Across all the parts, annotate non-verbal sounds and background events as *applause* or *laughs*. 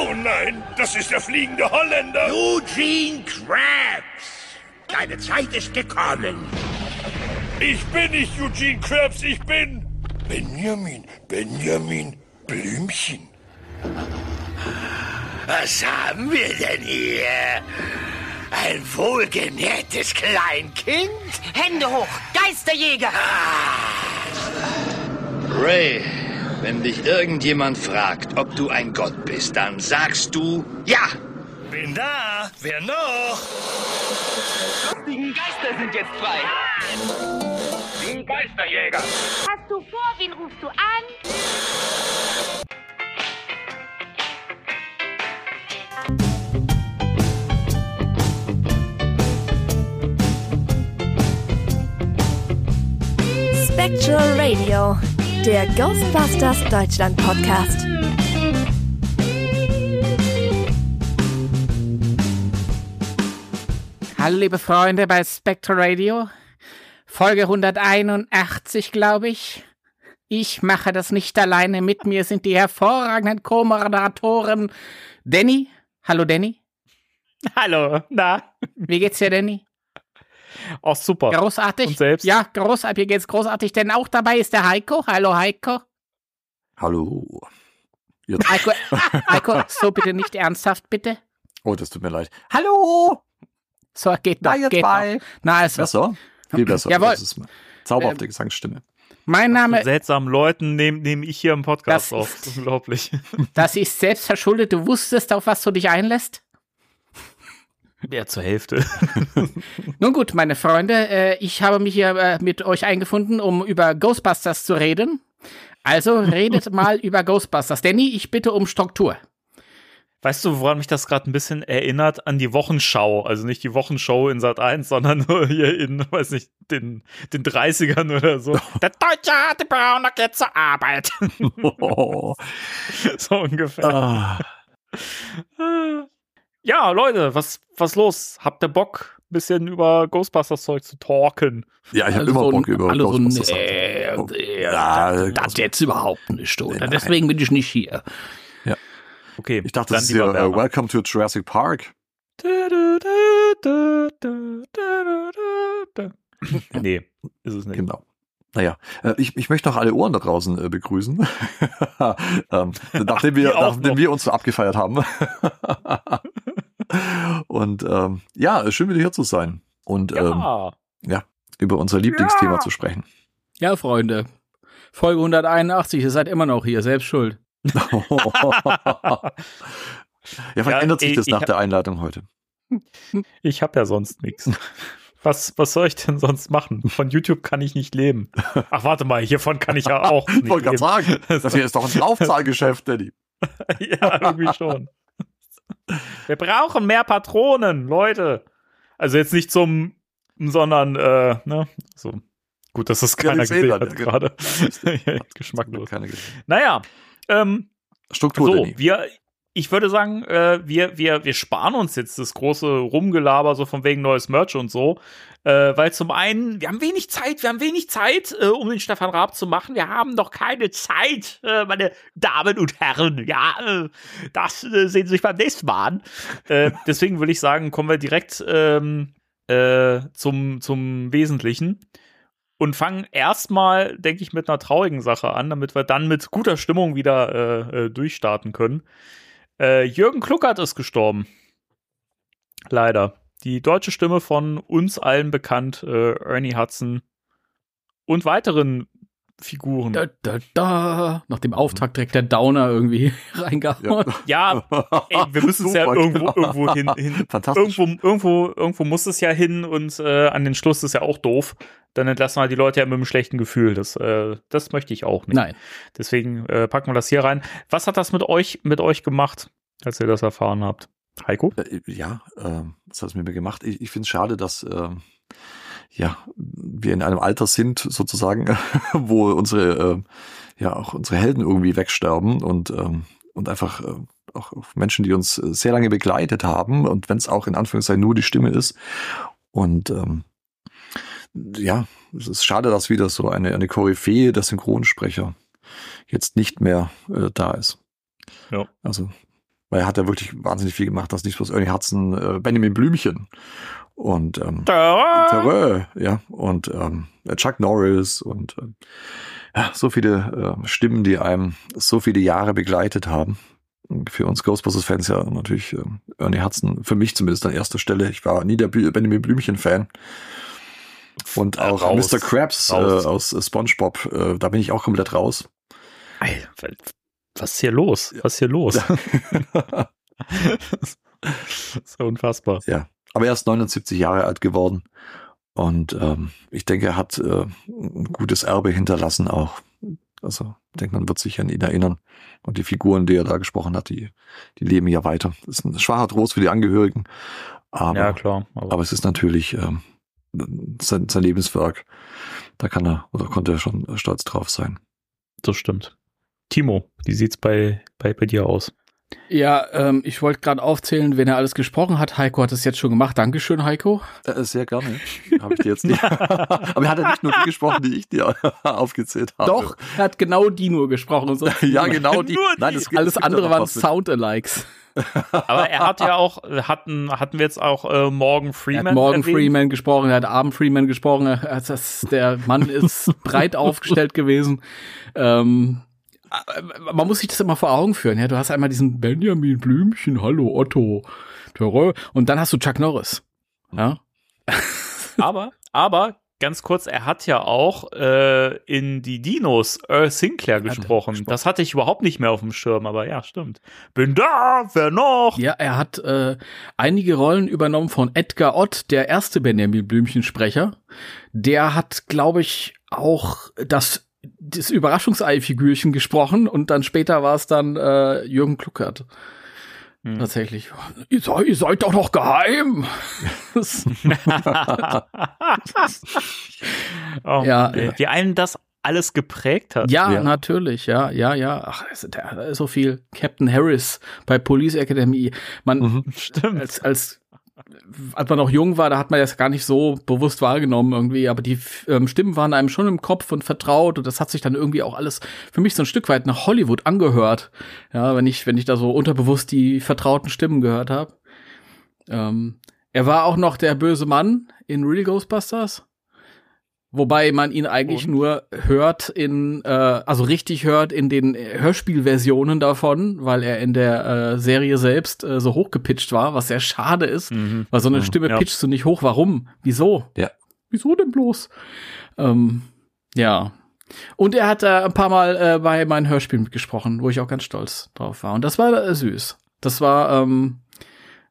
Oh nein, das ist der fliegende Holländer. Eugene Krabs, deine Zeit ist gekommen. Ich bin nicht Eugene Krabs, ich bin Benjamin, Benjamin Blümchen. Was haben wir denn hier? Ein wohlgenährtes Kleinkind? Hände hoch, Geisterjäger! Ray, wenn dich irgendjemand fragt, ob du ein Gott bist, dann sagst du ja. Bin da. Wer noch? Die Geister sind jetzt frei! Die Geisterjäger. Hast du vor, wen rufst du an? Spectral Radio, der Ghostbusters Deutschland Podcast. Hallo liebe Freunde bei Spectre Radio. Folge 181, glaube ich. Ich mache das nicht alleine. Mit mir sind die hervorragenden Co-Moderatoren Danny. Hallo Danny. Hallo, na, Wie geht's dir, Danny? Auch super. Großartig. Und selbst? Ja, großartig. Mir geht's großartig. Denn auch dabei ist der Heiko. Hallo Heiko. Hallo. Jetzt. Heiko, *laughs* Heiko, so bitte nicht ernsthaft, bitte. Oh, das tut mir leid. Hallo! So, geht noch. Na, jetzt geht mal. noch. Na, also, Besser? Viel besser. Jawohl. Das ist eine zauberhafte Gesangsstimme. mein Name, seltsamen Leuten nehme nehm ich hier im Podcast Das auf. ist- Das ist unglaublich. das ist selbstverschuldet. Du wusstest, auf was du dich einlässt. Ja, zur Hälfte. *laughs* Nun gut, meine Freunde, äh, ich habe mich hier äh, mit euch eingefunden, um über Ghostbusters zu reden. Also redet *laughs* mal über Ghostbusters. Danny, ich bitte um Struktur. Weißt du, woran mich das gerade ein bisschen erinnert? An die Wochenschau. Also nicht die Wochenshow in Sat 1, sondern nur hier in, weiß nicht, den, den 30ern oder so. *laughs* Der Deutsche hat die Brauner geht zur Arbeit. Oh. so ungefähr. Ah. Ja, Leute, was, was los? Habt ihr Bock, ein bisschen über Ghostbusters-Zeug zu talken? Ja, ich habe Also immer so Bock ein- über alle so Ghostbusters. äh, Oh. äh, Ja, Das jetzt überhaupt nicht, oder? Nein. Deswegen bin ich nicht hier. Okay, Ich dachte, das ist ja äh, Werner. Welcome to Jurassic Park. *laughs* Nee, ist es nicht. Genau. Naja, äh, ich, ich möchte noch alle Ohren da draußen äh, begrüßen. *laughs* ähm, nachdem, wir, auch nachdem wir uns so abgefeiert haben. *laughs* Und ähm, ja, schön wieder hier zu sein und ähm, Ja, über unser Lieblingsthema zu sprechen. Ja, Freunde. Folge 181, ihr seid immer noch hier, selbst schuld. *laughs* ja, vielleicht Ja, ändert sich ich- das ich nach hab- der Einleitung heute. ich habe ja sonst nichts. Was, was soll ich denn sonst machen? Von YouTube kann ich nicht leben. Ach, warte mal, hiervon kann ich ja auch *laughs* nicht Ich wollte gerade leben. sagen, das hier ist doch ein *laughs* Laufzahlgeschäft, Daddy. ja, irgendwie schon. Wir brauchen mehr Patronen, Leute. Also jetzt nicht zum, sondern, äh, ne, so. Gut, dass das Ja, keiner wir sehen gesehen hat ja, gerade. genau. Ja, *laughs* Geschmacklos. Keine. Naja, ähm, Struktur, so, Danny. wir, ich würde sagen, äh, wir, wir, wir sparen uns jetzt das große Rumgelaber so von wegen neues Merch und so, äh, weil zum einen, wir haben wenig Zeit, wir haben wenig Zeit, äh, um den Stefan Raab zu machen. Wir haben doch keine Zeit, äh, meine Damen und Herren. Ja, äh, das äh, sehen Sie sich beim nächsten Mal an. *laughs* Deswegen würde ich sagen, kommen wir direkt ähm, äh, zum, zum Wesentlichen und fangen erstmal, denke ich, mit einer traurigen Sache an, damit wir dann mit guter Stimmung wieder äh, durchstarten können. Äh, Jürgen Kluckert ist gestorben. Leider. Die deutsche Stimme von uns allen bekannt, äh, Ernie Hudson und weiteren Figuren. Da, da, da. Nach dem Auftrag direkt der Downer irgendwie *laughs* reingehauen. Ja, *laughs* ey, wir müssen es ja irgendwo, genau. irgendwo hin, hin Fantastisch. irgendwo, irgendwo, irgendwo muss es ja hin und äh, an den Schluss ist ja auch doof. Dann entlassen wir die Leute ja mit einem schlechten Gefühl. Das, äh, das möchte ich auch nicht. Nein. Deswegen äh, packen wir das hier rein. Was hat das mit euch, mit euch gemacht, als ihr das erfahren habt? Heiko? Äh, Ja, ähm, was hat es mit mir gemacht? Ich, ich finde es schade, dass ähm, ja, wir in einem Alter sind, sozusagen, *laughs* wo unsere, ähm, ja, auch unsere Helden irgendwie wegsterben und, ähm, und einfach äh, auch Menschen, die uns äh, sehr lange begleitet haben und wenn es auch in Anführungszeichen nur die Stimme ist. Und ähm, ja, es ist schade, dass wieder so eine, eine Koryphäe der Synchronsprecher jetzt nicht mehr äh, da ist. Ja. Also Weil er hat ja wirklich wahnsinnig viel gemacht. Das nicht bloß Ernie Hudson, äh, Benjamin Blümchen und ähm, Terror. Ja, und ähm, Chuck Norris und ähm, ja, so viele äh, Stimmen, die einem so viele Jahre begleitet haben. Für uns Ghostbusters-Fans ja natürlich äh, Ernie Hudson, für mich zumindest an erster Stelle. Ich war nie der Benjamin Blümchen-Fan. Und auch raus. Mr. Krabs äh, aus SpongeBob, äh, da bin ich auch komplett raus. Was ist hier los? Was ist hier los? *laughs* *laughs* so unfassbar. Ja, aber er ist 79 Jahre alt geworden und ähm, ich denke, er hat äh, ein gutes Erbe hinterlassen auch. Also ich denke, man wird sich an ihn erinnern und die Figuren, die er da gesprochen hat, die, die leben ja weiter. Das ist ein schwacher Trost für die Angehörigen, aber, ja, klar. Aber, aber es ist natürlich ähm, sein, sein Lebenswerk. Da kann er oder konnte er schon stolz drauf sein. das stimmt. Timo, wie sieht's bei, bei, bei dir aus? Ja, ähm, ich wollte gerade aufzählen, wen er alles gesprochen hat. Heiko hat es jetzt schon gemacht. Dankeschön, Heiko. Äh, sehr gerne. Habe ich dir jetzt nicht. *laughs* aber er hat ja nicht nur die gesprochen, die ich dir *laughs* aufgezählt habe. Doch, er hat genau die nur gesprochen. Und so. *laughs* Ja, genau die. Die. Nein, gibt, Alles es gibt andere waren Soundalikes. Aber er hat ja auch, hatten, hatten wir jetzt auch äh, Morgan Er Freeman. hat Morgan erwähnt? Freeman gesprochen, er hat Abend Freeman gesprochen. Er- Das, der Mann ist breit aufgestellt gewesen. Ähm, äh, man muss sich das immer vor Augen führen. Ja, du hast einmal diesen Benjamin Blümchen, hallo Otto, und dann hast du Chuck Norris. Ja, *laughs* Aber, aber, ganz kurz, er hat ja auch äh, in die Dinos Earl Sinclair gesprochen. gesprochen. Das hatte ich überhaupt nicht mehr auf dem Schirm, aber ja, stimmt. Bin da, wer noch? ja er hat äh, einige Rollen übernommen von Edgar Ott, der erste Benjamin Blümchen-Sprecher. Der hat, glaube ich, auch das das Überraschungsei-Figürchen gesprochen und dann später war es dann äh, Jürgen Kluckert. Hm. Tatsächlich. Ihr seid, ihr seid doch noch geheim. Das- *laughs* oh, Ja. Wie einen das alles geprägt hat. ja, Ja. natürlich, ja, ja, ja. Ach, da ist so viel. Captain Harris bei Police Academy. Man, Mhm. Stimmt. als, als, als man noch jung war, da hat man das gar nicht so bewusst wahrgenommen irgendwie, aber die ähm, Stimmen waren einem schon im Kopf und vertraut und das hat sich dann irgendwie auch alles für mich so ein Stück weit nach Hollywood angehört. Ja, wenn ich, wenn ich da so unterbewusst die vertrauten Stimmen gehört habe. Ähm, er war auch noch der böse Mann in Real Ghostbusters. Wobei man ihn eigentlich Und? nur hört in, äh, also richtig hört in den Hörspielversionen davon, weil er in der äh, Serie selbst äh, so hochgepitcht war, was sehr schade ist, Mhm. weil so eine Mhm, Stimme ja. pitchst du nicht hoch. Warum? Wieso? Ja. Wieso denn bloß? Ähm, ja. Und er hat äh, ein paar Mal äh, bei meinen Hörspielen mitgesprochen, wo ich auch ganz stolz drauf war. Und das war äh, süß. Das war, ähm,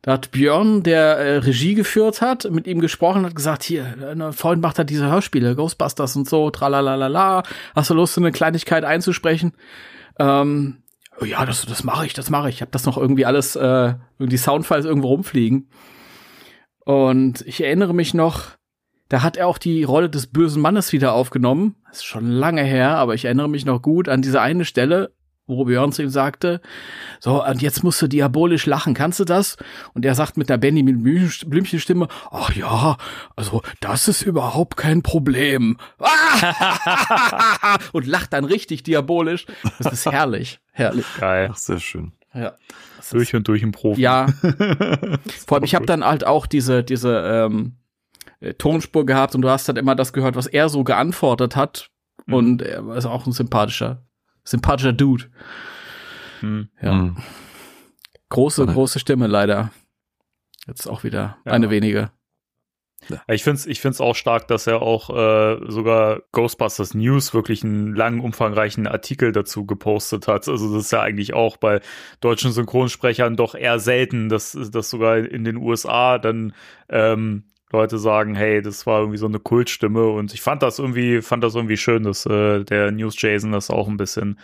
da hat Björn, der äh, Regie geführt hat, mit ihm gesprochen, hat gesagt, hier, ein Freund macht halt diese Hörspiele, Ghostbusters und so, tralalala, hast du Lust, so eine Kleinigkeit einzusprechen? Ähm, ja, das, das mache ich, das mache ich. Ich habe das noch irgendwie alles, äh, die Soundfiles irgendwo rumfliegen. Und ich erinnere mich noch, da hat er auch die Rolle des bösen Mannes wieder aufgenommen. Das ist schon lange her, aber ich erinnere mich noch gut an diese eine Stelle, wo Björn zu ihm sagte, so, und jetzt musst du diabolisch lachen, kannst du das? Und er sagt mit der Benjamin Blümchen- Blümchen-Stimme, ach ja, also das ist überhaupt kein Problem. *laughs* und lacht dann richtig diabolisch. Das ist herrlich, herrlich. Geil. Ach, sehr schön. Ja. Das Durch und durch ein Profi. ja. *laughs* Vor allem, ich habe dann halt auch diese, diese ähm, äh, Tonspur gehabt und du hast dann immer das gehört, was er so geantwortet hat. Mhm. Und er ist auch ein sympathischer, sympathischer Dude. Hm. Ja. Mhm. Große, Oder- große Stimme leider. Jetzt auch wieder Ja. eine wenige. Ich finde es ich find's auch stark, dass er auch äh, sogar Ghostbusters News wirklich einen langen, umfangreichen Artikel dazu gepostet hat. Also das ist ja eigentlich auch bei deutschen Synchronsprechern doch eher selten, dass, dass sogar in den USA dann ähm, Leute sagen, hey, das war irgendwie so eine Kultstimme und ich fand das irgendwie, fand das irgendwie schön, dass äh, der News Jason das auch ein bisschen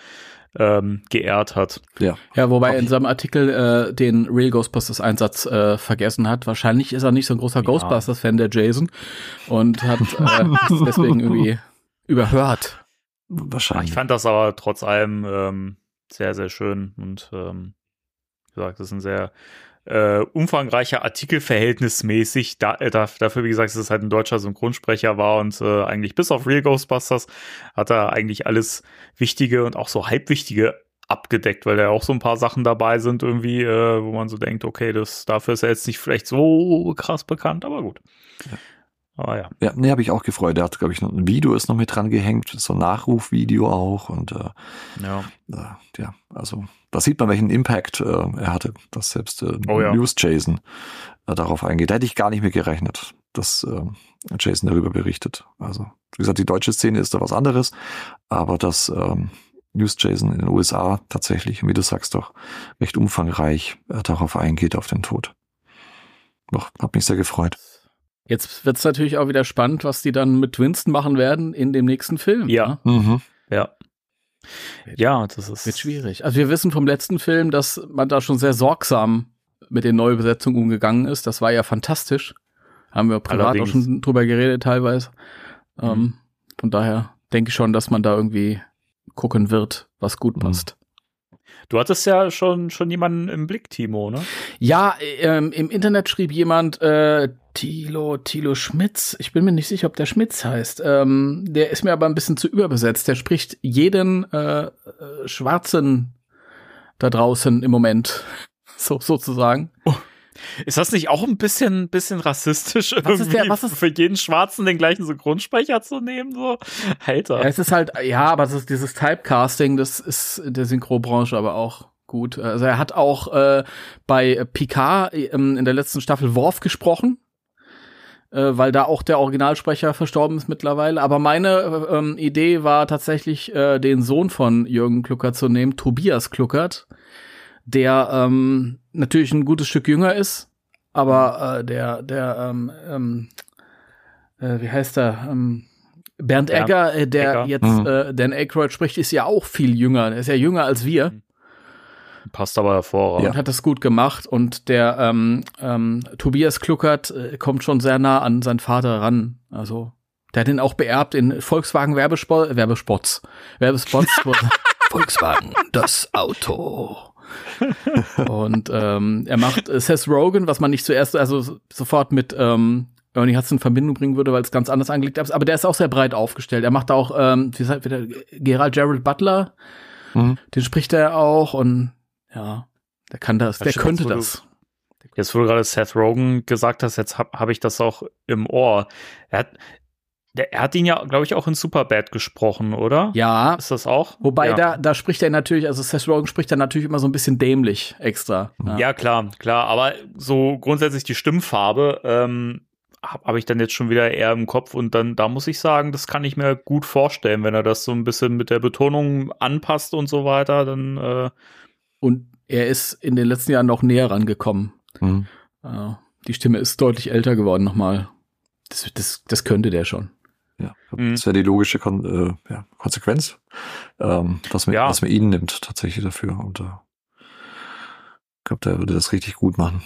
ähm, geehrt hat. Ja. Ja, wobei er in seinem Artikel äh, den Real Ghostbusters Einsatz äh, vergessen hat. Wahrscheinlich ist er nicht so ein großer Ghostbusters-Fan, der Jason. Und hat äh, es deswegen *laughs* irgendwie überhört. Wahrscheinlich. Ich fand das aber trotz allem ähm, sehr, sehr schön und ähm, wie gesagt, das ist ein sehr äh, umfangreicher Artikel verhältnismäßig. Da, äh, da, dafür, wie gesagt, dass es halt ein deutscher Synchronsprecher war und äh, eigentlich bis auf Real Ghostbusters hat er eigentlich alles Wichtige und auch so halbwichtige abgedeckt, weil da auch so ein paar Sachen dabei sind, irgendwie, äh, wo man so denkt, okay, das dafür ist er jetzt nicht vielleicht so krass bekannt, aber gut. Ja. Aber ja. Ja, nee, habe ich auch gefreut. Der hat, glaube ich, noch ein Video ist noch mit dran gehängt, so ein Nachrufvideo auch. Und äh, Ja. äh, ja, also da sieht man, welchen Impact äh, er hatte, dass selbst äh, Oh ja. News Jason äh, darauf eingeht. Da hätte ich gar nicht mehr gerechnet, dass äh, Jason darüber berichtet. Also, wie gesagt, die deutsche Szene ist da was anderes, aber dass ähm, News Jason in den USA tatsächlich, wie du sagst, doch recht umfangreich äh, darauf eingeht, auf den Tod. Doch, hat mich sehr gefreut. Jetzt wird's natürlich auch wieder spannend, was die dann mit Winston machen werden in dem nächsten Film. Ja. ne? Mhm. Ja. Ja, das ist. Wird schwierig. Also wir wissen vom letzten Film, dass man da schon sehr sorgsam mit den Neubesetzungen umgegangen ist. Das war ja fantastisch. Haben wir privat Allerdings. auch schon drüber geredet teilweise. Ähm, Mhm. von daher denke ich schon, dass man da irgendwie gucken wird, was gut Mhm. passt. Du hattest ja schon, schon jemanden im Blick, Timo, ne? Ja, ähm, im Internet schrieb jemand äh, Thilo, Thilo Schmitz. Ich bin mir nicht sicher, ob der Schmitz heißt. Ähm, der ist mir aber ein bisschen zu überbesetzt. Der spricht jeden äh, äh, Schwarzen da draußen im Moment. *laughs* So, sozusagen. Ist das nicht auch ein bisschen, bisschen rassistisch, Was ist der- was ist- für jeden Schwarzen den gleichen Synchronsprecher zu nehmen? So? Alter. Ja, es ist halt, ja, aber das ist dieses Typecasting, das ist in der Synchrobranche aber auch gut. Also er hat auch äh, bei Picard ähm, in der letzten Staffel Worf gesprochen, äh, weil da auch der Originalsprecher verstorben ist mittlerweile. Aber meine äh, ähm, Idee war tatsächlich, äh, den Sohn von Jürgen Kluckert zu nehmen, Tobias Kluckert, der ähm, natürlich ein gutes Stück jünger ist, aber äh, der, der, ähm, ähm, äh, wie heißt er? Ähm, Bernd Bernd Egger, äh, der Egger. jetzt Mhm. äh, Dan Aykroyd spricht, ist ja auch viel jünger. Er ist ja jünger als wir Passt aber hervorragend. und hat das gut gemacht. Und der ähm, ähm, Tobias Kluckert äh, kommt schon sehr nah an seinen Vater ran. Also der hat ihn auch beerbt in Volkswagen Werbespot, Werbespots. Werbespots. *laughs* wo- Volkswagen, das Auto. *laughs* und ähm, er macht äh, Seth Rogen, was man nicht zuerst, also sofort mit ähm, Ernie Hudson in Verbindung bringen würde, weil es ganz anders angelegt ist. Aber der ist auch sehr breit aufgestellt. Er macht auch, ähm, wie sagt wieder, Gerald Gerald Butler, Mhm. den spricht er auch und ja, der kann das, Ja, der könnte das. Jetzt, wo du gerade Seth Rogen gesagt hast, jetzt habe hab ich das auch im Ohr. Er hat, der, er hat ihn ja, glaube ich, auch in Superbad gesprochen, oder? Ja, Ist das auch? wobei ja. da, da spricht er natürlich, also Seth Rogen spricht da natürlich immer so ein bisschen dämlich extra. Ja, klar, klar. Aber so grundsätzlich die Stimmfarbe ähm, habe hab ich dann jetzt schon wieder eher im Kopf und dann, da muss ich sagen, das kann ich mir gut vorstellen, wenn er das so ein bisschen mit der Betonung anpasst und so weiter, dann äh, Und er ist in den letzten Jahren noch näher rangekommen. Mhm. Äh, die Stimme ist deutlich älter geworden nochmal. Das, das, das könnte der schon. Ja, Mhm. das wäre die logische Kon äh, ja, Konsequenz, ähm, dass, man, Ja. dass man ihn nimmt tatsächlich dafür. Und äh, ich glaube, der würde das richtig gut machen.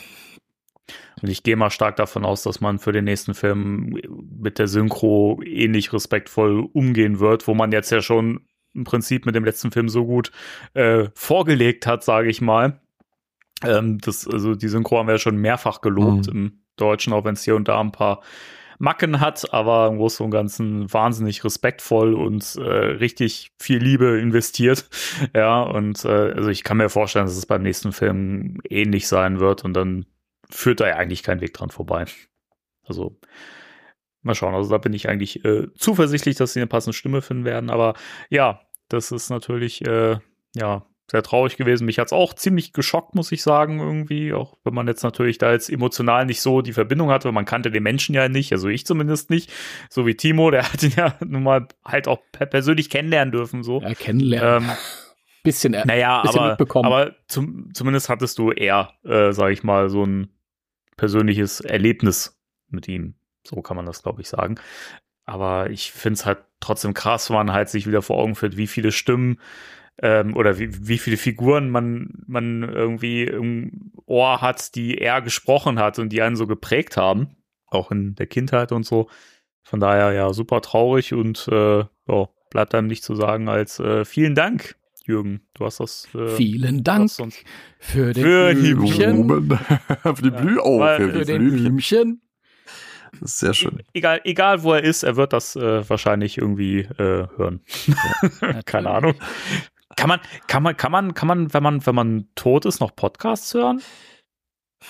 Und ich gehe mal stark davon aus, dass man für den nächsten Film mit der Synchro ähnlich respektvoll umgehen wird, wo man jetzt ja schon im Prinzip mit dem letzten Film so gut äh, vorgelegt hat, sage ich mal. Ähm, das, also die Synchro haben wir ja schon mehrfach gelobt Mhm. im Deutschen, auch wenn es hier und da ein paar Macken hat, aber im Großen und Ganzen wahnsinnig respektvoll und äh, richtig viel Liebe investiert. *laughs* Ja, und äh, also ich kann mir vorstellen, dass es beim nächsten Film ähnlich sein wird und dann führt da ja eigentlich kein Weg dran vorbei. Also mal schauen. Also da bin ich eigentlich äh, zuversichtlich, dass sie eine passende Stimme finden werden. Aber ja, das ist natürlich äh, ja sehr traurig gewesen. Mich hat's auch ziemlich geschockt, muss ich sagen, irgendwie. Auch wenn man jetzt natürlich da jetzt emotional nicht so die Verbindung hatte. Man kannte den Menschen ja nicht, also ich zumindest nicht. So wie Timo, der *laughs* hat ihn ja nun mal halt auch per persönlich kennenlernen dürfen. So. Ja, kennenlernen. Ähm, bisschen, äh, naja, bisschen aber, mitbekommen. aber zum, zumindest hattest du eher, äh, sag ich mal, so ein persönliches Erlebnis mit ihm. So kann man das, glaube ich, sagen. Aber ich finde es halt trotzdem krass, wenn man halt sich wieder vor Augen führt, wie viele Stimmen ähm, oder wie, wie viele Figuren man, man irgendwie im Ohr hat, die er gesprochen hat und die einen so geprägt haben. Auch in der Kindheit und so. Von daher ja super traurig und äh, ja, bleibt einem nicht zu sagen als äh, vielen Dank, Jürgen. Du hast das. Äh, Vielen Dank für den für die Blümchen. Blumen. *laughs* für die Blü oh, für Für die den Blümchen. Blümchen. Das ist sehr schön. egal, egal wo er ist, er wird das äh, wahrscheinlich irgendwie äh, hören. *laughs* Keine Ahnung. Kann man, kann man, kann man, kann man, wenn man, wenn man tot ist, noch Podcasts hören?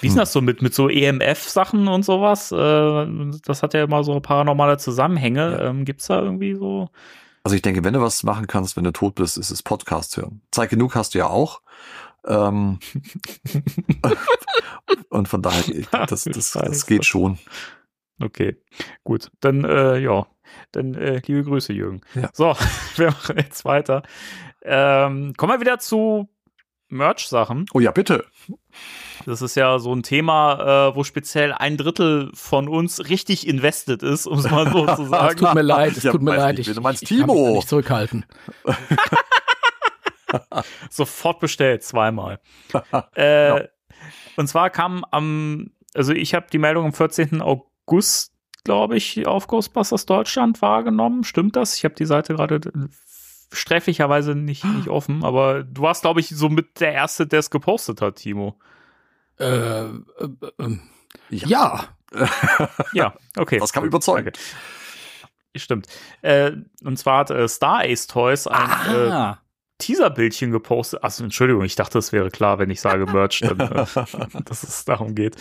Wie ist denn Hm. das so mit, mit so EMF-Sachen und sowas? Äh, das hat ja immer so paranormale Zusammenhänge. Ja. Ähm, gibt's da irgendwie so? Also ich denke, wenn du was machen kannst, wenn du tot bist, ist es Podcast hören. Zeit genug hast du ja auch. Ähm, *laughs* *laughs* und von daher, ich glaub, das, das, das geht schon. Okay, gut. Dann, äh, ja, dann äh, liebe Grüße, Jürgen. Ja. So, *laughs* wir machen jetzt weiter. Ähm, kommen wir wieder zu Merch-Sachen. Oh ja, bitte. Das ist ja so ein Thema, äh, wo speziell ein Drittel von uns richtig invested ist, um es mal so zu *laughs* Es sagen. tut mir leid, es Ja, tut mir leid. nicht, Ich, wen du meinst, ich, ich kann mich Timo. nicht zurückhalten. *laughs* Sofort bestellt, zweimal. äh, Und zwar kam am, also ich habe die Meldung am 14. August, glaube ich, auf Ghostbusters Deutschland wahrgenommen. Stimmt das? Ich habe die Seite gerade äh, sträflicherweise nicht, nicht offen, aber du warst, glaube ich, so mit der Erste, der es gepostet hat, Timo. Äh, äh, äh, Ja. ja. Ja, okay. Das kann überzeugen. Danke. Stimmt. Äh, und zwar hat äh, Star Ace Toys ein äh, Ah. Teaserbildchen gepostet. Also Entschuldigung, ich dachte, es wäre klar, wenn ich sage Merch, dann, äh, *laughs* dass es darum geht.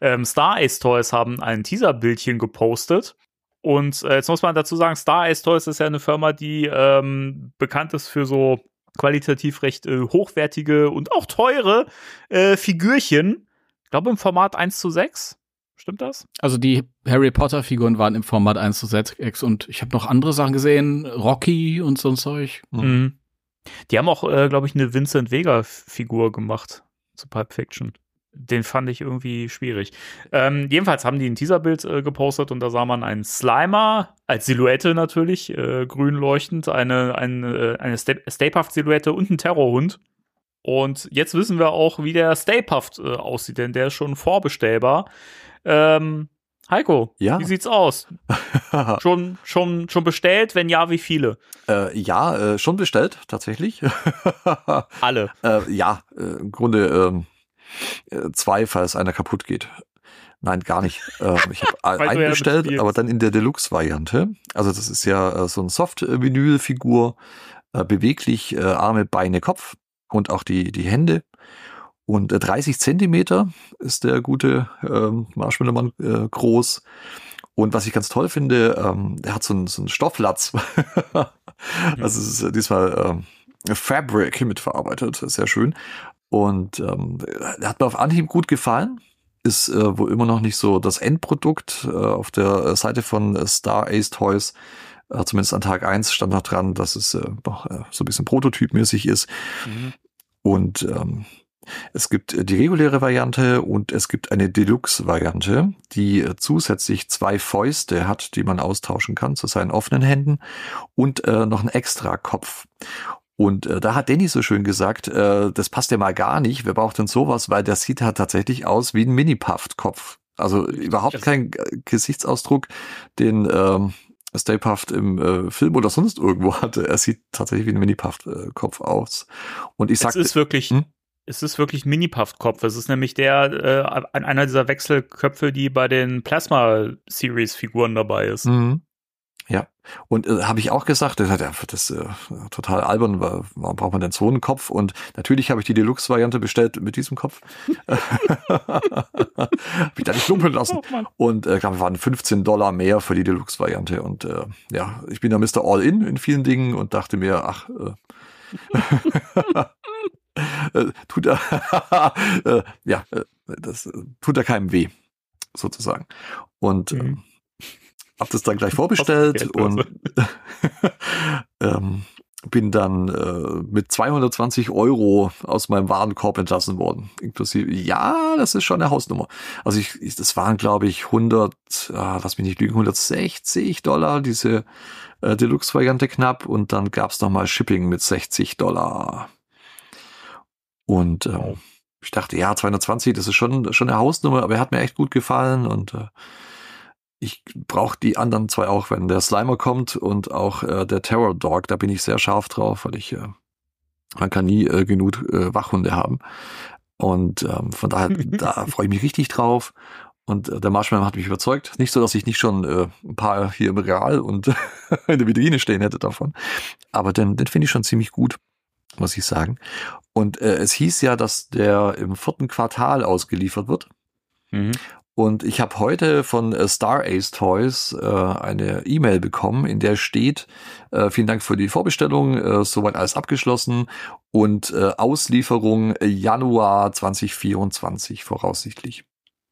Ähm, Star Ace Toys haben ein Teaserbildchen gepostet. Und äh, jetzt muss man dazu sagen, Star Ace Toys ist ja eine Firma, die ähm, bekannt ist für so qualitativ recht äh, hochwertige und auch teure äh, Figürchen. Ich glaube im Format 1 zu 6. Stimmt das? Also die Harry Potter Figuren waren im Format 1 zu 6 und ich habe noch andere Sachen gesehen, Rocky und so ein Zeug. Mhm. Die haben auch, äh, glaube ich, eine Vincent Vega-Figur gemacht zu Pulp Fiction. Den fand ich irgendwie schwierig. Ähm, jedenfalls haben die ein Teaserbild äh, gepostet und da sah man einen Slimer als Silhouette natürlich, äh, grün leuchtend, eine, eine, eine Sta- Stay-Puft-Silhouette und einen Terrorhund. Und jetzt wissen wir auch, wie der Stay Puft äh, aussieht, denn der ist schon vorbestellbar. Ähm, Heiko, Ja. wie sieht's aus? *laughs* schon, schon, schon bestellt? Wenn ja, wie viele? Äh, ja, äh, schon bestellt, tatsächlich. *laughs* Alle. äh, ja, äh, im Grunde ähm, äh, zwei, falls einer kaputt geht. Nein, gar nicht. Ähm, ich habe *laughs* einen ja bestellt, aber dann in der Deluxe-Variante. Also das ist ja äh, so ein Soft-Vinyl-Figur, beweglich, Arme, Beine, Kopf und auch die, die Hände. Und äh, 30 Zentimeter ist der gute ähm, Marshmallow-Mann äh, groß. Und was ich ganz toll finde, ähm, der hat so einen, so einen Stofflatz. *laughs* also es ist äh, diesmal ähm, Fabric mitverarbeitet, sehr schön. Und ähm, hat mir auf Anhieb gut gefallen. Ist äh, wohl immer noch nicht so das Endprodukt. Äh, auf der Seite von äh, Star Ace Toys, äh, zumindest an Tag eins stand noch dran, dass es äh, noch äh, so ein bisschen prototypmäßig ist. Mhm. Und ähm, es gibt äh, die reguläre Variante und es gibt eine Deluxe-Variante, die äh, zusätzlich zwei Fäuste hat, die man austauschen kann zu seinen offenen Händen und äh, noch einen extra Kopf. Und äh, da hat Danny so schön gesagt, äh, das passt ja mal gar nicht. Wer braucht denn sowas? Weil der sieht halt tatsächlich aus wie ein Mini-Puffed-Kopf. Also überhaupt kein äh, Gesichtsausdruck, den ähm, Stay Puffed im äh, Film oder sonst irgendwo hatte. Er sieht tatsächlich wie ein Mini-Puffed-Kopf aus. Und ich Es sagte, ist wirklich, Hm? Es ist wirklich Mini-Puff-Kopf. Es ist nämlich der, äh, ein- einer dieser Wechselköpfe, die bei den Plasma-Series-Figuren dabei ist. Mhm. Ja, und äh, habe ich auch gesagt, das, das äh, total albern, wa- warum braucht man denn so einen Kopf? Und natürlich habe ich die Deluxe-Variante bestellt mit diesem Kopf. *laughs* hab ich da nicht lumpen lassen. Oh. Und äh, glaube, waren 15 Dollar mehr für die Deluxe-Variante. Und äh, ja, ich bin da Mr. All-In in vielen Dingen und dachte mir, ach, äh, *laughs* tut er, *laughs* äh, ja, äh, das äh, tut er keinem weh, sozusagen. Und Mhm. ähm, hab das dann gleich *laughs* vorbestellt und *laughs* ähm, bin dann äh, mit 220 Euro aus meinem Warenkorb entlassen worden. Inklusive, ja, das ist schon eine Hausnummer. Also ich, ich das waren, glaube ich, 100, ah, lass mich nicht lügen, 160 Dollar, diese äh, Deluxe-Variante knapp. Und dann gab's noch mal Shipping mit 60 Dollar. Und Wow. ich dachte, ja, 220, das ist schon, schon eine Hausnummer, aber er hat mir echt gut gefallen und äh, ich brauche die anderen zwei auch, wenn der Slimer kommt und auch äh, der Terror Dog, da bin ich sehr scharf drauf, weil ich, äh, man kann nie äh, genug äh, Wachhunde haben. Und ähm, von daher, *laughs* da freue ich mich richtig drauf. Und äh, der Marshmallow hat mich überzeugt. Nicht so, dass ich nicht schon äh, ein paar hier im Regal und *laughs* in der Vitrine stehen hätte davon. Aber den, den finde ich schon ziemlich gut. Muss ich sagen. Und äh, es hieß ja, dass der im vierten Quartal ausgeliefert wird. Mhm. Und ich habe heute von äh, Star Ace Toys äh, eine E-Mail bekommen, in der steht, äh, vielen Dank für die Vorbestellung, äh, soweit alles abgeschlossen und äh, Auslieferung Januar 2024 voraussichtlich.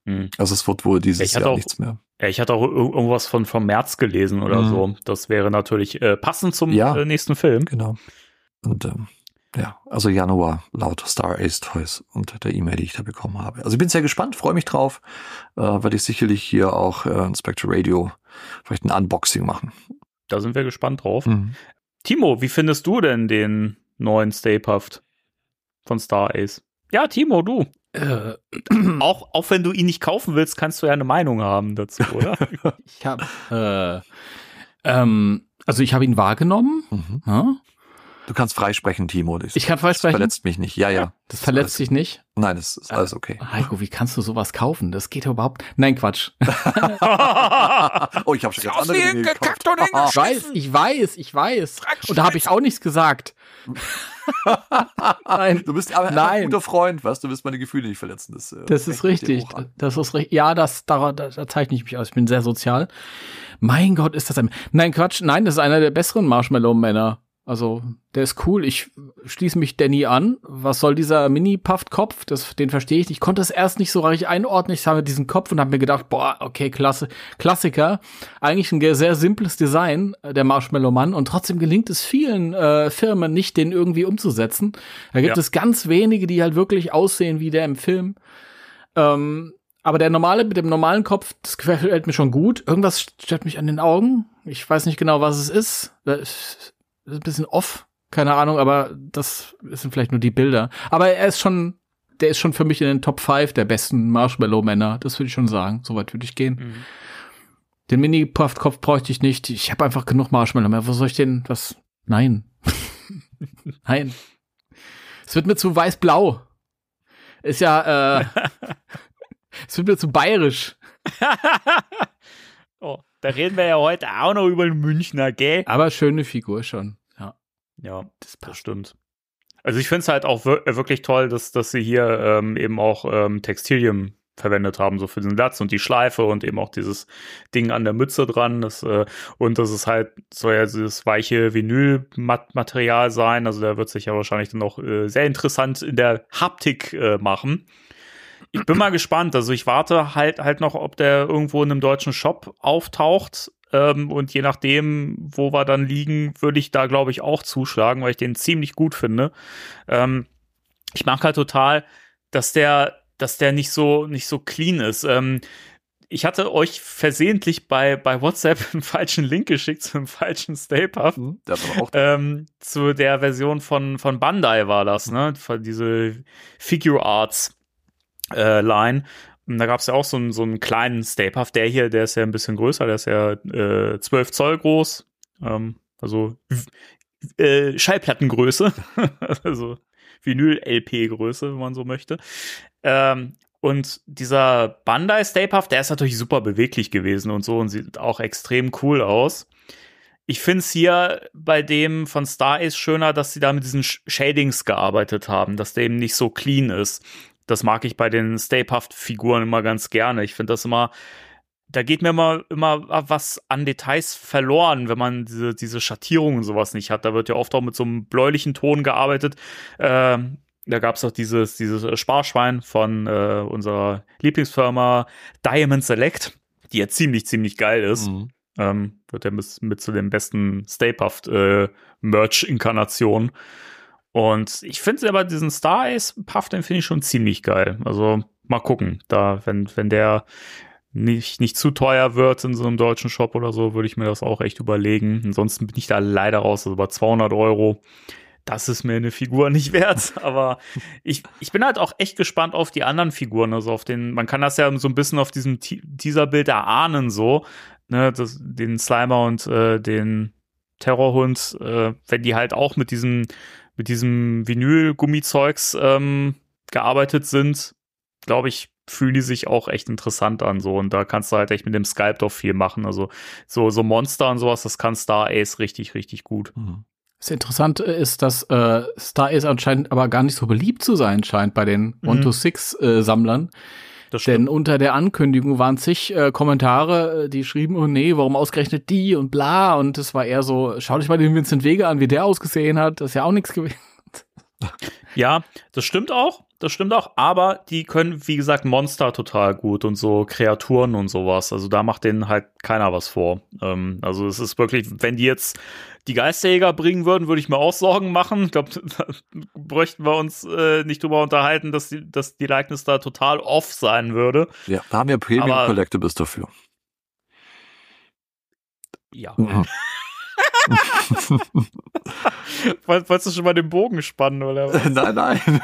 Mhm. Also es wird wohl dieses Jahr auch- nichts mehr. Ja, ich hatte auch ir- irgendwas von vom März gelesen oder Mhm. so. Das wäre natürlich äh, passend zum Ja. äh, nächsten Film. Genau. Und ähm, ja, also Januar laut Star Ace Toys und der E-Mail, die ich da bekommen habe. Also ich bin sehr gespannt, freue mich drauf. Äh, werde ich sicherlich hier auch äh, in Spectre Radio vielleicht ein Unboxing machen. Da sind wir gespannt drauf. Mhm. Timo, wie findest du denn den neuen Stay Puft von Star Ace? Ja, Timo, du. Äh, *clears throat* Auch, auch wenn du ihn nicht kaufen willst, kannst du ja eine Meinung haben dazu, oder? *laughs* ich habe, äh, ähm, also ich habe ihn wahrgenommen. Mhm. Ja? Du kannst freisprechen, Timo. Das, Ich kann das freisprechen. verletzt mich nicht. Ja, ja. Das verletzt dich nicht. Nein, das ist alles okay. Heiko, wie kannst du sowas kaufen? Das geht überhaupt. Nein, Quatsch. *laughs* oh, ich habe schon ganz andere Dinge gekackt und Ich weiß, ich weiß, ich weiß. Und da habe ich auch nichts gesagt. *laughs* Nein, Du bist aber Nein. ein guter Freund, weißt du, du willst meine Gefühle nicht verletzen. Das, äh, das ist ich richtig. Das ist richtig. Ja, das, da, da, da zeichne ich mich aus. Ich bin sehr sozial. Mein Gott, ist das ein. Nein, Quatsch. Nein, das ist einer der besseren Marshmallow-Männer. Also, der ist cool. Ich schließe mich Danny an. Was soll dieser Mini-Puffed-Kopf? Den verstehe ich nicht. Ich konnte es erst nicht so richtig einordnen. Ich habe diesen Kopf und habe mir gedacht, boah, okay, klasse, Klassiker. Eigentlich ein sehr simples Design, äh, der Marshmallow-Mann. Und trotzdem gelingt es vielen äh, Firmen nicht, den irgendwie umzusetzen. Da gibt Ja. es ganz wenige, die halt wirklich aussehen wie der im Film. Ähm, aber der normale, mit dem normalen Kopf, das gefällt mir schon gut. Irgendwas stört mich an den Augen. Ich weiß nicht genau, was es ist. Ist ein bisschen off. Keine Ahnung, aber das sind vielleicht nur die Bilder. Aber er ist schon, der ist schon für mich in den Top 5 der besten Marshmallow-Männer. Das würde ich schon sagen. Soweit würde ich gehen. Mhm. Den Mini-Puffed-Kopf bräuchte ich nicht. Ich habe einfach genug Marshmallow mehr. Wo soll ich den, was? Nein. *laughs* Nein. Es wird mir zu weiß-blau. Ist ja, äh, *laughs* es wird mir zu bayerisch. *laughs* oh, da reden wir ja heute auch noch über den Münchner, gell? Aber schöne Figur schon. Ja. Ja, das, das stimmt. Also ich finde es halt auch äh, wirklich toll, dass, dass sie hier ähm, eben auch ähm, Textilien verwendet haben, so für den Latz und die Schleife und eben auch dieses Ding an der Mütze dran. Das, äh, und das ist halt, soll ja dieses weiche Vinylmaterial sein. Also da wird sich ja wahrscheinlich dann auch äh, sehr interessant in der Haptik äh, machen. Ich bin mal gespannt. Also ich warte halt halt noch, ob der irgendwo in einem deutschen Shop auftaucht. Ähm, und je nachdem, wo wir dann liegen, würde ich da, glaube ich, auch zuschlagen, weil ich den ziemlich gut finde. Ähm, ich mag halt total, dass der, dass der nicht so, nicht so clean ist. Ähm, ich hatte euch versehentlich bei, bei WhatsApp *laughs* einen falschen Link geschickt zu einem falschen Stay Puft. Mhm, Ähm, zu der Version von, von Bandai war das, ne? Von diese Figure Arts äh, Line. Und da gab es ja auch so einen, so einen kleinen Stay Puft. Der hier, der ist ja ein bisschen größer, der ist ja äh, 12 Zoll groß. Ähm, also äh, Schallplattengröße. *laughs* also Vinyl-LP-Größe, wenn man so möchte. Ähm, und dieser Bandai Stay Puft, der ist natürlich super beweglich gewesen und so und sieht auch extrem cool aus. Ich finde es hier bei dem von Star Ace schöner, dass sie da mit diesen Sh- Shadings gearbeitet haben, dass der eben nicht so clean ist. Das mag ich bei den Stay Puft Figuren immer ganz gerne. Ich finde das immer, da geht mir immer, immer was an Details verloren, wenn man diese, diese Schattierungen und sowas nicht hat. Da wird ja oft auch mit so einem bläulichen Ton gearbeitet. Ähm, da gab es auch dieses, dieses Sparschwein von äh, unserer Lieblingsfirma Diamond Select, die ja ziemlich, ziemlich geil ist. Mhm. Ähm, wird ja mit, mit zu den besten Stay Puft äh, Merch-Inkarnationen. Und ich finde aber diesen Star Ace Puff, den finde ich schon ziemlich geil. Also mal gucken, da, wenn, wenn der nicht, nicht zu teuer wird in so einem deutschen Shop oder so, würde ich mir das auch echt überlegen. Ansonsten bin ich da leider raus, also bei 200 Euro. Das ist mir eine Figur nicht *laughs* wert, aber ich, ich bin halt auch echt gespannt auf die anderen Figuren. Also auf den, man kann das ja so ein bisschen auf diesem Te- Teaserbild erahnen, so, ne, das, den Slimer und äh, den Terrorhund, äh, wenn die halt auch mit diesem, mit diesem Vinyl-Gummizeugs ähm, gearbeitet sind, glaube ich, fühlen die sich auch echt interessant an, so. Und da kannst du halt echt mit dem Sculpt auch viel machen. Also, so, so Monster und sowas, das kann Star Ace richtig, richtig gut. Mhm. Das Interessante ist, dass äh, Star Ace anscheinend aber gar nicht so beliebt zu sein scheint bei den Mhm. 1-to-6-Sammlern. Das Denn unter der Ankündigung waren zig äh, Kommentare, äh, die schrieben, oh nee, warum ausgerechnet die und bla. Und es war eher so, schau dich mal den Vincent Vega an, wie der ausgesehen hat. Das ist ja auch nichts gewesen. Ja, das stimmt auch. Das stimmt auch. Aber die können, wie gesagt, Monster total gut und so Kreaturen und sowas. Also da macht denen halt keiner was vor. Ähm, also es ist wirklich, wenn die jetzt die Geisterjäger bringen würden, würde ich mir auch Sorgen machen. Ich glaube, *laughs* da bräuchten wir uns äh, nicht drüber unterhalten, dass die, dass die Likeness da total off sein würde. Ja, da haben wir Premium Aber- Collectibles dafür. Ja. Mhm. *laughs* *laughs* Woll- Wolltest du schon mal den Bogen spannen, oder? was? nein, nein.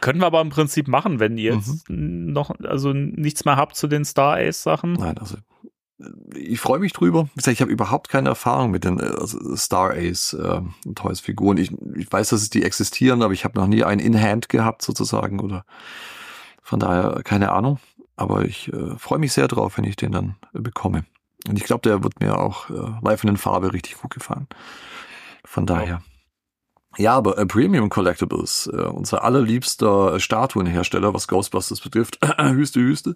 Können wir aber im Prinzip machen, wenn ihr jetzt Mhm. noch, also nichts mehr habt zu den Star Ace Sachen. Nein, also ich freue mich drüber. Wie gesagt, ich habe überhaupt keine Erfahrung mit den äh, also Star Ace äh, Toys Figuren. Ich, ich weiß, dass es die existieren, aber ich habe noch nie einen in Hand gehabt sozusagen oder von daher keine Ahnung. Aber ich äh, freue mich sehr drauf, wenn ich den dann äh, bekomme. Und ich glaube, der wird mir auch äh, live in den Farbe richtig gut gefallen. Von daher. Ja, aber äh, Premium Collectibles, äh, unser allerliebster Statuenhersteller, was Ghostbusters betrifft, *clears throat* Hüste, Hüste,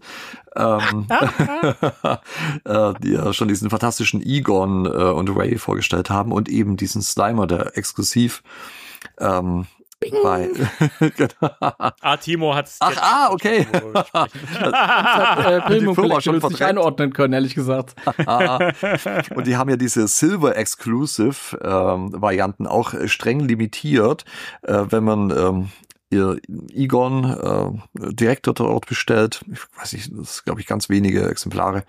ähm, *laughs* äh, die ja schon diesen fantastischen Egon äh, und Ray vorgestellt haben und eben diesen Slimer, der exklusiv ähm, bei *laughs* genau. Ah, Timo hat's. Ach, ah, okay. *laughs* Hat, äh, Premium Firma schon nicht einordnen können, ehrlich gesagt. *laughs* Und die haben ja diese Silver Exclusive ähm, Varianten auch äh, streng limitiert, äh, wenn man ähm, ihr Egon äh, direkt dort bestellt. Ich weiß nicht, das ist glaube ich ganz wenige Exemplare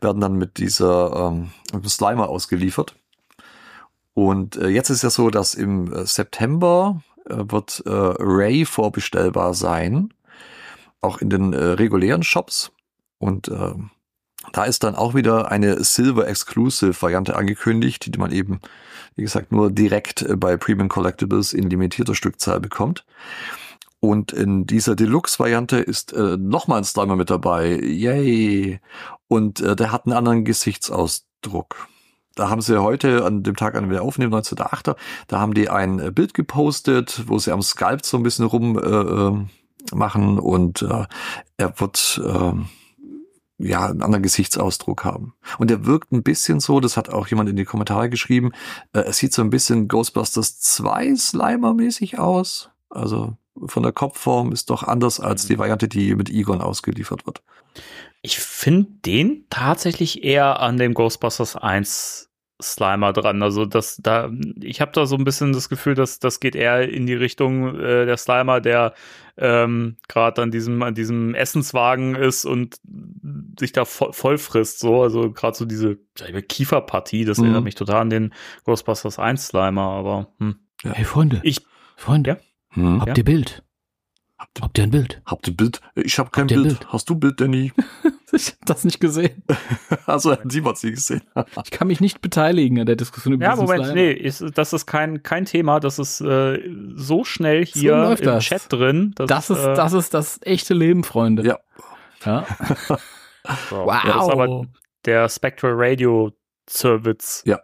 werden dann mit dieser ähm, mit Slimer ausgeliefert. Und äh, jetzt ist ja so, dass im äh, September wird äh, Ray vorbestellbar sein, auch in den äh, regulären Shops. Und äh, da ist dann auch wieder eine Silver Exclusive Variante angekündigt, die man eben, wie gesagt, nur direkt äh, bei Premium Collectibles in limitierter Stückzahl bekommt. Und in dieser Deluxe-Variante ist äh, nochmal ein Slimer mit dabei. Yay! Und äh, der hat einen anderen Gesichtsausdruck. Da haben sie heute, an dem Tag, an dem wir aufnehmen, 19.8., da haben die ein äh, Bild gepostet, wo sie am Skype so ein bisschen rum äh, äh, machen und äh, er wird äh, ja einen anderen Gesichtsausdruck haben. Und er wirkt ein bisschen so, das hat auch jemand in die Kommentare geschrieben, äh, es sieht so ein bisschen Ghostbusters 2 Slimer-mäßig aus. Also von der Kopfform ist doch anders als die Variante, die mit Egon ausgeliefert wird. Ich finde den tatsächlich eher an dem Ghostbusters 1 Slimer dran. Also das da, ich habe da so ein bisschen das Gefühl, dass das geht eher in die Richtung äh, der Slimer, der ähm, gerade an diesem an diesem Essenswagen ist und sich da voll, voll frisst. So, also gerade so diese Kieferpartie, das Mhm. erinnert mich total an den Ghostbusters 1 Slimer. Aber hm. Hey Freunde, ich Freunde, Ja? Hm. habt ihr Bild? Habt ihr ein Bild? Habt ihr Bild? Ich habe kein Habt Bild. Bild? Hast du Bild, Danny? *laughs* Ich hab das nicht gesehen. *laughs* Also, sie hat sie gesehen. Ich kann mich nicht beteiligen an der Diskussion über Ja, Moment, nee, ist, das ist kein, kein Thema. Das ist äh, so schnell hier läuft im das. Chat drin. dass, Das ist, äh, das ist das echte Leben, Freunde. Ja. ja. *laughs* so. Wow. Das ist aber der Spectral Radio Service. Ja.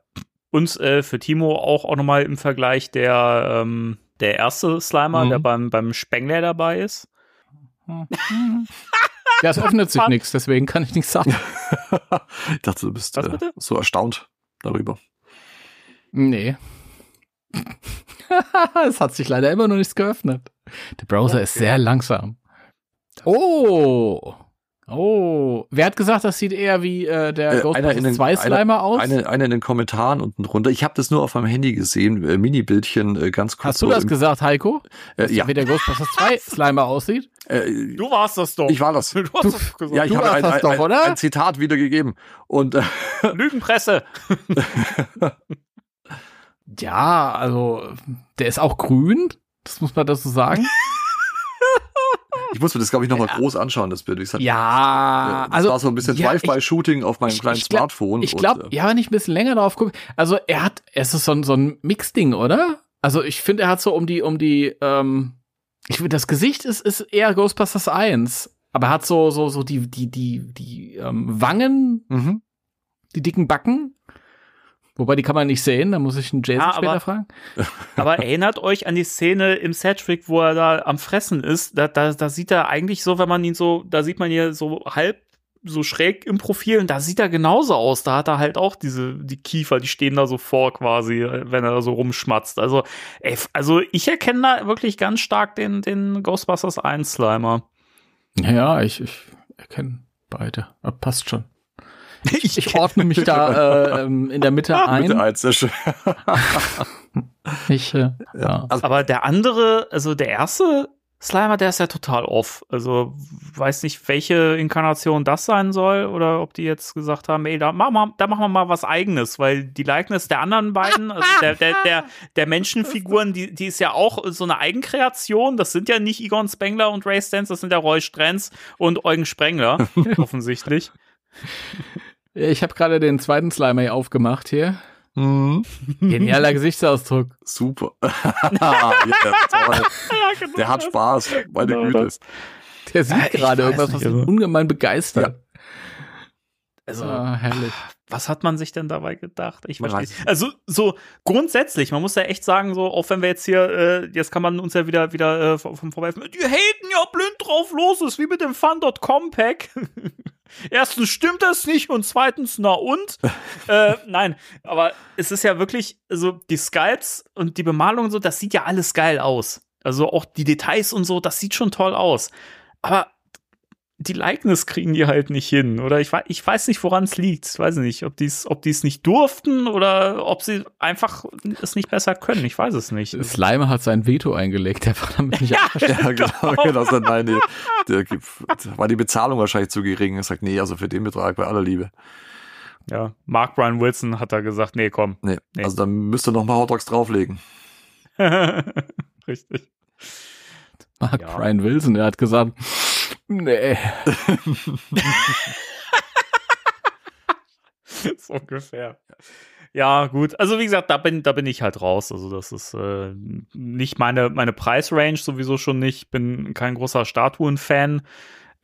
Und äh, für Timo auch, auch nochmal im Vergleich der, ähm, der erste Slimer, Mhm. der beim, beim Spengler dabei ist. *laughs* Ja, es öffnet sich nichts, deswegen kann ich nichts sagen. ich dachte, du bist äh, so erstaunt darüber. Nee. *laughs* es hat sich leider immer noch nichts geöffnet. Der Browser ist sehr langsam. Oh. Oh. Wer hat gesagt, das sieht eher wie äh, der Äh, Ghostbusters 2 Slimer einer, aus? Eine, eine in den Kommentaren unten drunter. Ich habe das nur auf meinem Handy gesehen, äh, Mini-Bildchen, äh, ganz kurz. Hast du so das gesagt, Heiko? Äh, ja, Wie der Ghostbusters 2 *laughs* Slimer aussieht? äh, Du warst das doch. ich war das. *laughs* Du hast das gesagt. Ja, ich Du habe warst ein, das ein, doch, ein, oder? ein Zitat wiedergegeben. Und äh, *laughs* Lügenpresse. Ja, also der ist auch grün. Das muss man dazu sagen. Ich muss mir das, glaube ich, nochmal groß anschauen, das Bild. Ich sag, Ja, äh, das also war so ein bisschen ja, Drive-by-Shooting auf meinem ich- kleinen ich glaub- Smartphone. Ich glaube, äh, ja, wenn ich ein bisschen länger drauf gucke, also er hat, es ist so ein, so ein Mix-Ding, oder? Also ich finde, er hat so um die, um die, ähm, ich finde, das Gesicht ist, ist eher Ghostbusters 1, aber er hat so, so, so die, die, die, die ähm, Wangen, Mhm. die dicken Backen. Wobei die kann man nicht sehen, da muss ich einen Jason Ja, später aber- fragen. *laughs* Aber erinnert euch an die Szene im Settrick, wo er da am Fressen ist. Da, da, da sieht er eigentlich so, wenn man ihn so, da sieht man hier so halb so schräg im Profil und da sieht er genauso aus. Da hat er halt auch diese, die Kiefer, die stehen da so vor quasi, wenn er da so rumschmatzt. Also, ey, also ich erkenne da wirklich ganz stark den, den Ghostbusters 1 Slimer. Ja, ich, ich erkenne beide. Aber passt schon. Ich, ich *laughs* ordne mich da äh, ähm, in der Mitte *laughs* Bitte ein. sehr schön. *laughs* Ich, äh, ja. Also, Aber der andere, also der erste Slimer, der ist ja total off. Also weiß nicht, welche Inkarnation das sein soll oder ob die jetzt gesagt haben, ey, da machen wir, da machen wir mal was eigenes, weil die Likeness der anderen beiden, also der, der, der, der Menschenfiguren, die, die ist ja auch so eine Eigenkreation. Das sind ja nicht Egon Spengler und Ray Stantz, das sind ja Roy Strenz und Eugen Sprengler, offensichtlich. Ich habe gerade den zweiten Slimer hier aufgemacht hier. mhm. Genialer Gesichtsausdruck. Super. *laughs* ja, toll. Der hat Spaß, meine Genau Güte. das. Der sieht ich gerade irgendwas, was ihn also- ungemein begeistert. Also, Ah, herrlich. was hat man sich denn dabei gedacht? Ich verstehe. weiß es Also so grundsätzlich, man muss ja echt sagen, so auch wenn wir jetzt hier, äh, jetzt kann man uns ja wieder wieder äh, vom vom Vorwerfen, die haten ja blind drauf los, ist wie mit dem Fun.com Pack. *laughs* Erstens stimmt das nicht und zweitens na und? *laughs* äh, nein, aber es ist ja wirklich, also die Sculpts und die Bemalung und so, das sieht ja alles geil aus. Also auch die Details und so, das sieht schon toll aus. Aber die Likeness kriegen die halt nicht hin. Oder ich, ich weiß nicht, woran es liegt. Ich weiß nicht, ob die es ob die's nicht durften oder ob sie einfach es nicht besser können. Ich weiß es nicht. Slimer hat sein Veto eingelegt, der war damit nicht *laughs* Ja, *laughs* Ja, genau, genau. So, nein, nee, der, war die Bezahlung wahrscheinlich zu gering. Er sagt, nee, also für den Betrag bei aller Liebe. ja. Mark Brian Wilson hat da gesagt, nee, komm. Nee, Nee. also dann müsste noch mal Hot Dogs drauflegen. *laughs* Richtig. Mark Ja. Brian Wilson, der hat gesagt, nee. *laughs* so ungefähr. Ja, gut. Also wie gesagt, da bin, da bin ich halt raus. Also das ist äh, nicht meine, meine Preisrange, sowieso schon nicht. Bin kein großer Statuen-Fan.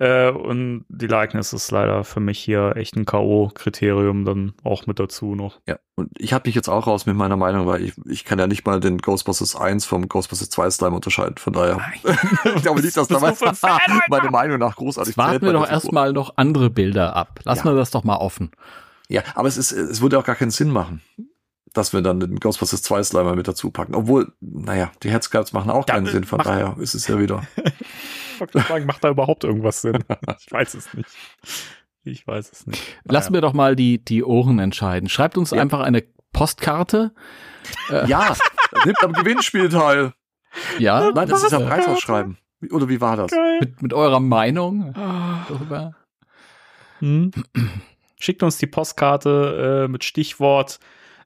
Äh, und die Likeness ist leider für mich hier echt ein K.O.-Kriterium dann auch mit dazu noch. Ja, und ich habe mich jetzt auch raus mit meiner Meinung, weil ich, ich kann ja nicht mal den Ghostbusters 1 vom Ghostbusters 2 Slime unterscheiden. Von daher, *laughs* ich glaube nicht, dass da bist du für ein Fan, Alter? meine Meinung nach großartig Jetzt warten wir doch erstmal noch andere Bilder ab. Lassen Ja. wir das doch mal offen. Ja, aber es ist, es würde auch gar keinen Sinn machen, dass wir dann den Ghostbusters 2 Slimer mit dazu packen. Obwohl, naja, die Headsculpts machen auch keinen äh, Sinn, von daher ist es ja wieder. *laughs* Ich wollte sagen, macht da überhaupt irgendwas Sinn? *laughs* Ich weiß es nicht. Ich weiß es nicht. Lassen wir doch mal die, die Ohren entscheiden. Schreibt uns Ja. einfach eine Postkarte. Ja, nimmt am Gewinnspiel teil. Ja, Nein, das ist ja äh, Preisausschreiben. Oder wie war das? mit, mit eurer Meinung darüber. Hm. Schickt uns die Postkarte äh, mit Stichwort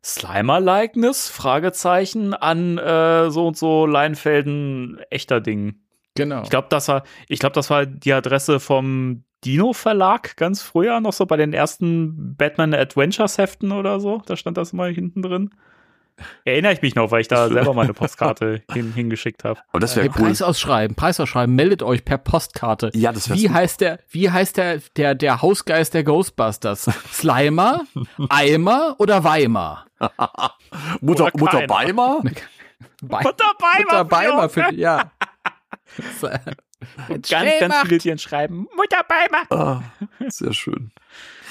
Slimer-Likeness, Fragezeichen, an äh, so und so Leinfelden echter Ding. Genau. Ich glaube, das war, ich glaube, das war die Adresse vom Dino Verlag ganz früher noch so bei den ersten Batman Adventures Heften oder so. Da stand das mal hinten drin. Erinnere ich mich noch, weil ich da selber *laughs* meine Postkarte hin, hingeschickt habe. Aber das wäre cool. Preis ausschreiben, Preis ausschreiben, meldet euch per Postkarte. Ja, das wäre Wie heißt der, wie heißt der, der, der Hausgeist der Ghostbusters? Slimer, Eimer oder Weimar? *laughs* Mutter, Oder Mutter? Bei, Und dabei Mutter Beimer für, ja. *laughs* ganz, ganz viele, die schreiben, Mutter Beimer. Ah, sehr schön.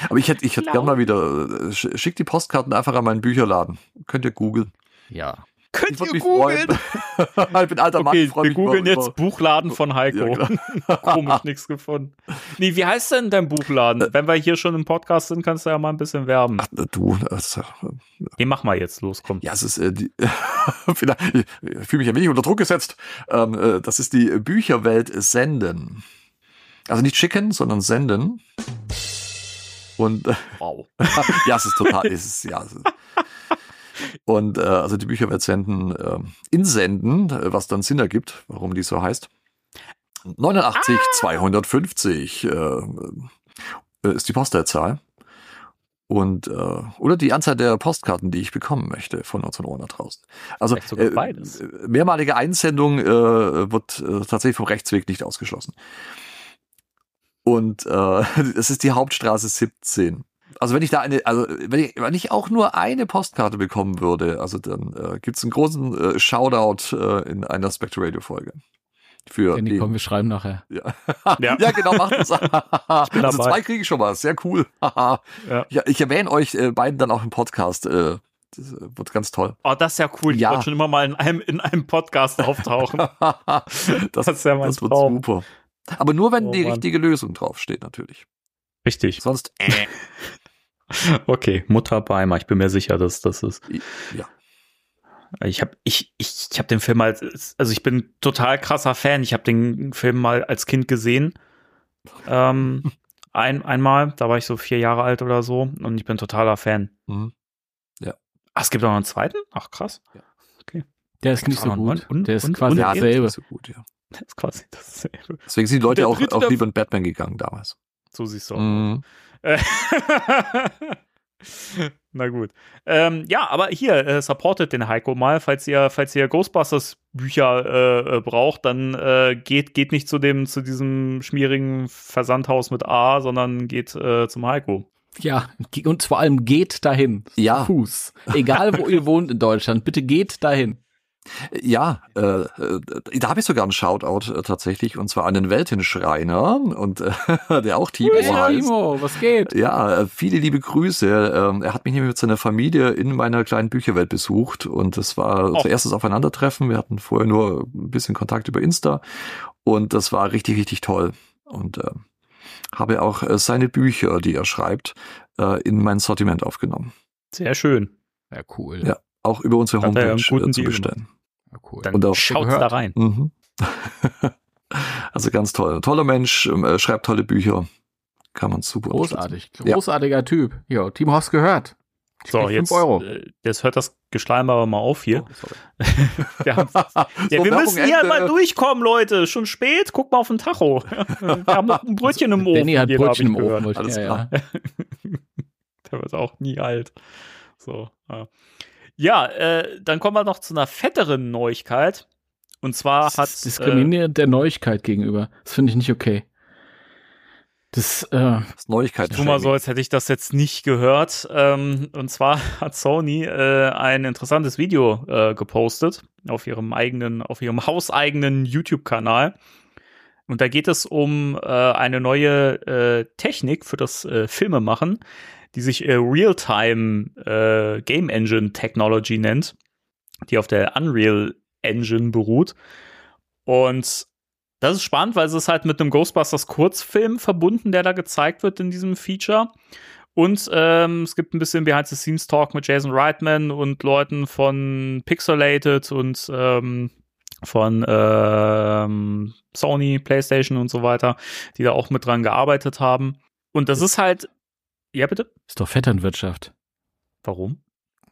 Aber ich hätte, ich hätte gern mal wieder, äh, sch- schickt die Postkarten einfach an meinen Bücherladen. Könnt ihr googeln. Ja. Könnt ihr googeln? *laughs* ich bin alter Mann, Okay, freu wir googeln über- jetzt Buchladen von Heiko. Ja, genau. *laughs* Komisch, nichts gefunden. Nee, wie heißt denn dein Buchladen? Wenn wir hier schon im Podcast sind, kannst du ja mal ein bisschen werben. Ach, du, das, äh, Nee, mach mal jetzt, los, komm. ja, es ist, äh, die, *laughs* ich fühle mich ein wenig unter Druck gesetzt. Ähm, äh, das ist die Bücherwelt Senden. Also nicht schicken, sondern senden. Und äh, Wow. ja, es ist total, es ist, ja. Es ist, und äh, also die Bücherwelt senden, äh, insenden, äh, was dann Sinn ergibt, warum die so heißt. 89 250 äh, äh, ist die Postleitzahl. Und äh, oder die Anzahl der Postkarten, die ich bekommen möchte von unseren Ohren da draußen. Also äh, beides. mehrmalige Einsendung äh, wird äh, tatsächlich vom Rechtsweg nicht ausgeschlossen. Und äh, *laughs* es ist die Hauptstraße 17. Also wenn ich da eine, also wenn ich, wenn ich auch nur eine Postkarte bekommen würde, also dann äh, gibt es einen großen äh, Shoutout äh, in einer Spectre Radio Folge. Für Danny, den, komm, wir schreiben nachher. ja. *laughs* Ja. ja. genau, macht das. *laughs* also zwei kriege ich schon mal, sehr cool. *laughs* ja. Ja. ich erwähne euch äh, beiden dann auch im Podcast. Äh, das äh, wird ganz toll. Oh, das ist ja cool. Ich Ja. wollte schon immer mal in einem, in einem Podcast auftauchen. das, Das ist ja mein das wird Traum. super. Aber nur wenn Oh, die Mann. richtige Lösung draufsteht, natürlich. Richtig. Sonst, äh, *laughs* Okay, Mutter Beimer, ich bin mir sicher, dass das ist. ja. Ich habe ich, ich, ich hab den Film als, also ich bin total krasser Fan. Ich habe den Film mal als Kind gesehen. Ähm, *laughs* ein, einmal, da war ich so vier Jahre alt oder so und ich bin totaler Fan. Mhm. Ach, es gibt auch noch einen zweiten? Ach, krass. Der ist nicht so gut. und- Der ist und- quasi und- Ja, dasselbe. ist so gut, ja. Das ist quasi dasselbe. Deswegen sind die Leute Der auch, auch der- lieber in Batman gegangen damals. So siehst du. aus. Mhm. Äh, *laughs* Na gut. Ähm, ja, aber hier, äh, supportet den Heiko mal, falls ihr, falls ihr Ghostbusters Bücher äh, äh, braucht, dann äh, geht, geht nicht zu dem, zu diesem schmierigen Versandhaus mit A, sondern geht äh, zum Heiko. Ja, und vor allem geht dahin. Ja. Zu Fuß. Egal, wo ihr wohnt in Deutschland, bitte geht dahin. Ja, äh, äh, da habe ich sogar einen Shoutout äh, tatsächlich, und zwar an den Weltenschreiner, und äh, *laughs* der auch Timo Hey, heißt. Timo, was geht? Ja, äh, viele liebe Grüße. Ähm, Er hat mich nämlich mit seiner Familie in meiner kleinen Bücherwelt besucht und das war unser erstes Aufeinandertreffen. Wir hatten vorher nur ein bisschen Kontakt über Insta und das war richtig, richtig toll. Und äh, habe auch äh, seine Bücher, die er schreibt, äh, in mein Sortiment aufgenommen. Sehr schön. Ja, cool. Ja. Auch über unsere Hat ja Homepage einen guten äh, zu bestellen. Ja, cool. Dann Und auch- schaut's gehört. da rein. Mhm. *laughs* also ganz toll. Toller Mensch, ähm, äh, schreibt tolle Bücher. Kann man super Großartig. Ja. Großartiger Typ. Jo, Timo, hast gehört. Ich So, jetzt, Euro. äh, jetzt hört das Geschleim aber mal auf hier. Oh, sorry. *laughs* Wir, haben, *laughs* So, ja, wir Werbung müssen hier Ende. mal durchkommen, Leute. Schon spät. Guck mal auf den Tacho. Wir haben noch ein Brötchen im Ofen. Danny hat Jeder, Brötchen im gehört. Ofen. wollte- Alles ja, klar. ja. Der wird auch nie alt. So. Ja, ja äh, dann kommen wir noch zu einer fetteren Neuigkeit. Und zwar Das hat. ist diskriminierend der Neuigkeit gegenüber. Das finde ich nicht okay. Das, äh, Das Neuigkeiten. Tu mal so, als hätte ich das jetzt nicht gehört. Ähm, und zwar *laughs* hat Sony äh, ein interessantes Video äh, gepostet auf ihrem eigenen, auf ihrem hauseigenen YouTube-Kanal. Und da geht es um äh, eine neue äh, Technik für das äh, Filmemachen, die sich äh, Real-Time äh, Game Engine Technology nennt, die auf der Unreal Engine beruht. Und das ist spannend, weil es ist halt mit einem Ghostbusters Kurzfilm verbunden, der da gezeigt wird in diesem Feature. Und ähm, es gibt ein bisschen Behind-the-Scenes-Talk mit Jason Reitman und Leuten von Pixelated und ähm, von ähm, Sony, PlayStation und so weiter, die da auch mit dran gearbeitet haben. Und das ist halt. Ja, bitte? ist doch Vetternwirtschaft. Warum?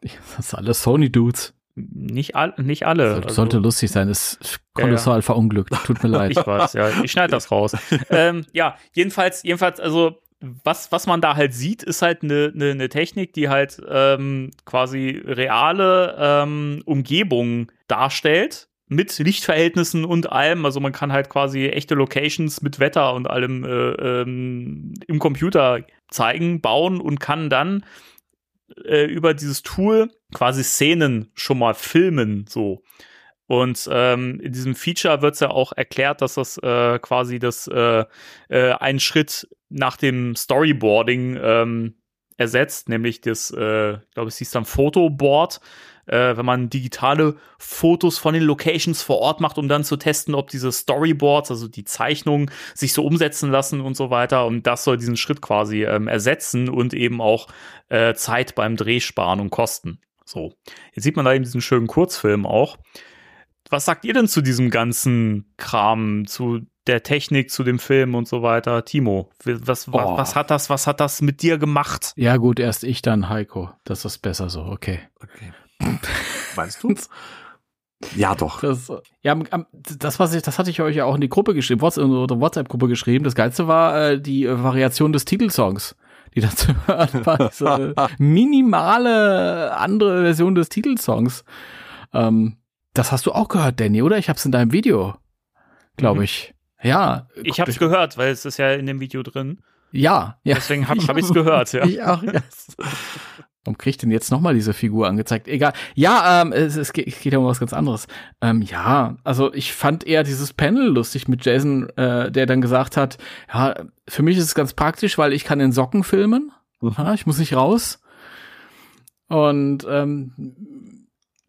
Das sind alles Sony-Dudes. Nicht, all, nicht alle. Sollte, Also- lustig sein. Ist kolossal verunglückt. Tut mir leid. *laughs* Ich weiß, ja. Ich schneide das raus. *laughs* ähm, ja, jedenfalls, jedenfalls, also was, was man da halt sieht, ist halt eine ne, ne Technik, die halt ähm, quasi reale ähm, Umgebungen darstellt. Mit Lichtverhältnissen und allem. Also man kann halt quasi echte Locations mit Wetter und allem äh, ähm, im Computer zeigen, bauen und kann dann äh, über dieses Tool quasi Szenen schon mal filmen, so. Und ähm, in diesem Feature wird es ja auch erklärt, dass das äh, quasi das äh, äh, einen Schritt nach dem Storyboarding ähm, ersetzt, nämlich das, äh, ich glaube, es hieß dann Fotoboard, äh, wenn man digitale Fotos von den Locations vor Ort macht, um dann zu testen, ob diese Storyboards, also die Zeichnungen, sich so umsetzen lassen und so weiter. Und das soll diesen Schritt quasi ähm, ersetzen und eben auch äh, Zeit beim Dreh sparen und kosten. So, jetzt sieht man da eben diesen schönen Kurzfilm auch. Was sagt ihr denn zu diesem ganzen Kram, zu der Technik, zu dem Film und so weiter? Timo, was, was, Oh. was hat das, was hat das mit dir gemacht? Ja, gut, erst ich, dann Heiko. Das ist besser so, okay. Okay. *laughs* Meinst du? Ja, doch. Das, ja, das, was ich, das hatte ich euch ja auch in die Gruppe geschrieben, WhatsApp, in unsere WhatsApp-Gruppe geschrieben. Das Geilste war äh, die äh, Variation des Titelsongs, die *laughs* dazu hören war. Diese minimale andere Version des Titelsongs. Ähm, das hast du auch gehört, Danny, oder? Ich hab's in deinem Video, glaube Mhm. ich. Ja. Ich es gehört, weil es ist ja in dem Video drin. Ja, ja. Deswegen habe *laughs* hab ich's gehört, ja. Ich auch, ja. Warum kriegt denn jetzt nochmal diese Figur angezeigt? Egal. Ja, ähm, es, es, geht, es geht ja um was ganz anderes. Ähm, ja, also ich fand eher dieses Panel lustig mit Jason, äh, der dann gesagt hat, ja, für mich ist es ganz praktisch, weil ich kann in Socken filmen. Ja, ich muss nicht raus. Und ähm,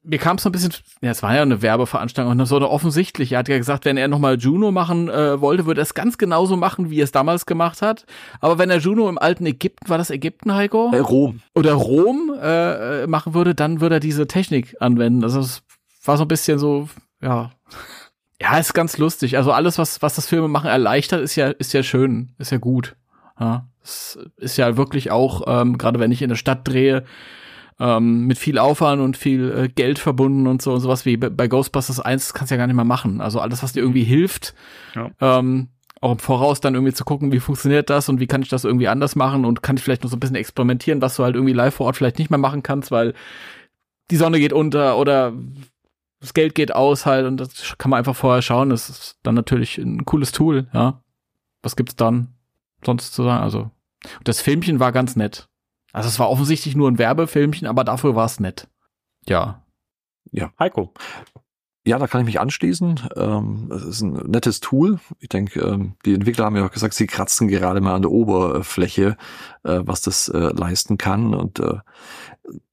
mir kam es so ein bisschen, ja, es war ja eine Werbeveranstaltung und so offensichtlich. Er hat ja gesagt, wenn er nochmal Juno machen äh, wollte, würde er es ganz genauso machen, wie er es damals gemacht hat. Aber wenn er Juno im alten Ägypten, war das Ägypten, Heiko? Äh, Rom. Oder Rom äh, machen würde, dann würde er diese Technik anwenden. Also es war so ein bisschen so, ja. Ja, ist ganz lustig. Also alles, was, was das Filmemachen erleichtert, ist ja, ist ja schön, ist ja gut. Ja, es ist ja wirklich auch, ähm, gerade wenn ich in der Stadt drehe, ähm, mit viel Aufwand und viel äh, Geld verbunden und so und sowas wie bei Ghostbusters 1 kannst du ja gar nicht mehr machen. Also alles, was dir irgendwie hilft, Ja. ähm, auch im Voraus dann irgendwie zu gucken, wie funktioniert das und wie kann ich das irgendwie anders machen und kann ich vielleicht noch so ein bisschen experimentieren, was du halt irgendwie live vor Ort vielleicht nicht mehr machen kannst, weil die Sonne geht unter oder das Geld geht aus halt und das kann man einfach vorher schauen. Das ist dann natürlich ein cooles Tool, ja. Was gibt's dann sonst zu sagen? Also, das Filmchen war ganz nett. Also es war offensichtlich nur ein Werbefilmchen, aber dafür war es nett. Ja. Heiko. Ja, da kann ich mich anschließen. Ähm, es ist ein nettes Tool. Ich denke, ähm, die Entwickler haben ja auch gesagt, sie kratzen gerade mal an der Oberfläche, äh, was das äh, leisten kann. Und äh,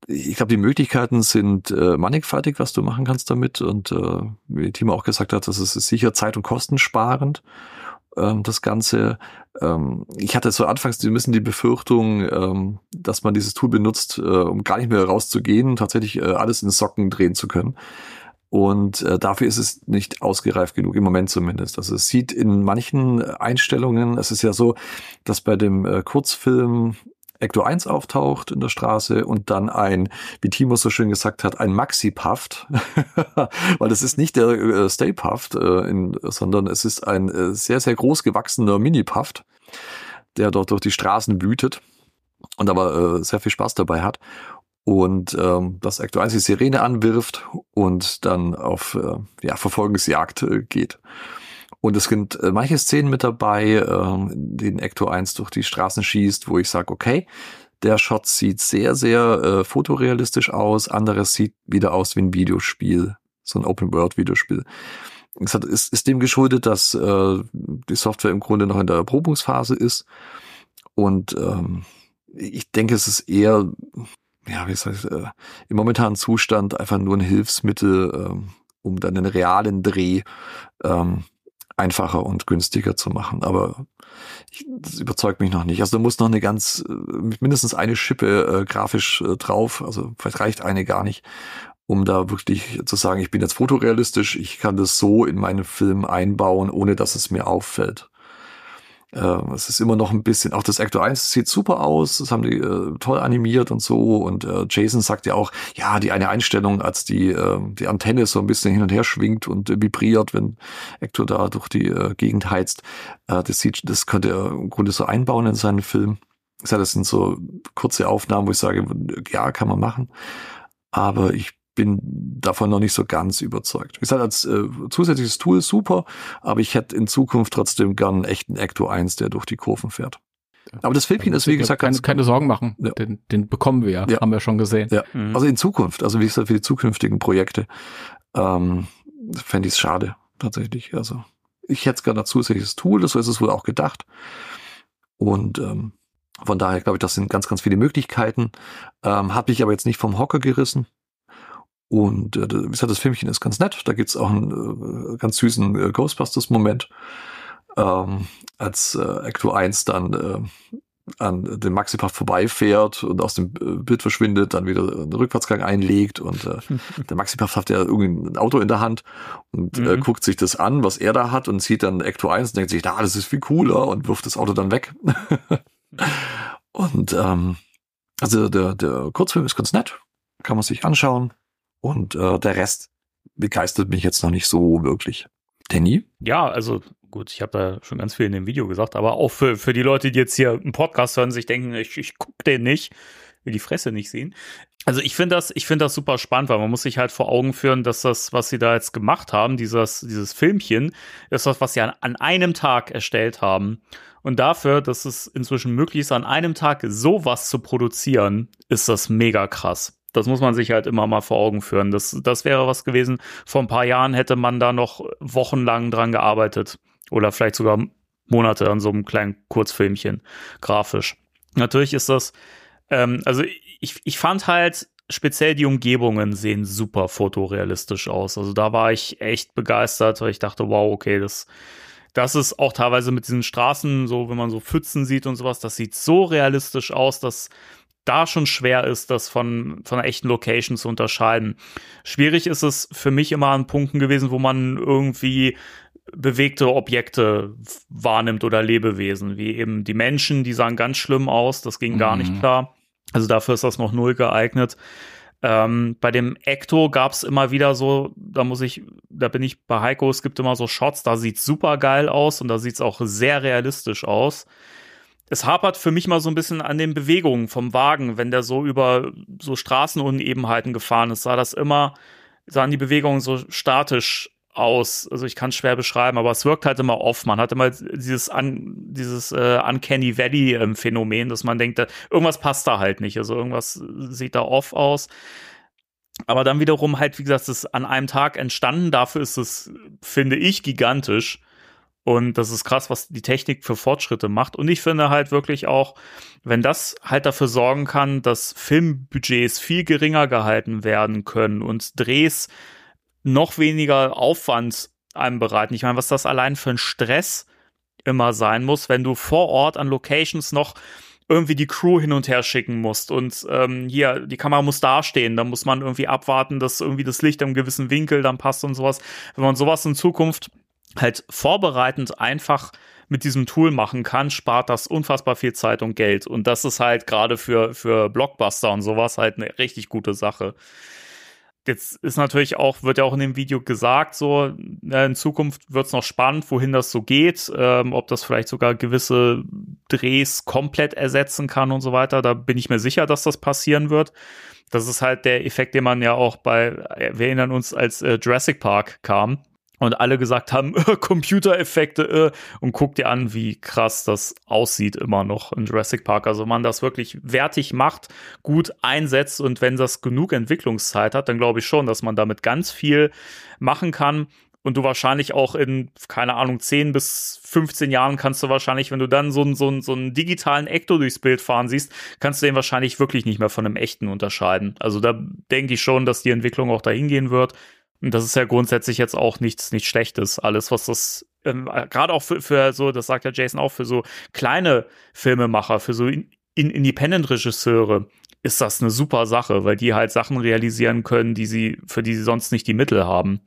ich glaube, die Möglichkeiten sind äh, mannigfaltig, was du machen kannst damit. Und äh, wie Timo auch gesagt hat, das ist sicher zeit- und kostensparend. Ähm, das Ganze. Ähm, ich hatte so anfangs ein bisschen die Befürchtung, ähm, dass man dieses Tool benutzt, äh, um gar nicht mehr rauszugehen, tatsächlich äh, alles in Socken drehen zu können. Und äh, dafür ist es nicht ausgereift genug, im Moment zumindest. Also es sieht in manchen Einstellungen, es ist ja so, dass bei dem äh, Kurzfilm Ecto 1 auftaucht in der Straße und dann ein, wie Timo so schön gesagt hat, ein Maxi-Puft, *laughs* weil das ist nicht der äh, Stay Puft, äh, sondern es ist ein äh, sehr, sehr groß gewachsener Mini-Puft, der dort durch die Straßen wütet und aber äh, sehr viel Spaß dabei hat und ähm, das Ecto 1 die Sirene anwirft und dann auf äh, ja, Verfolgungsjagd äh, geht. Und es sind äh, manche Szenen mit dabei, äh, in denen Ecto 1 durch die Straßen schießt, wo ich sage, okay, der Shot sieht sehr, sehr äh, fotorealistisch aus, anderes sieht wieder aus wie ein Videospiel, so ein Open-World-Videospiel. Es hat, ist, ist dem geschuldet, dass äh, die Software im Grunde noch in der Erprobungsphase ist. Und ähm, ich denke, es ist eher, ja, wie soll ich, äh, im momentanen Zustand einfach nur ein Hilfsmittel, ähm, um dann einen realen Dreh ähm, einfacher und günstiger zu machen. Aber ich, das überzeugt mich noch nicht. Also da muss noch eine ganz, äh, mindestens eine Schippe äh, grafisch äh, drauf. Also vielleicht reicht eine gar nicht, um da wirklich zu sagen, ich bin jetzt fotorealistisch, ich kann das so in meinen Film einbauen, ohne dass es mir auffällt. Äh, es ist immer noch ein bisschen, auch das Actor 1 sieht super aus, das haben die äh, toll animiert und so. Und äh, Jason sagt ja auch, ja, die eine Einstellung, als die, äh, die Antenne so ein bisschen hin und her schwingt und äh, vibriert, wenn Actor da durch die äh, Gegend heizt, äh, das sieht, das könnte er im Grunde so einbauen in seinen Film. Das sind so kurze Aufnahmen, wo ich sage, ja, kann man machen. Aber ich bin davon noch nicht so ganz überzeugt. Wie gesagt, als äh, zusätzliches Tool super, aber ich hätte in Zukunft trotzdem gern einen echten Ecto 1, der durch die Kurven fährt. Aber das Filmchen ist, wie gesagt, keine, ganz keine Sorgen machen. Ja. Den, den bekommen wir ja, Ja. haben wir schon gesehen. Ja, Mhm. also in Zukunft, also wie gesagt, für die zukünftigen Projekte, ähm, fände ich es schade, tatsächlich. Also ich hätte gerne ein zusätzliches Tool, so ist es wohl auch gedacht. Und ähm, von daher glaube ich, das sind ganz, ganz viele Möglichkeiten. Ähm, Hat mich aber jetzt nicht vom Hocker gerissen. Und äh, wie gesagt, das Filmchen ist ganz nett. Da gibt's auch einen äh, ganz süßen äh, Ghostbusters-Moment, ähm, als äh, Ecto 1 dann äh, an dem Maxi-Puff vorbeifährt und aus dem äh, Bild verschwindet, dann wieder einen Rückwärtsgang einlegt und äh, *laughs* der Maxi-Puff hat ja irgendwie ein Auto in der Hand und äh, Mhm. guckt sich das an, was er da hat und sieht dann Ecto 1 und denkt sich, na, das ist viel cooler und wirft das Auto dann weg. *laughs* und ähm, also der, der Kurzfilm ist ganz nett, kann man sich anschauen und äh, der Rest begeistert mich jetzt noch nicht so wirklich. Danny? Ja, also gut, ich habe da schon ganz viel in dem Video gesagt, aber auch für, für die Leute, die jetzt hier einen Podcast hören, sich denken, ich, ich gucke den nicht. will die Fresse nicht sehen. Also ich finde das, ich finde das super spannend, weil man muss sich halt vor Augen führen, dass das, was sie da jetzt gemacht haben, dieses, dieses Filmchen, ist das, was sie an, an einem Tag erstellt haben. Und dafür, dass es inzwischen möglich ist, an einem Tag sowas zu produzieren, ist das mega krass. Das muss man sich halt immer mal vor Augen führen. Das, das wäre was gewesen. Vor ein paar Jahren hätte man da noch wochenlang dran gearbeitet. Oder vielleicht sogar Monate an so einem kleinen Kurzfilmchen, grafisch. Natürlich ist das, ähm, also ich, ich fand halt, speziell die Umgebungen sehen super fotorealistisch aus. Also da war ich echt begeistert, weil ich dachte, wow, okay, das, das ist auch teilweise mit diesen Straßen, so wenn man so Pfützen sieht und sowas, das sieht so realistisch aus, dass da schon schwer ist, das von, von einer echten Location zu unterscheiden. Schwierig ist es für mich immer an Punkten gewesen, wo man irgendwie bewegte Objekte wahrnimmt oder Lebewesen, wie eben die Menschen, die sahen ganz schlimm aus, das ging gar nicht Mhm. klar. Also dafür ist das noch null geeignet. Ähm, bei dem Ecto gab es immer wieder so, da muss ich, da bin ich bei Heiko, es gibt immer so Shots, da sieht's super geil aus und da sieht's auch sehr realistisch aus. Es hapert für mich mal so ein bisschen an den Bewegungen vom Wagen, wenn der so über so Straßenunebenheiten gefahren ist, sah das immer, sahen die Bewegungen so statisch aus. Also ich kann es schwer beschreiben, aber es wirkt halt immer off. Man hat immer dieses, un, dieses äh, Uncanny Valley-Phänomen, dass man denkt, irgendwas passt da halt nicht. Also irgendwas sieht da off aus. Aber dann wiederum halt, wie gesagt, es ist an einem Tag entstanden. Dafür ist es, finde ich, gigantisch. Und das ist krass, was die Technik für Fortschritte macht. Und ich finde halt wirklich auch, wenn das halt dafür sorgen kann, dass Filmbudgets viel geringer gehalten werden können und Drehs noch weniger Aufwand einem bereiten. Ich meine, was das allein für ein Stress immer sein muss, wenn du vor Ort an Locations noch irgendwie die Crew hin und her schicken musst und ähm, hier, die Kamera muss dastehen, da muss man irgendwie abwarten, dass irgendwie das Licht am gewissen Winkel dann passt und sowas. Wenn man sowas in Zukunft halt vorbereitend einfach mit diesem Tool machen kann, spart das unfassbar viel Zeit und Geld. Und das ist halt gerade für, für Blockbuster und sowas halt eine richtig gute Sache. Jetzt ist natürlich auch, wird ja auch in dem Video gesagt, so in Zukunft wird es noch spannend, wohin das so geht, ähm, ob das vielleicht sogar gewisse Drehs komplett ersetzen kann und so weiter. Da bin ich mir sicher, dass das passieren wird. Das ist halt der Effekt, den man ja auch bei, äh, wir erinnern uns, als äh, Jurassic Park kam und alle gesagt haben, *laughs* äh, Computereffekte äh, und guck dir an, wie krass das aussieht immer noch in Jurassic Park. Also man das wirklich wertig macht, gut einsetzt und wenn das genug Entwicklungszeit hat, dann glaube ich schon, dass man damit ganz viel machen kann und du wahrscheinlich auch in, keine Ahnung, 10 bis 15 Jahren kannst du wahrscheinlich, wenn du dann so einen, so einen, so einen digitalen Ecto durchs Bild fahren siehst, kannst du den wahrscheinlich wirklich nicht mehr von einem echten unterscheiden. Also da denke ich schon, dass die Entwicklung auch dahin gehen wird. Und das ist ja grundsätzlich jetzt auch nichts, nichts Schlechtes. Alles, was das, ähm, gerade auch für, für so, das sagt ja Jason auch, für so kleine Filmemacher, für so in, in Independent-Regisseure, ist das eine super Sache, weil die halt Sachen realisieren können, die sie, für die sie sonst nicht die Mittel haben.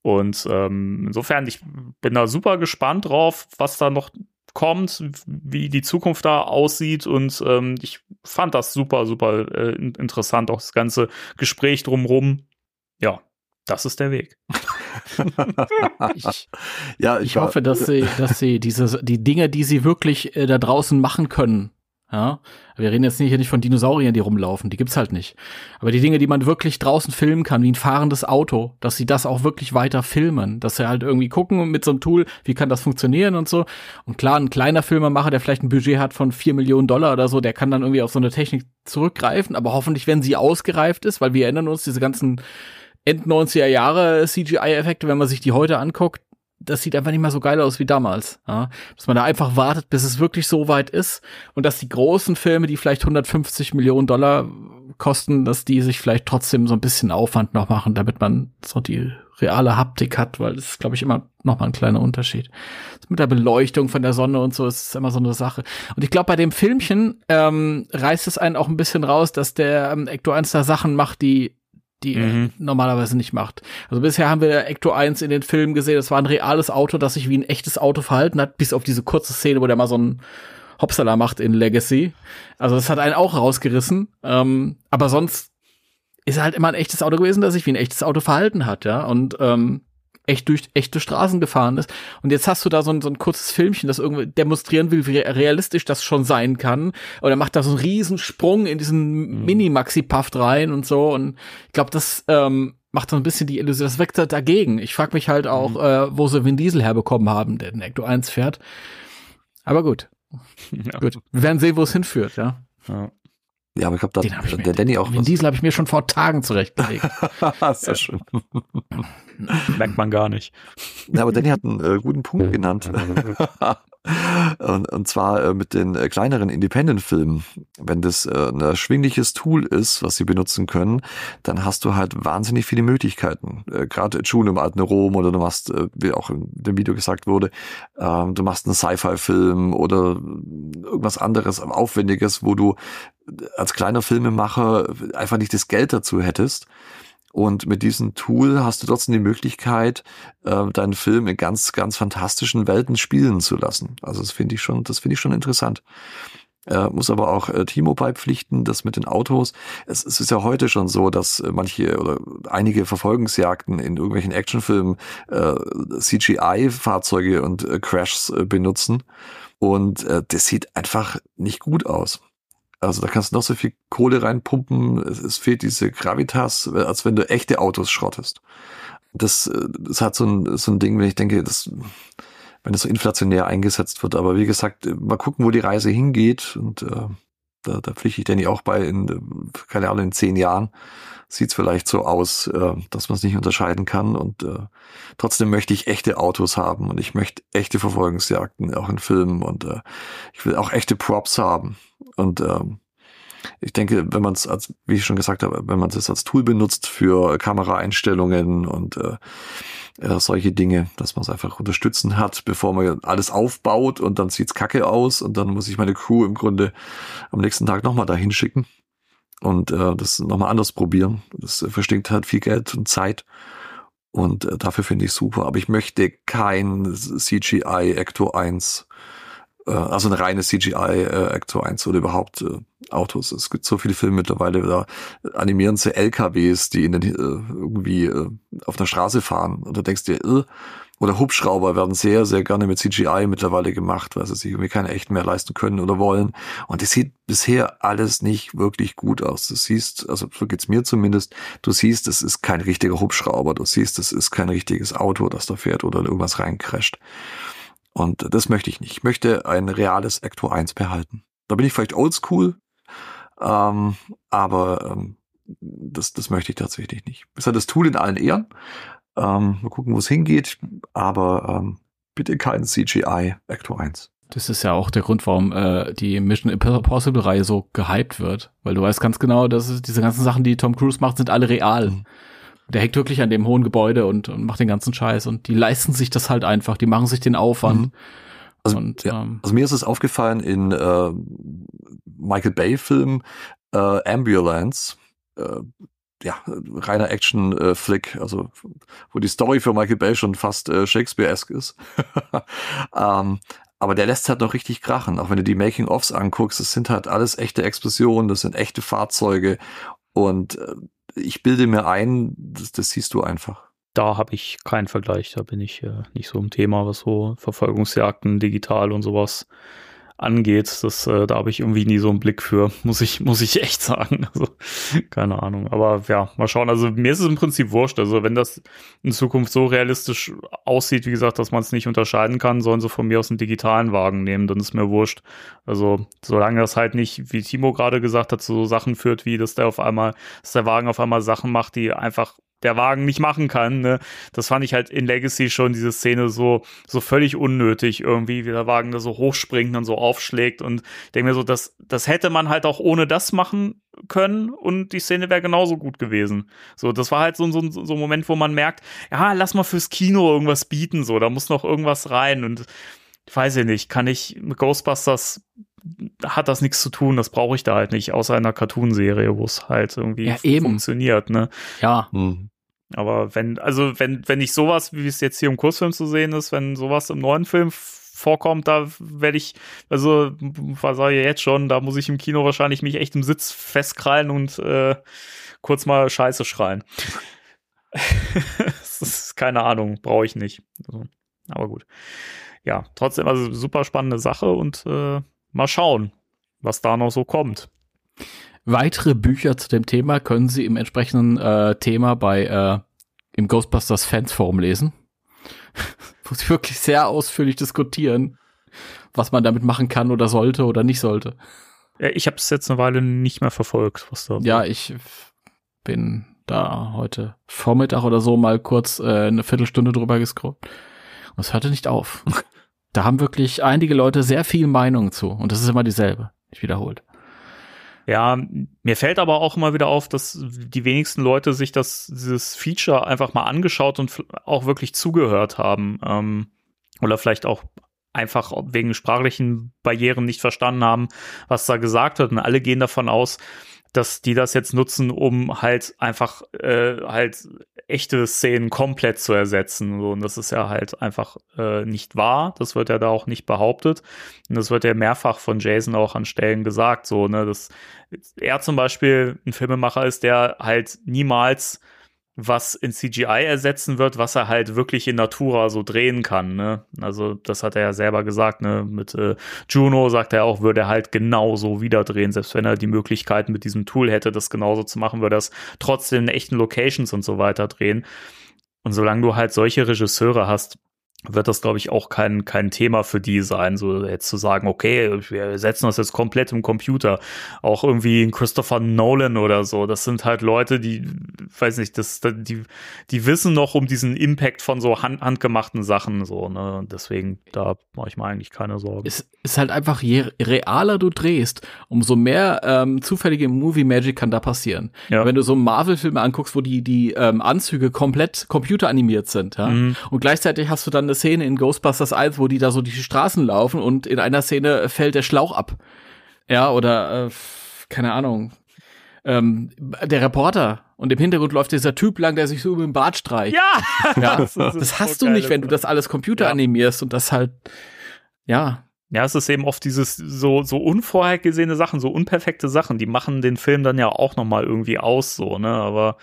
Und ähm, insofern, ich bin da super gespannt drauf, was da noch kommt, wie die Zukunft da aussieht. Und ähm, ich fand das super, super äh, interessant, auch das ganze Gespräch drumrum. Ja, das ist der Weg. *laughs* ich, ja, ich hoffe, dass sie, dass sie diese, die Dinge, die sie wirklich äh, da draußen machen können, ja, wir reden jetzt nicht, nicht von Dinosauriern, die rumlaufen, die gibt's halt nicht. Aber die Dinge, die man wirklich draußen filmen kann, wie ein fahrendes Auto, dass sie das auch wirklich weiter filmen, dass sie halt irgendwie gucken mit so einem Tool, wie kann das funktionieren und so. Und klar, ein kleiner Filmemacher, der vielleicht ein Budget hat von vier Millionen Dollar oder so, der kann dann irgendwie auf so eine Technik zurückgreifen, aber hoffentlich, wenn sie ausgereift ist, weil wir erinnern uns, diese ganzen End 90er Jahre CGI-Effekte, wenn man sich die heute anguckt, das sieht einfach nicht mehr so geil aus wie damals. Ja? Dass man da einfach wartet, bis es wirklich so weit ist und dass die großen Filme, die vielleicht 150 Millionen Dollar kosten, dass die sich vielleicht trotzdem so ein bisschen Aufwand noch machen, damit man so die reale Haptik hat, weil das ist, glaube ich, immer noch mal ein kleiner Unterschied. Mit der Beleuchtung von der Sonne und so ist immer so eine Sache. Und ich glaube, bei dem Filmchen ähm, reißt es einen auch ein bisschen raus, dass der ähm, Ecto 1 da Sachen macht, die die mhm. er normalerweise nicht macht. Also bisher haben wir Ecto 1 in den Filmen gesehen, das war ein reales Auto, das sich wie ein echtes Auto verhalten hat, bis auf diese kurze Szene, wo der mal so ein Hopsala macht in Legacy. Also das hat einen auch rausgerissen. Ähm, aber sonst ist er halt immer ein echtes Auto gewesen, das sich wie ein echtes Auto verhalten hat, ja. Und ähm, echt durch echte Straßen gefahren ist. Und jetzt hast du da so ein, so ein kurzes Filmchen, das irgendwie demonstrieren will, wie realistisch das schon sein kann. Und er macht da so einen riesen Sprung in diesen mhm. Mini-Maxi-Puff rein und so. Und ich glaube, das ähm, macht so ein bisschen die Illusion, das weckt dagegen. Ich frage mich halt auch, mhm. äh, wo sie Vin Diesel herbekommen haben, der den Ecto 1 fährt. Aber gut. *laughs* Ja. Gut. Wir werden sehen, wo es hinführt, ja. ja. Ja, aber ich glaube, da der, der Danny auch. Den. Diesel habe ich mir schon vor Tagen zurechtgelegt. *laughs* Sehr schön. *laughs* *laughs* Merkt man gar nicht. Ja, aber Danny hat einen äh, guten Punkt genannt. *laughs* und, und zwar äh, mit den äh, kleineren Independent-Filmen. Wenn das äh, ein erschwingliches Tool ist, was sie benutzen können, dann hast du halt wahnsinnig viele Möglichkeiten. Äh, Gerade Schulen im alten Rom oder du machst, äh, wie auch in dem Video gesagt wurde, ähm, du machst einen Sci-Fi-Film oder irgendwas anderes, aufwendiges, wo du als kleiner Filmemacher einfach nicht das Geld dazu hättest. Und mit diesem Tool hast du trotzdem die Möglichkeit, äh, deinen Film in ganz, ganz fantastischen Welten spielen zu lassen. Also das finde ich schon, das finde ich schon interessant. Äh, muss aber auch äh, Timo beipflichten, das mit den Autos. Es, es, ist ja heute schon so, dass äh, manche oder einige Verfolgungsjagden in irgendwelchen Actionfilmen äh, CGI-Fahrzeuge und äh, Crashs äh, benutzen. Und äh, das sieht einfach nicht gut aus. Also da kannst du noch so viel Kohle reinpumpen. Es, es fehlt diese Gravitas, als wenn du echte Autos schrottest. Das, das hat so ein, so ein Ding, wenn ich denke, das, wenn das so inflationär eingesetzt wird. Aber wie gesagt, mal gucken, wo die Reise hingeht. Und äh, da, da pflichte ich Danny auch bei, in, keine Ahnung, in zehn Jahren sieht es vielleicht so aus, äh, dass man es nicht unterscheiden kann. Und äh, trotzdem möchte ich echte Autos haben und ich möchte echte Verfolgungsjagden, auch in Filmen. Und äh, ich will auch echte Props haben. Und ähm, ich denke, wenn man es als, wie ich schon gesagt habe, wenn man es als Tool benutzt für Kameraeinstellungen und äh, äh, solche Dinge, dass man es einfach unterstützen hat, bevor man alles aufbaut und dann sieht's kacke aus und dann muss ich meine Crew im Grunde am nächsten Tag nochmal dahin schicken und äh, das nochmal anders probieren. Das verstinkt halt viel Geld und Zeit. Und äh, dafür finde ich super. Aber ich möchte kein CGI Ecto 1 äh, also eine reine CGI äh, Acto 1 oder überhaupt äh, Autos. Es gibt so viele Filme mittlerweile, da animieren sie LKWs, die in den, äh, irgendwie äh, auf der Straße fahren. Und da denkst du dir, äh, oder Hubschrauber werden sehr, sehr gerne mit CGI mittlerweile gemacht, weil sie sich irgendwie keine echten mehr leisten können oder wollen. Und das sieht bisher alles nicht wirklich gut aus. Du siehst, also so geht's mir zumindest, du siehst, es ist kein richtiger Hubschrauber, du siehst, es ist kein richtiges Auto, das da fährt oder irgendwas reincrasht. Und das möchte ich nicht. Ich möchte ein reales Ecto 1 behalten. Da bin ich vielleicht oldschool, ähm, aber ähm, das, das möchte ich tatsächlich nicht. Ist halt das Tool in allen Ehren. Ähm, mal gucken, wo es hingeht, aber ähm, bitte kein CGI Ecto 1. Das ist ja auch der Grund, warum äh, die Mission Impossible Reihe so gehypt wird, weil du weißt ganz genau, dass diese ganzen Sachen, die Tom Cruise macht, sind alle real. Mhm. Der hängt wirklich an dem hohen Gebäude und, und macht den ganzen Scheiß und die leisten sich das halt einfach, die machen sich den Aufwand. Mhm. Also, und, ja, ähm, also mir ist es aufgefallen in äh, Michael Bay Film äh, Ambulance, äh, ja, reiner Action-Flick, also wo die Story für Michael Bay schon fast äh, Shakespeare-esque ist. *laughs* ähm, aber der lässt halt noch richtig krachen. Auch wenn du die Making-ofs anguckst, das sind halt alles echte Explosionen, das sind echte Fahrzeuge und äh, ich bilde mir ein, das, das siehst du einfach. Da habe ich keinen Vergleich, da bin ich äh, nicht so im Thema, was so Verfolgungsjagden, digital und sowas angeht. Das, äh, da habe ich irgendwie nie so einen Blick für, *laughs* muss ich, muss ich echt sagen. *laughs* Also, keine Ahnung. Aber ja, mal schauen. Also mir ist es im Prinzip wurscht. Also wenn das in Zukunft so realistisch aussieht, wie gesagt, dass man es nicht unterscheiden kann, sollen sie von mir aus einen digitalen Wagen nehmen, dann ist mir wurscht. Also solange das halt nicht, wie Timo gerade gesagt hat, so Sachen führt, wie dass der auf einmal, dass der Wagen auf einmal Sachen macht, die einfach der Wagen nicht machen kann. Ne? Das fand ich halt in Legacy schon, diese Szene so, so völlig unnötig irgendwie, wie der Wagen da so hochspringt und so aufschlägt. Und ich denke mir so, das, das hätte man halt auch ohne das machen können und die Szene wäre genauso gut gewesen. So, das war halt so, so, so ein Moment, wo man merkt, ja, lass mal fürs Kino irgendwas bieten, so, da muss noch irgendwas rein und ich weiß ja nicht, kann ich mit Ghostbusters hat das nichts zu tun, das brauche ich da halt nicht, außer einer Cartoonserie, wo es halt irgendwie ja, funktioniert, ne? Ja. Hm. Aber wenn, also wenn, wenn ich sowas, wie es jetzt hier im Kursfilm zu sehen ist, wenn sowas im neuen Film vorkommt, da werde ich, also was sage ich jetzt schon, da muss ich im Kino wahrscheinlich mich echt im Sitz festkrallen und äh, kurz mal Scheiße schreien. *laughs* das ist keine Ahnung, brauche ich nicht. Also, aber gut. Ja, trotzdem, also super spannende Sache und äh, mal schauen, was da noch so kommt. Weitere Bücher zu dem Thema können Sie im entsprechenden äh, Thema bei äh, im Ghostbusters Fans Forum lesen, *laughs* wo Sie wirklich sehr ausführlich diskutieren, was man damit machen kann oder sollte oder nicht sollte. Ich habe es jetzt eine Weile nicht mehr verfolgt, was da. Ja, ich bin da heute Vormittag oder so mal kurz äh, eine Viertelstunde drüber gescrollt. Und es hörte nicht auf. *laughs* da haben wirklich einige Leute sehr viel Meinung zu. Und das ist immer dieselbe. Ich wiederholt. Ja, mir fällt aber auch immer wieder auf, dass die wenigsten Leute sich das, dieses Feature einfach mal angeschaut und auch wirklich zugehört haben. Ähm, oder vielleicht auch einfach wegen sprachlichen Barrieren nicht verstanden haben, was da gesagt wird. Und alle gehen davon aus, dass die das jetzt nutzen, um halt einfach äh, halt echte Szenen komplett zu ersetzen. Und das ist ja halt einfach äh, nicht wahr. Das wird ja da auch nicht behauptet. Und das wird ja mehrfach von Jason auch an Stellen gesagt. So, ne, dass er zum Beispiel ein Filmemacher ist, der halt niemals was in CGI ersetzen wird, was er halt wirklich in Natura so drehen kann. Ne? Also das hat er ja selber gesagt. Ne? Mit äh, Juno sagt er auch, würde er halt genauso wieder drehen, selbst wenn er die Möglichkeit mit diesem Tool hätte, das genauso zu machen, würde er es trotzdem in echten Locations und so weiter drehen. Und solange du halt solche Regisseure hast, wird das, glaube ich, auch kein, kein Thema für die sein, so jetzt zu sagen, okay, wir setzen das jetzt komplett im Computer. Auch irgendwie ein Christopher Nolan oder so. Das sind halt Leute, die, weiß nicht, das, die, die wissen noch um diesen Impact von so hand, handgemachten Sachen, so, ne. Und deswegen, da mache ich mir eigentlich keine Sorgen. Es ist halt einfach, je realer du drehst, umso mehr ähm, zufällige Movie Magic kann da passieren. Ja. Wenn du so Marvel-Filme anguckst, wo die, die ähm, Anzüge komplett computeranimiert sind, ja, mhm. und gleichzeitig hast du dann eine Szene in Ghostbusters 1, wo die da so die Straßen laufen und in einer Szene fällt der Schlauch ab. Ja, oder äh, keine Ahnung. Ähm, der Reporter und im Hintergrund läuft dieser Typ lang, der sich so über den Bart streicht. Ja, ja *laughs* das, das hast du nicht, wenn du das alles Computer ja. animierst und das halt, ja. Ja, es ist eben oft dieses so so unvorhergesehene Sachen, so unperfekte Sachen, die machen den Film dann ja auch noch mal irgendwie aus, so ne. Aber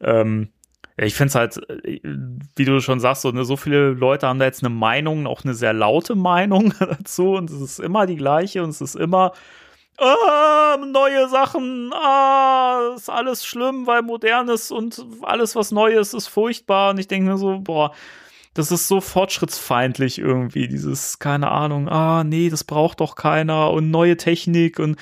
ähm, ich finde es halt, äh, wie du schon sagst, so, ne, so viele Leute haben da jetzt eine Meinung, auch eine sehr laute Meinung *laughs* dazu und es ist immer die gleiche und es ist immer ah, neue Sachen, ah, ist alles schlimm, weil modernes und alles, was Neues ist, furchtbar. Und ich denke mir so, boah, das ist so fortschrittsfeindlich irgendwie, dieses, keine Ahnung, ah, nee, das braucht doch keiner und neue Technik und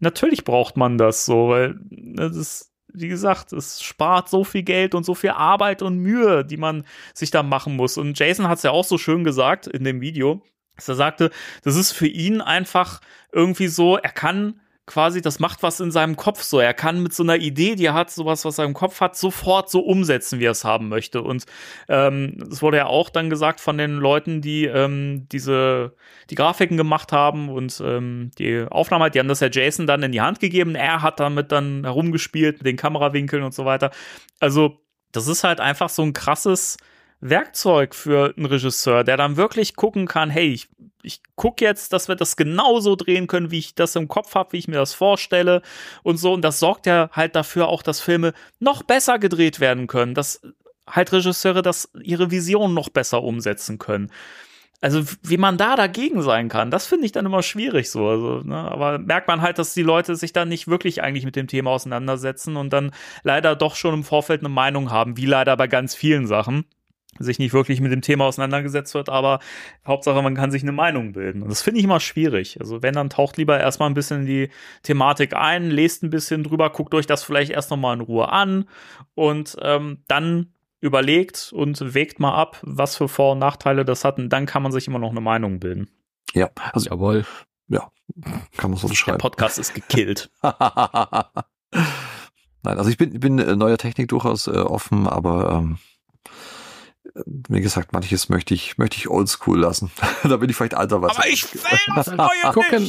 natürlich braucht man das so, weil ne, das ist wie gesagt, es spart so viel Geld und so viel Arbeit und Mühe, die man sich da machen muss. Und Jason hat es ja auch so schön gesagt in dem Video, dass er sagte, das ist für ihn einfach irgendwie so, er kann quasi, das macht was in seinem Kopf so. Er kann mit so einer Idee, die er hat, sowas, was er im Kopf hat, sofort so umsetzen, wie er es haben möchte. Und ähm, es wurde ja auch dann gesagt von den Leuten, die ähm, diese die Grafiken gemacht haben und ähm, die Aufnahme, die haben das ja Jason dann in die Hand gegeben. Er hat damit dann herumgespielt mit den Kamerawinkeln und so weiter. Also das ist halt einfach so ein krasses Werkzeug für einen Regisseur, der dann wirklich gucken kann, hey, ich, ich gucke jetzt, dass wir das genauso drehen können, wie ich das im Kopf habe, wie ich mir das vorstelle und so. Und das sorgt ja halt dafür auch, dass Filme noch besser gedreht werden können, dass halt Regisseure das ihre Vision noch besser umsetzen können. Also wie man da dagegen sein kann, das finde ich dann immer schwierig so. Also, ne? Aber merkt man halt, dass die Leute sich dann nicht wirklich eigentlich mit dem Thema auseinandersetzen und dann leider doch schon im Vorfeld eine Meinung haben, wie leider bei ganz vielen Sachen sich nicht wirklich mit dem Thema auseinandergesetzt wird, aber Hauptsache, man kann sich eine Meinung bilden. Und das finde ich immer schwierig. Also wenn, dann taucht lieber erstmal ein bisschen in die Thematik ein, lest ein bisschen drüber, guckt euch das vielleicht erst nochmal in Ruhe an und ähm, dann überlegt und wägt mal ab, was für Vor- und Nachteile das hat. Und dann kann man sich immer noch eine Meinung bilden. Ja, also jawohl. Ja, kann man so beschreiben. Der Podcast ist gekillt. *laughs* Nein, also ich bin, bin äh, neuer Technik durchaus äh, offen, aber ähm, wie gesagt, manches möchte ich, möchte ich oldschool lassen. *laughs* da bin ich vielleicht alter was. Aber ich will das Neue gucken.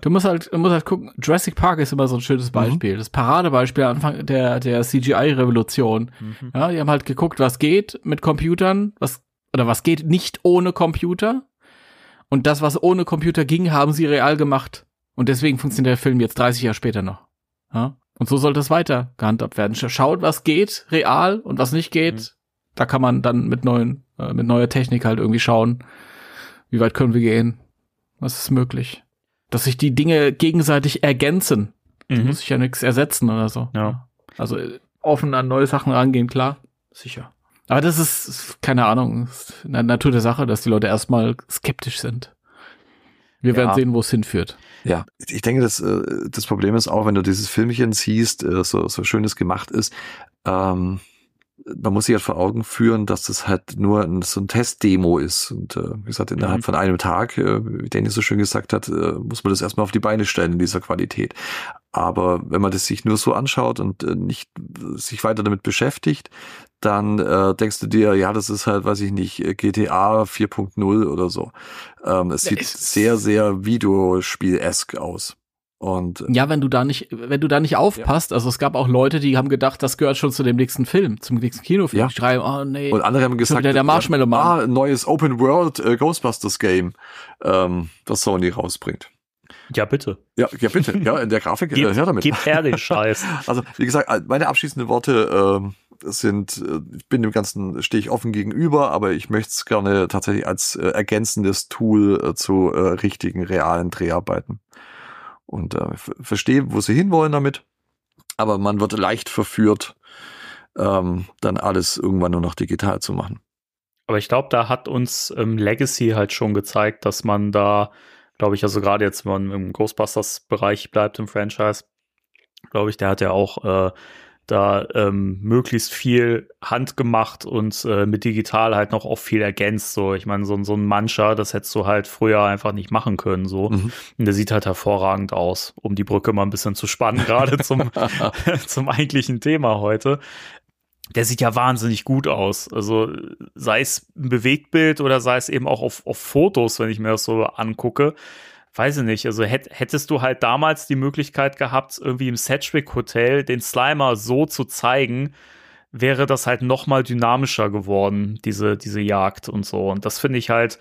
Du musst halt, du musst halt gucken. Jurassic Park ist immer so ein schönes mhm. Beispiel. Mhm. Das Paradebeispiel am Anfang der, der CGI-Revolution. Mhm. Ja, die haben halt geguckt, was geht mit Computern, was, oder was geht nicht ohne Computer. Und das, was ohne Computer ging, haben sie real gemacht. Und deswegen funktioniert der Film jetzt 30 Jahre später noch. Ja? Und so sollte es weiter gehandhabt werden. Schaut, was geht real und was nicht geht, mhm da kann man dann mit neuen, äh, mit neuer Technik halt irgendwie schauen, wie weit können wir gehen, was ist möglich. Dass sich die Dinge gegenseitig ergänzen. Da Mhm. muss ich ja nichts ersetzen oder so. Ja. Also äh, offen an neue Sachen rangehen, klar, sicher. Aber das ist, ist keine Ahnung, ist in der Natur der Sache, dass die Leute erstmal skeptisch sind. Wir Ja. werden sehen, wo es hinführt. Ja, ich denke, das, äh, das Problem ist auch, wenn du dieses Filmchen siehst, äh, so, so schön es gemacht ist, ähm, man muss sich halt vor Augen führen, dass das halt nur ein, so ein Testdemo ist. Und äh, wie gesagt, innerhalb Mhm. von einem Tag, äh, wie Danny so schön gesagt hat, äh, muss man das erstmal auf die Beine stellen in dieser Qualität. Aber wenn man das sich nur so anschaut und äh, nicht sich weiter damit beschäftigt, dann äh, denkst du dir, ja, das ist halt, weiß ich nicht, äh, GTA 4.0 oder so. Ähm, es Ja, sieht sehr, sehr Videospiel-esk aus. Und äh, Ja, wenn du da nicht, wenn du da nicht aufpasst, also es gab auch Leute, die haben gedacht, das gehört schon zu dem nächsten Film, zum nächsten Kinofilm. Ja. Die schreiben, oh nee. Und andere haben gesagt, der Marshmallow Mann. ah, ein neues Open World äh, Ghostbusters Game, ähm, das Sony rausbringt. Ja, bitte. Ja, ja bitte, ja, in der Grafik, äh, Gib, her damit. gib her den Scheiß. *laughs* Also, wie gesagt, meine abschließenden Worte ähm, sind, äh, ich bin dem Ganzen, stehe ich offen gegenüber, aber ich möchte es gerne tatsächlich als äh, ergänzendes Tool äh, zu äh, richtigen, realen Dreharbeiten. Und äh, verstehe, wo sie hinwollen damit, aber man wird leicht verführt, ähm, dann alles irgendwann nur noch digital zu machen. Aber ich glaube, da hat uns ähm, Legacy halt schon gezeigt, dass man da, glaube ich, also gerade jetzt, wenn man im Ghostbusters-Bereich bleibt im Franchise, glaube ich, der hat ja auch äh, da ähm, möglichst viel handgemacht und äh, mit digital halt noch auch viel ergänzt. So, ich meine, so, so ein Mancher, das hättest du halt früher einfach nicht machen können. So, Mhm. und der sieht halt hervorragend aus, um die Brücke mal ein bisschen zu spannen, gerade *laughs* zum *laughs* zum eigentlichen Thema heute. Der sieht ja wahnsinnig gut aus. Also sei es ein Bewegtbild oder sei es eben auch auf, auf Fotos, wenn ich mir das so angucke. Weiß ich nicht. Also hätt, hättest du halt damals die Möglichkeit gehabt, irgendwie im Sedgwick Hotel den Slimer so zu zeigen, wäre das halt noch mal dynamischer geworden, diese, diese Jagd und so. Und das finde ich halt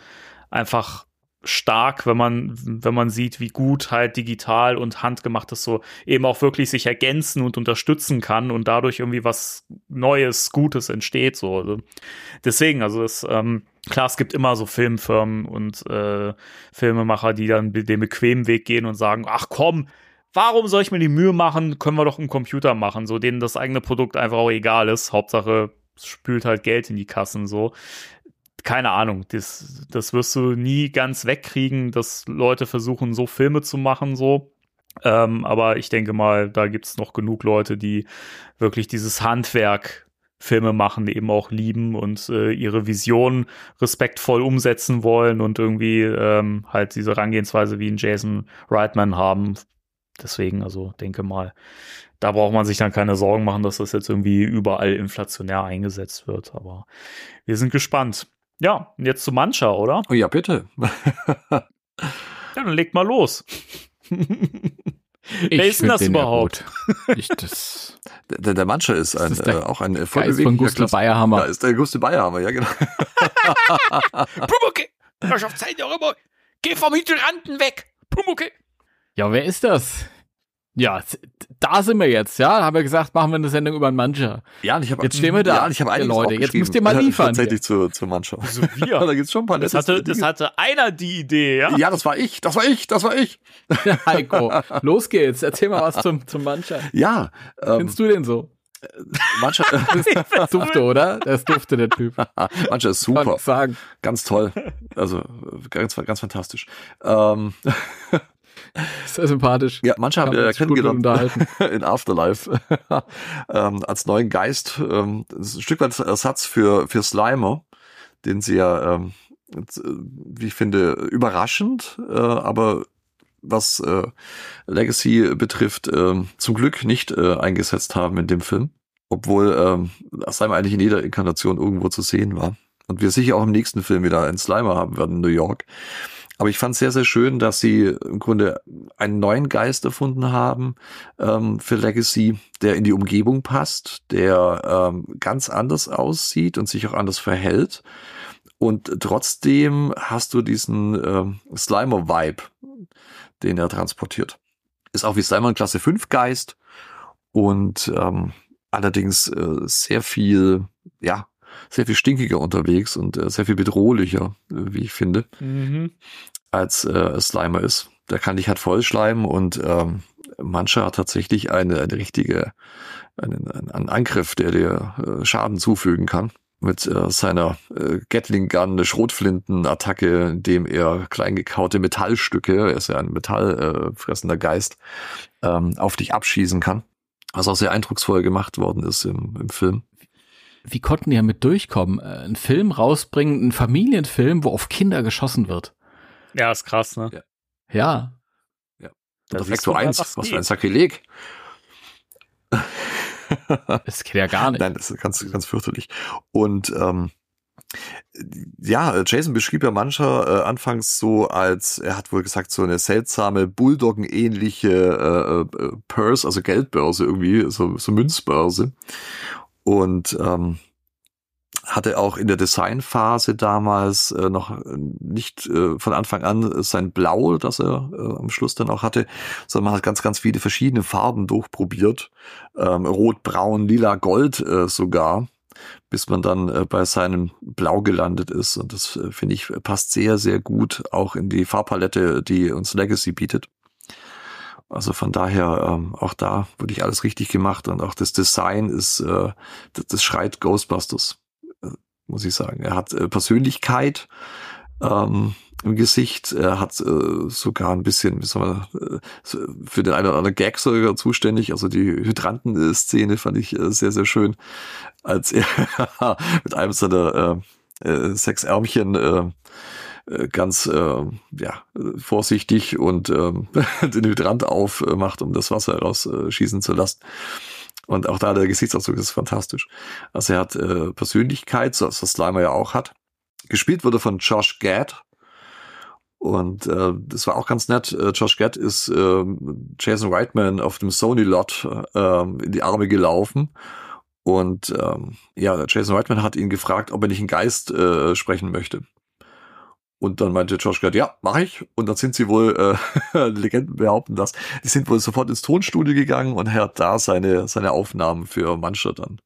einfach stark, wenn man, wenn man sieht, wie gut halt digital und handgemachtes so eben auch wirklich sich ergänzen und unterstützen kann und dadurch irgendwie was Neues, Gutes entsteht. So. Also deswegen, also es, ähm, klar, es gibt immer so Filmfirmen und äh, Filmemacher, die dann den bequemen Weg gehen und sagen, ach komm, warum soll ich mir die Mühe machen? Können wir doch im Computer machen, so denen das eigene Produkt einfach auch egal ist. Hauptsache, es spült halt Geld in die Kassen so keine Ahnung, das, das wirst du nie ganz wegkriegen, dass Leute versuchen, so Filme zu machen, so. Ähm, aber ich denke mal, da gibt es noch genug Leute, die wirklich dieses Handwerk Filme machen, die eben auch lieben und äh, ihre Vision respektvoll umsetzen wollen und irgendwie ähm, halt diese Herangehensweise wie ein Jason Reitman haben. Deswegen, also denke mal, da braucht man sich dann keine Sorgen machen, dass das jetzt irgendwie überall inflationär eingesetzt wird. Aber wir sind gespannt. Ja, und jetzt zu Mancha, oder? Oh ja, bitte. *laughs* Ja, dann legt mal los. *laughs* Wer ist denn das ja überhaupt? Ich, das *laughs* Der, der Manche ist ein, ist der äh, auch ein Geist von Gustav Klasse- Bayerhammer. Da ist der Gustav Bayerhammer, ja genau. Pumucke! Das auf Zeit auch immer. Geh vom Hydranten weg! Pumucke! Ja, wer ist das? Ja, da sind wir jetzt, ja. Da haben wir gesagt, machen wir eine Sendung über einen Mancher. Ja, und ich habe Jetzt stehen wir da, Ja, ich habe ihr einiges Leute. Jetzt müsst ihr mal *laughs* liefern Tatsächlich zu, zu Manche. So wir. *laughs* da gibt's schon ein paar Das hatte, das hatte einer die Idee, ja? Ja, das war ich, das war ich, das war ich. Heiko, *laughs* los geht's. Erzähl mal was zum, zum Mancher. Ja, ähm, Findest du den so? Manche, Das ist dufte, oder? Das ist dufte, der Typ. Manche ist Kann super, ich sagen. ganz toll. Also ganz, ganz fantastisch. Ähm, *laughs* Sehr sympathisch. ja, manche haben gut kennengelernt *laughs* in Afterlife *laughs* ähm, als neuen Geist. Ähm, ein Stück weit Ersatz für, für Slimer, den sie ja, ähm, äh, wie ich finde, überraschend, äh, aber was äh, Legacy betrifft, äh, zum Glück nicht äh, eingesetzt haben in dem Film. Obwohl ähm, Slimer eigentlich in jeder Inkarnation irgendwo zu sehen war. Und wir sicher auch im nächsten Film wieder einen Slimer haben werden in New York. Aber ich fand es sehr, sehr schön, dass sie im Grunde einen neuen Geist erfunden haben ähm, für Legacy, der in die Umgebung passt, der ähm, ganz anders aussieht und sich auch anders verhält. Und trotzdem hast du diesen ähm, Slimer-Vibe, den er transportiert. Ist auch wie Slimer ein Klasse 5 Geist und ähm, allerdings äh, sehr viel, ja, sehr viel stinkiger unterwegs und äh, sehr viel bedrohlicher, äh, wie ich finde, Mhm. als äh, Slimer ist. Der kann dich halt voll schleimen und ähm, mancher hat tatsächlich eine, eine richtige, einen, einen Angriff, der dir äh, Schaden zufügen kann. Mit äh, seiner äh, Gatling Gun, eine Schrotflintenattacke, indem er kleingekaute Metallstücke, er ist ja ein metallfressender äh, Geist, ähm, auf dich abschießen kann. Was auch sehr eindrucksvoll gemacht worden ist im, im Film. Wie konnten die damit durchkommen? Äh, einen Film rausbringen, einen Familienfilm, wo auf Kinder geschossen wird. Ja, ist krass, ne? Ja. Ja. Da Und auf siehst Ecto du mal, 1, was für ein Sakrileg. *laughs* Das geht ja gar nicht. Nein, das ist ganz, ganz fürchterlich. Und ähm, ja, Jason beschrieb ja mancher äh, anfangs so als, er hat wohl gesagt, so eine seltsame Bulldoggen-ähnliche äh, äh, Purse, also Geldbörse irgendwie, so, so Münzbörse. Und ähm, hatte auch in der Designphase damals äh, noch nicht äh, von Anfang an sein Blau, das er äh, am Schluss dann auch hatte, sondern man hat ganz, ganz viele verschiedene Farben durchprobiert. Ähm, Rot, Braun, Lila, Gold äh, sogar, bis man dann äh, bei seinem Blau gelandet ist. Und das äh, finde ich passt sehr, sehr gut auch in die Farbpalette, die uns Legacy bietet. Also von daher ähm, auch da wurde ich alles richtig gemacht und auch das Design ist, äh, das, das schreit Ghostbusters, äh, muss ich sagen. Er hat äh, Persönlichkeit ähm, im Gesicht, er hat äh, sogar ein bisschen, wie soll man, äh, für den einen oder anderen Gag sogar zuständig. Also die Hydranten-Szene fand ich äh, sehr, sehr schön, als er *laughs* mit einem seiner äh, äh, sechs Ärmchen äh, ganz äh, ja, äh, vorsichtig und ähm, *laughs* den Hydrant aufmacht, um das Wasser rausschießen zu lassen. Und auch da der Gesichtsausdruck ist fantastisch. Also er hat äh, Persönlichkeit, so was Slimer ja auch hat. Gespielt wurde von Josh Gad. Und äh, das war auch ganz nett. Äh, Josh Gad ist äh, Jason Reitman auf dem Sony-Lot äh, in die Arme gelaufen. Und ähm, ja, Jason Reitman hat ihn gefragt, ob er nicht einen Geist äh, sprechen möchte. Und dann meinte Josh Gad, ja, mache ich. Und dann sind sie wohl, äh, *laughs* Legenden behaupten das, die sind wohl sofort ins Tonstudio gegangen und er hat da seine, seine Aufnahmen für Mancher dann.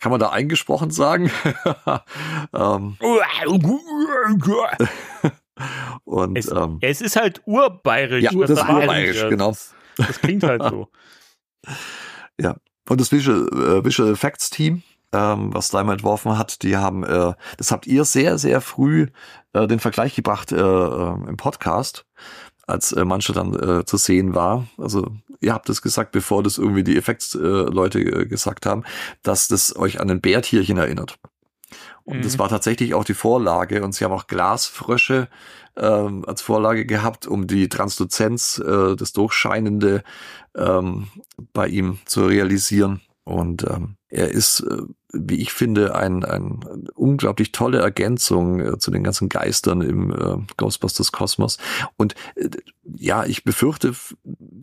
Kann man da eingesprochen sagen? *laughs* ähm, *laughs* und Es, ähm, es ist halt urbayerisch. Ja, das ist war urbayerisch, ja, genau. Das, das klingt halt so. Ja. Und das Visual, äh, Visual Effects Team, ähm, was Slimer entworfen hat, die haben, äh, das habt ihr sehr, sehr früh äh, den Vergleich gebracht äh, äh, im Podcast, als äh, manche dann äh, zu sehen war. Also ihr habt es gesagt, bevor das irgendwie die Effekts-Leute äh, äh, gesagt haben, dass das euch an ein Bärtierchen erinnert. Und das Mhm. war tatsächlich auch die Vorlage. Und sie haben auch Glasfrösche ähm, als Vorlage gehabt, um die Transluzenz, äh, das Durchscheinende ähm, bei ihm zu realisieren. Und ähm, er ist, äh, wie ich finde, ein, ein unglaublich tolle Ergänzung äh, zu den ganzen Geistern im äh, Ghostbusters Kosmos. Und ja, ich befürchte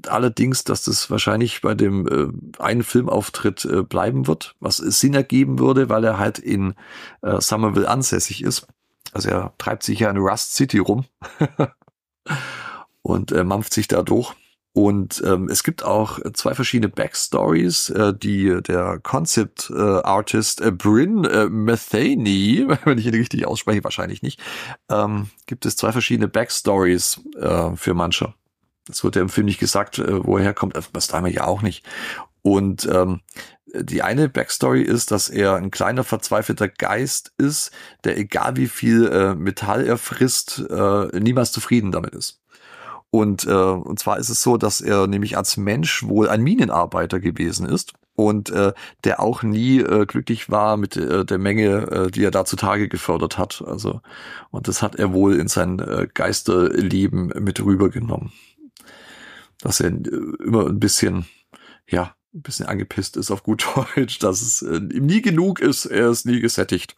allerdings, dass das wahrscheinlich bei dem einen Filmauftritt bleiben wird, was Sinn ergeben würde, weil er halt in Somerville ansässig ist. Also er treibt sich ja in Rust City rum *laughs* und mampft sich da durch. Und ähm, es gibt auch zwei verschiedene Backstories, äh, die der Concept äh, Artist äh, Bryn äh, Matheny, *laughs* wenn ich ihn richtig ausspreche, wahrscheinlich nicht, ähm, gibt es zwei verschiedene Backstories äh, für manche. Das wird ja im Film nicht gesagt, äh, wo er herkommt, also das Timer ja auch nicht. Und ähm, die eine Backstory ist, dass er ein kleiner verzweifelter Geist ist, der egal wie viel äh, Metall er frisst, äh, niemals zufrieden damit ist. Und, äh, und zwar ist es so, dass er nämlich als Mensch wohl ein Minenarbeiter gewesen ist und äh, der auch nie äh, glücklich war mit äh, der Menge, äh, die er da zutage gefördert hat. Also und das hat er wohl in sein äh, Geisterleben mit rübergenommen, dass er äh, immer ein bisschen, ja, ein bisschen angepisst ist auf gut *laughs* Deutsch, dass es äh, ihm nie genug ist, er ist nie gesättigt.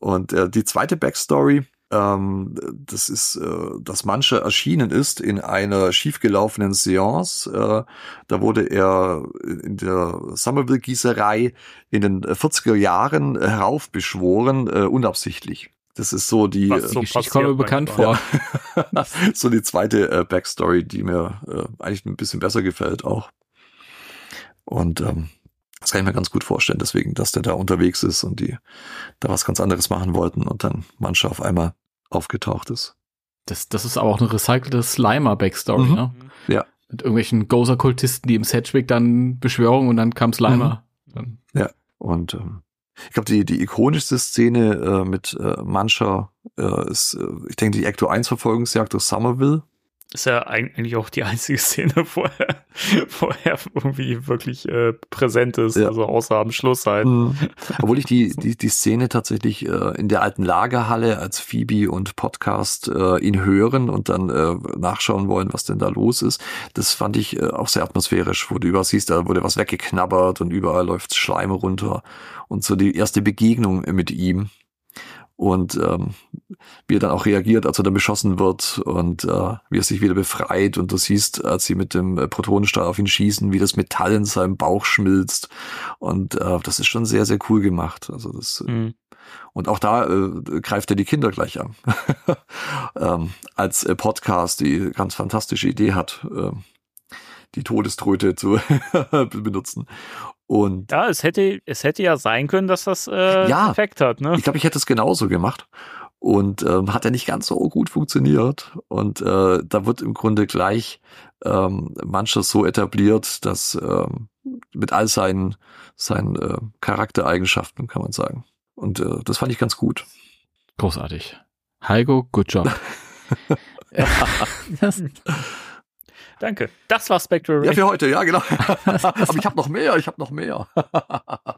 Und äh, die zweite Backstory, ähm, das ist, äh, dass manche erschienen ist in einer schiefgelaufenen Seance. Äh, da wurde er in der Somerville-Gießerei in den 40er Jahren heraufbeschworen, äh, unabsichtlich. Das ist so die, Was so Die Geschichte bekannt vor. *laughs* so die zweite äh, Backstory, die mir äh, eigentlich ein bisschen besser gefällt auch. Und ähm, Das kann ich mir ganz gut vorstellen, deswegen, dass der da unterwegs ist und die da was ganz anderes machen wollten und dann manche auf einmal aufgetaucht ist. Das, das ist aber auch eine recycelte Slimer-Backstory, Mhm. ne? Ja. Mit irgendwelchen Gozer-Kultisten, die im Sedgwick dann Beschwörung und dann kam Slimer. Dann, Ja. Und ähm, ich glaube, die, die ikonischste Szene äh, mit äh, Mancher äh, ist, äh, ich denke, die Ecto 1 Verfolgungsjagd durch Somerville. Ist ja eig- eigentlich auch die einzige *laughs* Szene, wo er, *laughs* wo er irgendwie wirklich äh, präsent ist, Ja. also außer am Schluss halt. Mhm. *laughs* Obwohl ich die, die, die Szene tatsächlich äh, in der alten Lagerhalle als Phoebe und Podcast äh, ihn hören und dann äh, nachschauen wollen, was denn da los ist. Das fand ich äh, auch sehr atmosphärisch, wo du überall siehst, da wurde was weggeknabbert und überall läuft Schleim runter. Und so die erste Begegnung mit ihm. Und ähm, wie er dann auch reagiert, als er dann beschossen wird und äh, wie er sich wieder befreit. Und du siehst, als sie mit dem äh, Protonenstrahl auf ihn schießen, wie das Metall in seinem Bauch schmilzt. Und äh, das ist schon sehr, sehr cool gemacht. Also das, äh, Mhm. und auch da äh, greift er die Kinder gleich an. *laughs* ähm, als äh, Podcast die ganz fantastische Idee hat, äh, die Todeströte zu *laughs* benutzen. Und Ja, es hätte, es hätte ja sein können, dass das äh, Ja. Effekt hat, ne? ich glaube, ich hätte es genauso gemacht. Und ähm, hat ja nicht ganz so gut funktioniert. Und äh, da wird im Grunde gleich ähm, manches so etabliert, dass ähm, mit all seinen, seinen äh, Charaktereigenschaften, kann man sagen. Und äh, das fand ich ganz gut. großartig. Heiko, good job. *laughs* *laughs* das, Danke. Das war Spectral Ja, Ray. für heute, ja, genau. *laughs* Aber ich habe noch mehr, ich habe noch mehr.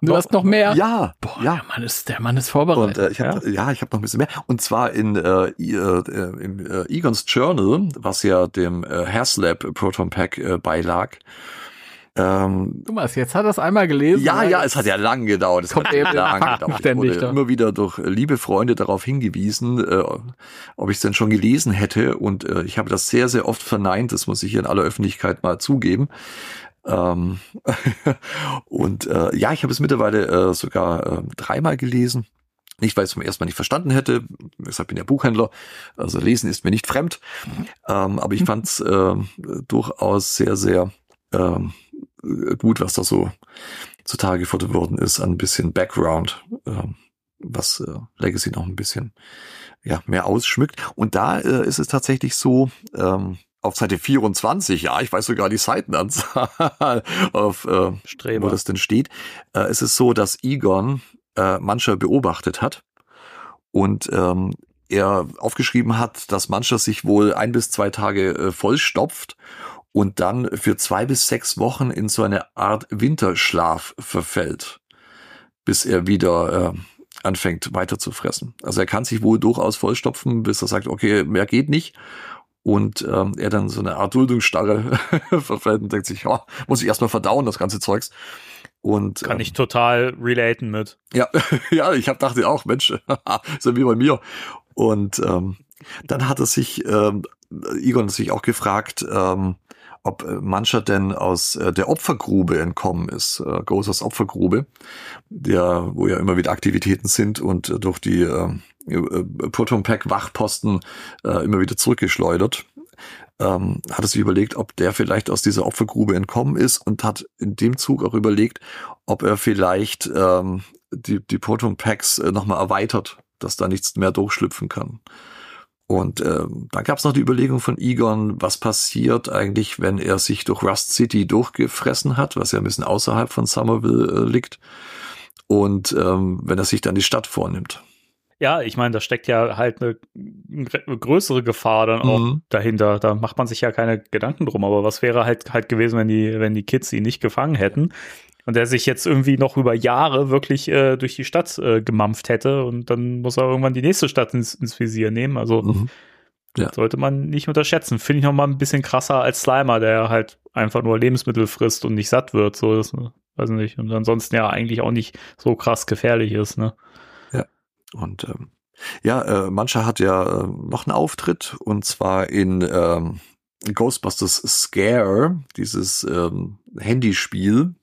du hast noch mehr? Ja, Boah, ja. der Mann ist, der Mann ist Und vorbereitet. äh, ich hab, ja, ich habe noch ein bisschen mehr. Und zwar in äh, I- äh, im äh, Egon's Journal, was ja dem äh, Haslab Proton Pack äh, beilag. Ähm, Guck mal, jetzt hat er es einmal gelesen. ja, ja, es hat ja lang gedauert. Es hat eben lang gedauert. Ich wurde da. immer wieder durch liebe Freunde darauf hingewiesen, äh, ob ich es denn schon gelesen hätte. Und äh, ich habe das sehr, sehr oft verneint. Das muss ich hier in aller Öffentlichkeit mal zugeben. Ähm, *laughs* und äh, ja, ich habe es mittlerweile äh, sogar äh, dreimal gelesen. Nicht, weil ich es zum ersten Mal nicht verstanden hätte, deshalb bin ich ja Buchhändler, also Lesen ist mir nicht fremd, ähm, aber ich fand es äh, durchaus sehr, sehr ähm, gut, was da so zutage gefordert worden ist, an ein bisschen Background, ähm, was äh, Legacy noch ein bisschen ja, mehr ausschmückt. Und da äh, ist es tatsächlich so, ähm, auf Seite 24, ja, ich weiß sogar die Seitenanzahl, *laughs* auf, äh, Streber. wo das denn steht, äh, es ist so, dass Egon äh, mancher beobachtet hat und ähm, er aufgeschrieben hat, dass mancher sich wohl ein bis zwei Tage äh, vollstopft und dann für zwei bis sechs Wochen in so eine Art Winterschlaf verfällt, bis er wieder äh, anfängt weiter zu fressen. Also er kann sich wohl durchaus vollstopfen, bis er sagt, okay, mehr geht nicht. Und ähm, er dann so eine Art Duldungsstarre *laughs* verfällt und denkt sich, ja, muss ich erstmal verdauen, das ganze Zeugs. Und Kann ähm, ich total relaten mit. ja, *laughs* ja, ich hab dachte auch, Mensch, *laughs* ja wie bei mir. Und ähm, dann hat er sich, ähm, Egon hat sich auch gefragt, ähm, ob äh, mancher denn aus äh, der Opfergrube entkommen ist, äh, Gozers Opfergrube, der, wo ja immer wieder Aktivitäten sind und äh, durch die äh, Proton Pack Wachposten äh, immer wieder zurückgeschleudert. Ähm, hat er sich überlegt, ob der vielleicht aus dieser Opfergrube entkommen ist und hat in dem Zug auch überlegt, ob er vielleicht ähm, die, die Proton Packs äh, nochmal erweitert, dass da nichts mehr durchschlüpfen kann. Und ähm, dann gab es noch die Überlegung von Egon, was passiert eigentlich, wenn er sich durch Rust City durchgefressen hat, was ja ein bisschen außerhalb von Somerville äh, liegt, und ähm, wenn er sich dann die Stadt vornimmt. Ja, ich meine, da steckt ja halt eine, eine größere Gefahr dann auch Mhm. dahinter. Da macht man sich ja keine Gedanken drum. Aber was wäre halt halt gewesen, wenn die, wenn die Kids ihn nicht gefangen hätten und er sich jetzt irgendwie noch über Jahre wirklich äh, durch die Stadt äh, gemampft hätte und dann muss er irgendwann die nächste Stadt ins, ins Visier nehmen. Also Mhm. Ja. sollte man nicht unterschätzen. Finde ich noch mal ein bisschen krasser als Slimer, der halt einfach nur Lebensmittel frisst und nicht satt wird. So das, weiß nicht. Und ansonsten ja eigentlich auch nicht so krass gefährlich ist. Ne? Und ähm, ja, äh, Mancha hat ja äh, noch einen Auftritt und zwar in ähm, Ghostbusters Scare, dieses ähm, Handyspiel,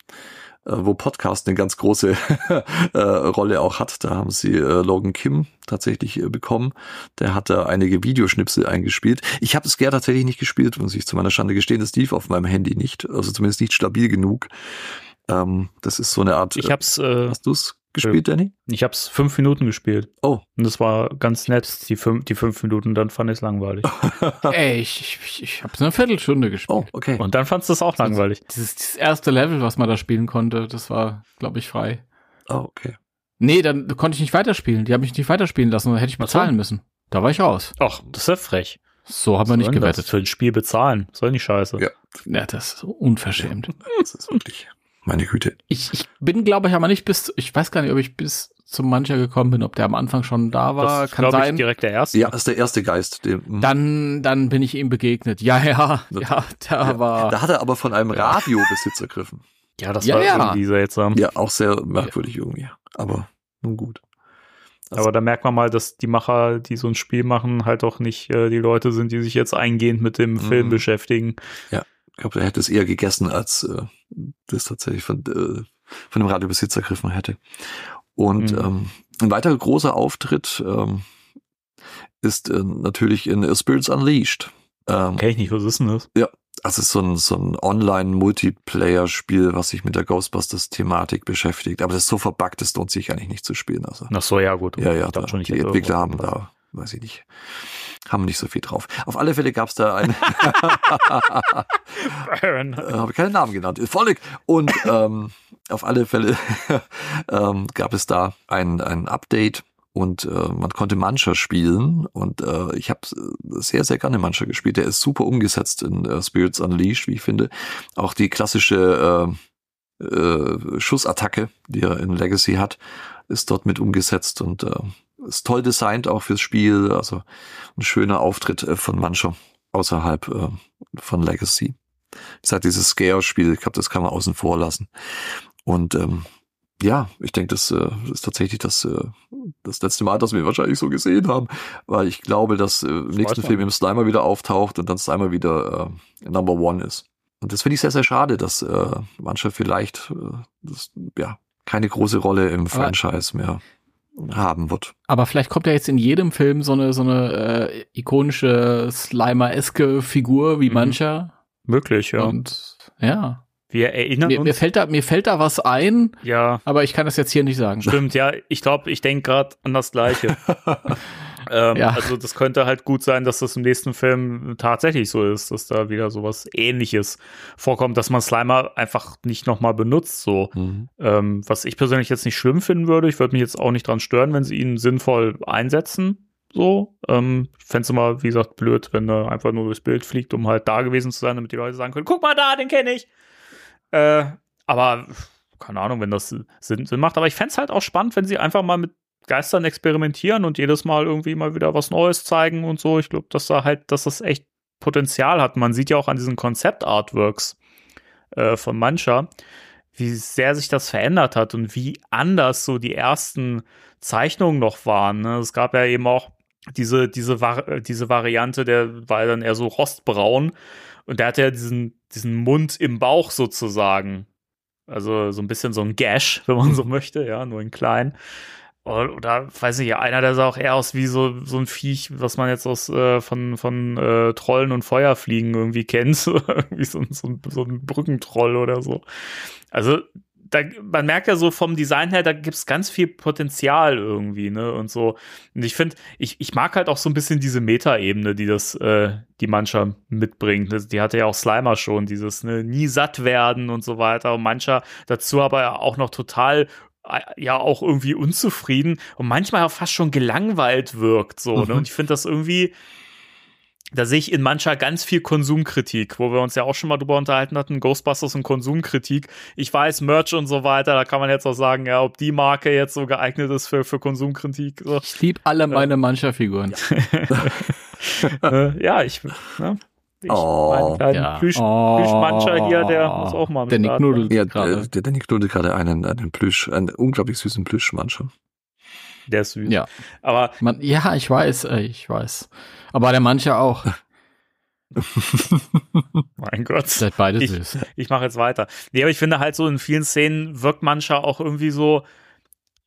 äh, wo Podcast eine ganz große *laughs* äh, Rolle auch hat. Da haben sie äh, Logan Kim tatsächlich äh, bekommen. Der hat da einige Videoschnipsel eingespielt. Ich habe Scare tatsächlich nicht gespielt, muss ich zu meiner Schande gestehen. Das lief auf meinem Handy nicht, also zumindest nicht stabil genug. Ähm, das ist so eine Art. Ich hab's, äh, hast du's gespielt, Danny? Ich hab's fünf Minuten gespielt. Oh. Und das war ganz nett, die fünf, die fünf Minuten, dann fand ich's langweilig. *laughs* Ey, ich, ich, ich habe eine Viertelstunde gespielt. Oh, okay. Und dann fandst du es auch langweilig. Dieses, dieses erste Level, was man da spielen konnte, das war, glaube ich, frei. Oh, okay. Nee, dann konnte ich nicht weiterspielen. Die haben mich nicht weiterspielen lassen, dann hätte ich bezahlen müssen. Da war ich raus. Ach, das ist ja frech. So haben wir nicht Sollen das gewettet. Für ein Spiel bezahlen. Soll nicht scheiße. Ja. Ja, das ist so unverschämt. Das ist wirklich meine Güte. Ich, ich bin, glaube ich, aber nicht bis, ich weiß gar nicht, ob ich bis zum Mancher gekommen bin, ob der am Anfang schon da war. das Kann sein. Ich, direkt der erste. Ja, das ist der erste Geist. Der, hm. Dann, dann bin ich ihm begegnet. Ja, ja, ja, der ja, war. Da hat er aber von einem Radiobesitz ergriffen. Ja, das Ja, war ja. irgendwie seltsam. Ja, auch sehr merkwürdig irgendwie. Aber nun gut. Also- Aber da merkt man mal, dass die Macher, die so ein Spiel machen, halt auch nicht äh, die Leute sind, die sich jetzt eingehend mit dem Film Mhm. beschäftigen. Ich glaube, er hätte es eher gegessen, als äh, das tatsächlich von, äh, von dem Radiobesitz ergriffen hätte. Und Mhm. ähm, ein weiterer großer Auftritt ähm, ist äh, natürlich in Spirits Unleashed. Ähm, Kenn ich nicht, was ist denn das? Das ist so ein, so ein Online-Multiplayer-Spiel, was sich mit der Ghostbusters-Thematik beschäftigt. Aber das ist so verbuggt, das lohnt sich eigentlich nicht zu spielen. Also, Ach so, ja, gut. ja, ja, da, schon, die Entwickler haben da, weiß ich nicht, haben nicht so viel drauf. Auf alle Fälle gab es da ein, *laughs* Baron. äh, habe keinen Namen genannt, Volk. Und ähm, auf alle Fälle *laughs* ähm, gab es da ein, ein Update und äh, man konnte Mancher spielen und äh, ich habe sehr, sehr gerne Mancher gespielt. Der ist super umgesetzt in äh, Spirits Unleashed, wie ich finde. Auch die klassische äh, äh, Schussattacke, die er in Legacy hat, ist dort mit umgesetzt und äh, ist toll designt auch fürs Spiel. Also ein schöner Auftritt äh, von Mancher außerhalb äh, von Legacy. Das hat dieses Scare-Spiel, ich glaube, das kann man außen vor lassen. Und ähm, ja, ich denke, das äh, ist tatsächlich das, äh, das letzte Mal, dass wir ihn wahrscheinlich so gesehen haben, weil ich glaube, dass äh, im nächsten. Film im Slimer wieder auftaucht und dann Slimer wieder äh, Number One ist. Und das finde ich sehr, sehr schade, dass äh, manche vielleicht äh, das, ja keine große Rolle im Franchise mehr haben wird. Aber vielleicht kommt ja jetzt in jedem Film so eine, so eine äh, ikonische Slimer-eske Figur wie Mhm. mancher. Möglich, ja. Und ja. Wir erinnern Mir, mir, uns. fällt da, mir fällt da was ein, ja, aber ich kann das jetzt hier nicht sagen. stimmt, ja. Ich glaube, ich denke gerade an das Gleiche. *laughs* ähm, Ja. Also das könnte halt gut sein, dass das im nächsten Film tatsächlich so ist, dass da wieder sowas ähnliches vorkommt, dass man Slimer einfach nicht nochmal benutzt, so. Mhm. Ähm, was ich persönlich jetzt nicht schlimm finden würde. Ich würde mich jetzt auch nicht dran stören, wenn sie ihn sinnvoll einsetzen. So, ähm, ich fände es immer, wie gesagt, blöd, wenn er einfach nur durchs Bild fliegt, um halt da gewesen zu sein, damit die Leute sagen können, guck mal da, den kenne ich. Äh, aber, keine Ahnung, wenn das Sinn, Sinn macht. Aber ich fände es halt auch spannend, wenn sie einfach mal mit Geistern experimentieren und jedes Mal irgendwie mal wieder was Neues zeigen und so. Ich glaube, dass da halt, dass das echt Potenzial hat. Man sieht ja auch an diesen Konzept-Artworks äh, von Mancha, wie sehr sich das verändert hat und wie anders so die ersten Zeichnungen noch waren. Ne? Es gab ja eben auch diese, diese, diese Variante, der war dann eher so rostbraun und der hatte ja diesen, diesen Mund im Bauch sozusagen. Also so ein bisschen so ein Gash, *laughs* wenn man so möchte, ja, nur in klein. Oder, weiß nicht, einer, der sah auch eher aus wie so, so ein Viech, was man jetzt aus äh, von, von äh, Trollen und Feuerfliegen irgendwie kennt. wie *laughs* so, so, so ein Brückentroll oder so. Also, da, man merkt ja so vom Design her, da gibt's ganz viel Potenzial irgendwie, ne? Und so. Und ich finde, ich, ich mag halt auch so ein bisschen diese Meta-Ebene, die das, äh, die Mancher mitbringt. Das- Die hatte ja auch Slimer schon, dieses ne, nie satt werden und so weiter. Und mancher dazu aber auch noch total äh, ja auch irgendwie unzufrieden und manchmal auch fast schon gelangweilt wirkt so ne? Mhm. und ich finde das irgendwie da sehe ich in mancher ganz viel Konsumkritik, wo wir uns ja auch schon mal drüber unterhalten hatten, Ghostbusters und Konsumkritik. Ich weiß, Merch und so weiter, da kann man jetzt auch sagen, ja, ob die Marke jetzt so geeignet ist für, für Konsumkritik. So. Ich liebe alle meine Mancher-Figuren. äh, *laughs* ja, ich, ne? ich Oh. kleinen Ja. Plüsch, Oh. Plüschmancher hier, der muss auch mal mit Der Nick. Nudel Ja, gerade. der, der Danny knuddelt gerade einen, einen Plüsch, einen unglaublich süßen Plüsch mancher. Der ist süß. Ja. Aber Man, ja, ich weiß, ich weiß. Aber der Mancher auch. *laughs* mein Gott. Seid beide Ich- süß. ich mache jetzt weiter. Nee, aber ich finde halt so in vielen Szenen wirkt mancher auch irgendwie so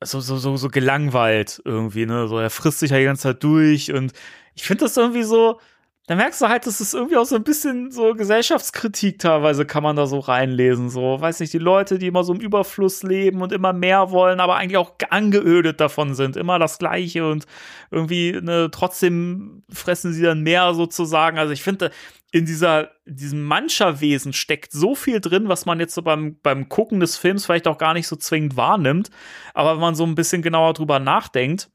so so so, so gelangweilt irgendwie, ne? So er frisst sich ja die ganze Zeit durch und ich finde das irgendwie so da merkst du halt, dass es irgendwie auch so ein bisschen so Gesellschaftskritik teilweise kann man da so reinlesen. So, weiß nicht, die Leute, die immer so im Überfluss leben und immer mehr wollen, aber eigentlich auch angeödet davon sind, immer das Gleiche und irgendwie ne, trotzdem fressen sie dann mehr sozusagen. Also ich finde, in dieser, diesem Mancherwesen steckt so viel drin, was man jetzt so beim, beim Gucken des Films vielleicht auch gar nicht so zwingend wahrnimmt. Aber wenn man so ein bisschen genauer drüber nachdenkt,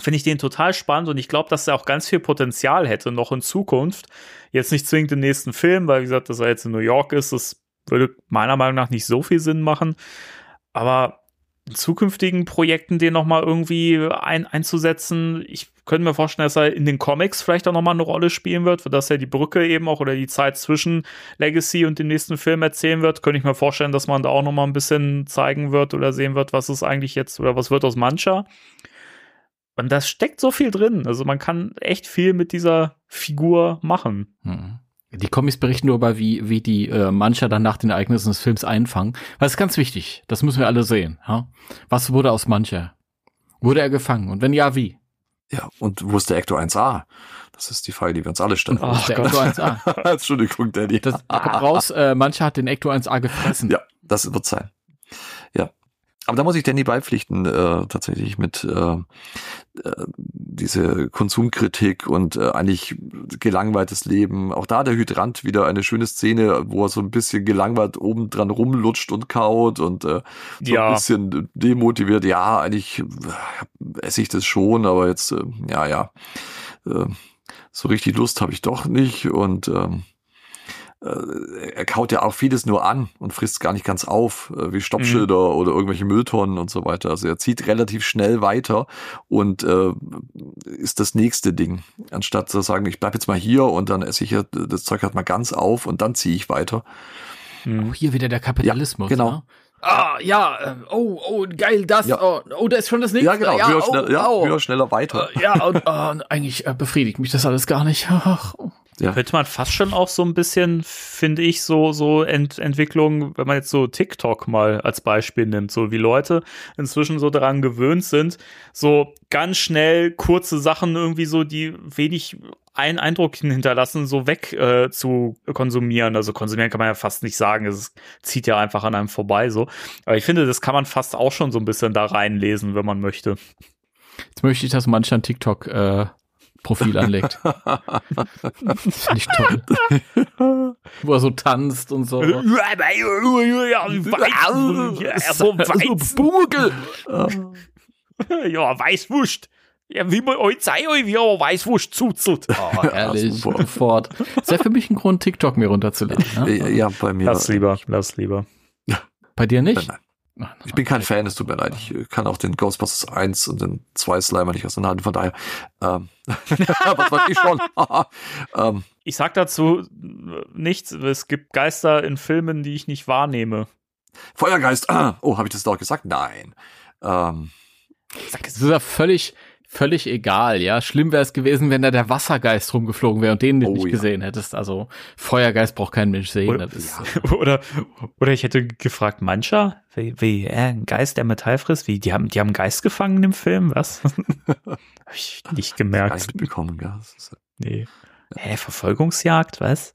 finde ich den total spannend und ich glaube, dass er auch ganz viel Potenzial hätte noch in Zukunft. Jetzt nicht zwingend im nächsten Film, weil wie gesagt, dass er jetzt in New York ist, das würde meiner Meinung nach nicht so viel Sinn machen. Aber in zukünftigen Projekten den noch mal irgendwie ein, einzusetzen, ich könnte mir vorstellen, dass er in den Comics vielleicht auch noch mal eine Rolle spielen wird, für dass er die Brücke eben auch oder die Zeit zwischen Legacy und dem nächsten Film erzählen wird. Könnte ich mir vorstellen, dass man da auch noch mal ein bisschen zeigen wird oder sehen wird, was ist eigentlich jetzt oder was wird aus Mancha. Und das steckt so viel drin. Also man kann echt viel mit dieser Figur machen. Hm. Die Comics berichten nur über, wie, wie die äh, mancher dann nach den Ereignissen des Films einfangen. Weil das ist ganz wichtig. Das müssen wir alle sehen. Ja? Was wurde aus mancher? Wurde er gefangen? Und wenn ja, wie? Ja, und wo ist der Ecto 1A? Das ist die Frage, die wir uns alle stellen. Ach, der Ecto 1A. *laughs* Entschuldigung, Danny. Das kommt raus, äh, mancher hat den Ecto 1A gefressen. Ja, das wird sein. Ja. Aber da muss ich Danny beipflichten, äh, tatsächlich mit äh, äh, diese Konsumkritik und äh, eigentlich gelangweiltes Leben. Auch da der Hydrant wieder eine schöne Szene, wo er so ein bisschen gelangweilt oben dran rumlutscht und kaut und äh, so Ja. ein bisschen demotiviert. Ja, eigentlich äh, esse ich das schon, aber jetzt, äh, ja, ja, äh, so richtig Lust habe ich doch nicht und ähm, äh, er kaut ja auch vieles nur an und frisst gar nicht ganz auf, äh, wie Stoppschilder oder irgendwelche Mülltonnen und so weiter. Also er zieht relativ schnell weiter und äh, ist das nächste Ding. Anstatt zu sagen, ich bleib jetzt mal hier und dann esse ich das Zeug halt mal ganz auf und dann ziehe ich weiter. Oh, hier wieder der Kapitalismus. Ja, genau. Ne? Ah, ja, äh, oh, oh, geil, das, Ja. oh, oh, da ist schon das nächste. Ja, genau, ja, höher, oh, schnell, ja, oh. höher, schneller, weiter. Äh, ja, und, äh, eigentlich äh, befriedigt mich das alles gar nicht. *laughs* Ja. Könnte man fast schon auch so ein bisschen, finde ich, so, so Ent Entwicklung, wenn man jetzt so TikTok mal als Beispiel nimmt, so wie Leute inzwischen so daran gewöhnt sind, so ganz schnell kurze Sachen irgendwie so, die wenig einen Eindruck hinterlassen, so weg äh, zu konsumieren. Also konsumieren kann man ja fast nicht sagen, es zieht ja einfach an einem vorbei so. Aber ich finde, das kann man fast auch schon so ein bisschen da reinlesen, wenn man möchte. Jetzt möchte ich, dass mancher ein TikTok äh, Profil anlegt. *laughs* das finde ich toll. Wo er so tanzt und so. Ja, so *laughs* Weiz. Bugel. *laughs* Ja, Weißwurst. Ja, wie man euch zeigt, euch, wie er Weißwurst zuzelt. Oh, ehrlich, sofort. Das wäre für mich ein Grund, TikTok mir runterzuladen. Ne? Ja, bei mir. Lass lieber, lass lieber. Bei dir nicht? Nein, Ich bin kein Fan, es tut mir leid. Ich äh, kann auch den Ghostbusters 1 und den 2 Slimer nicht auseinanderhalten. Von daher, ähm, *laughs* was weiß ich schon. *laughs* ähm, Ich sag dazu nichts. Es gibt Geister in Filmen, die ich nicht wahrnehme. Feuergeist. Ah, oh, habe ich das doch gesagt? Nein. Ähm, Das ist ja völlig, völlig egal, ja. Schlimm wäre es gewesen, wenn da der Wassergeist rumgeflogen wäre und den du Oh, nicht ja. gesehen hättest. Also Feuergeist braucht kein Mensch sehen. Oder- ist, *laughs* Oder, oder ich hätte gefragt, mancher? Wie, wie äh, ein Geist, der Metall frisst? Wie, die haben, die haben einen Geist gefangen im Film? Was? *laughs* Hab ich nicht gemerkt. nicht mitbekommen, ja. Nee. Hä, Verfolgungsjagd, was?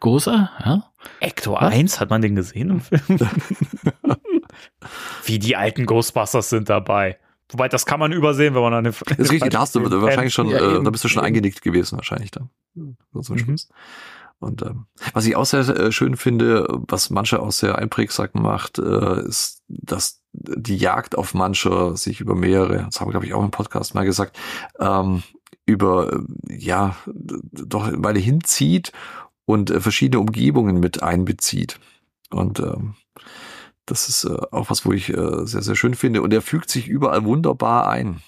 Großer, ja? Ecto 1, hat man den gesehen im Film? *laughs* Wie die alten Ghostbusters sind dabei. Wobei, das kann man übersehen, wenn man an den das ist richtig, da hast du wahrscheinlich schon, Ja, äh, eben. da bist du schon eingenickt gewesen, wahrscheinlich da. So Mhm. Und ähm, was ich auch sehr äh, schön finde, was manche auch sehr einprägsam macht, äh, ist, dass die Jagd auf manche sich über mehrere, das haben wir glaube ich auch im Podcast mal gesagt, ähm, über äh, ja doch eine Weile hinzieht und äh, verschiedene Umgebungen mit einbezieht. Und ähm, das ist äh, auch was, wo ich äh, sehr, sehr schön finde. Und er fügt sich überall wunderbar ein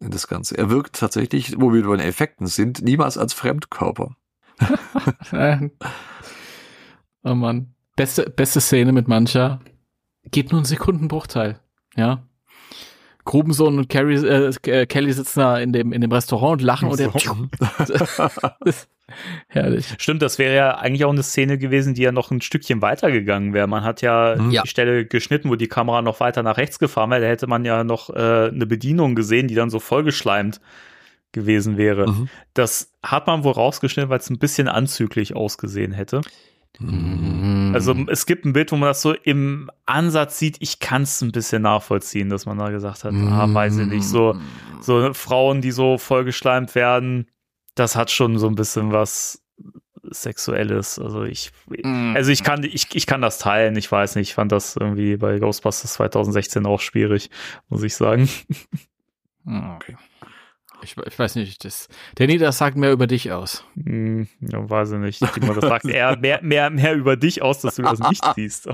in das Ganze. Er wirkt tatsächlich, wo wir bei den Effekten sind, niemals als Fremdkörper. *laughs* Oh Mann. Beste, beste Szene mit mancher. Geht nur einen Sekundenbruchteil. Ja. Grubensohn und Carrie, äh, Kelly sitzen da in dem, in dem Restaurant und lachen und er. *laughs* *laughs* *laughs* Herrlich. Stimmt, das wäre ja eigentlich auch eine Szene gewesen, die ja noch ein Stückchen weitergegangen wäre. Man hat ja, Ja. die Stelle geschnitten, wo die Kamera noch weiter nach rechts gefahren wäre. Da hätte man ja noch äh, eine Bedienung gesehen, die dann so vollgeschleimt gewesen wäre. Mhm. Das hat man wohl rausgeschnitten, weil es ein bisschen anzüglich ausgesehen hätte. Also es gibt ein Bild, wo man das so im Ansatz sieht. Ich kann es ein bisschen nachvollziehen, dass man da gesagt hat, ah, weiß ich nicht, so, so Frauen, die so vollgeschleimt werden, das hat schon so ein bisschen was Sexuelles. Also ich, also ich kann, ich, ich kann das teilen. Ich weiß nicht, ich fand das irgendwie bei Ghostbusters 2016 auch schwierig, muss ich sagen. *laughs* Okay. Ich, ich weiß nicht, das, Danny, das sagt mehr über dich aus. Hm, ja, weiß ich nicht. *laughs* Ich denke mal, das sagt eher mehr, mehr, mehr über dich aus, dass du das nicht *laughs* siehst.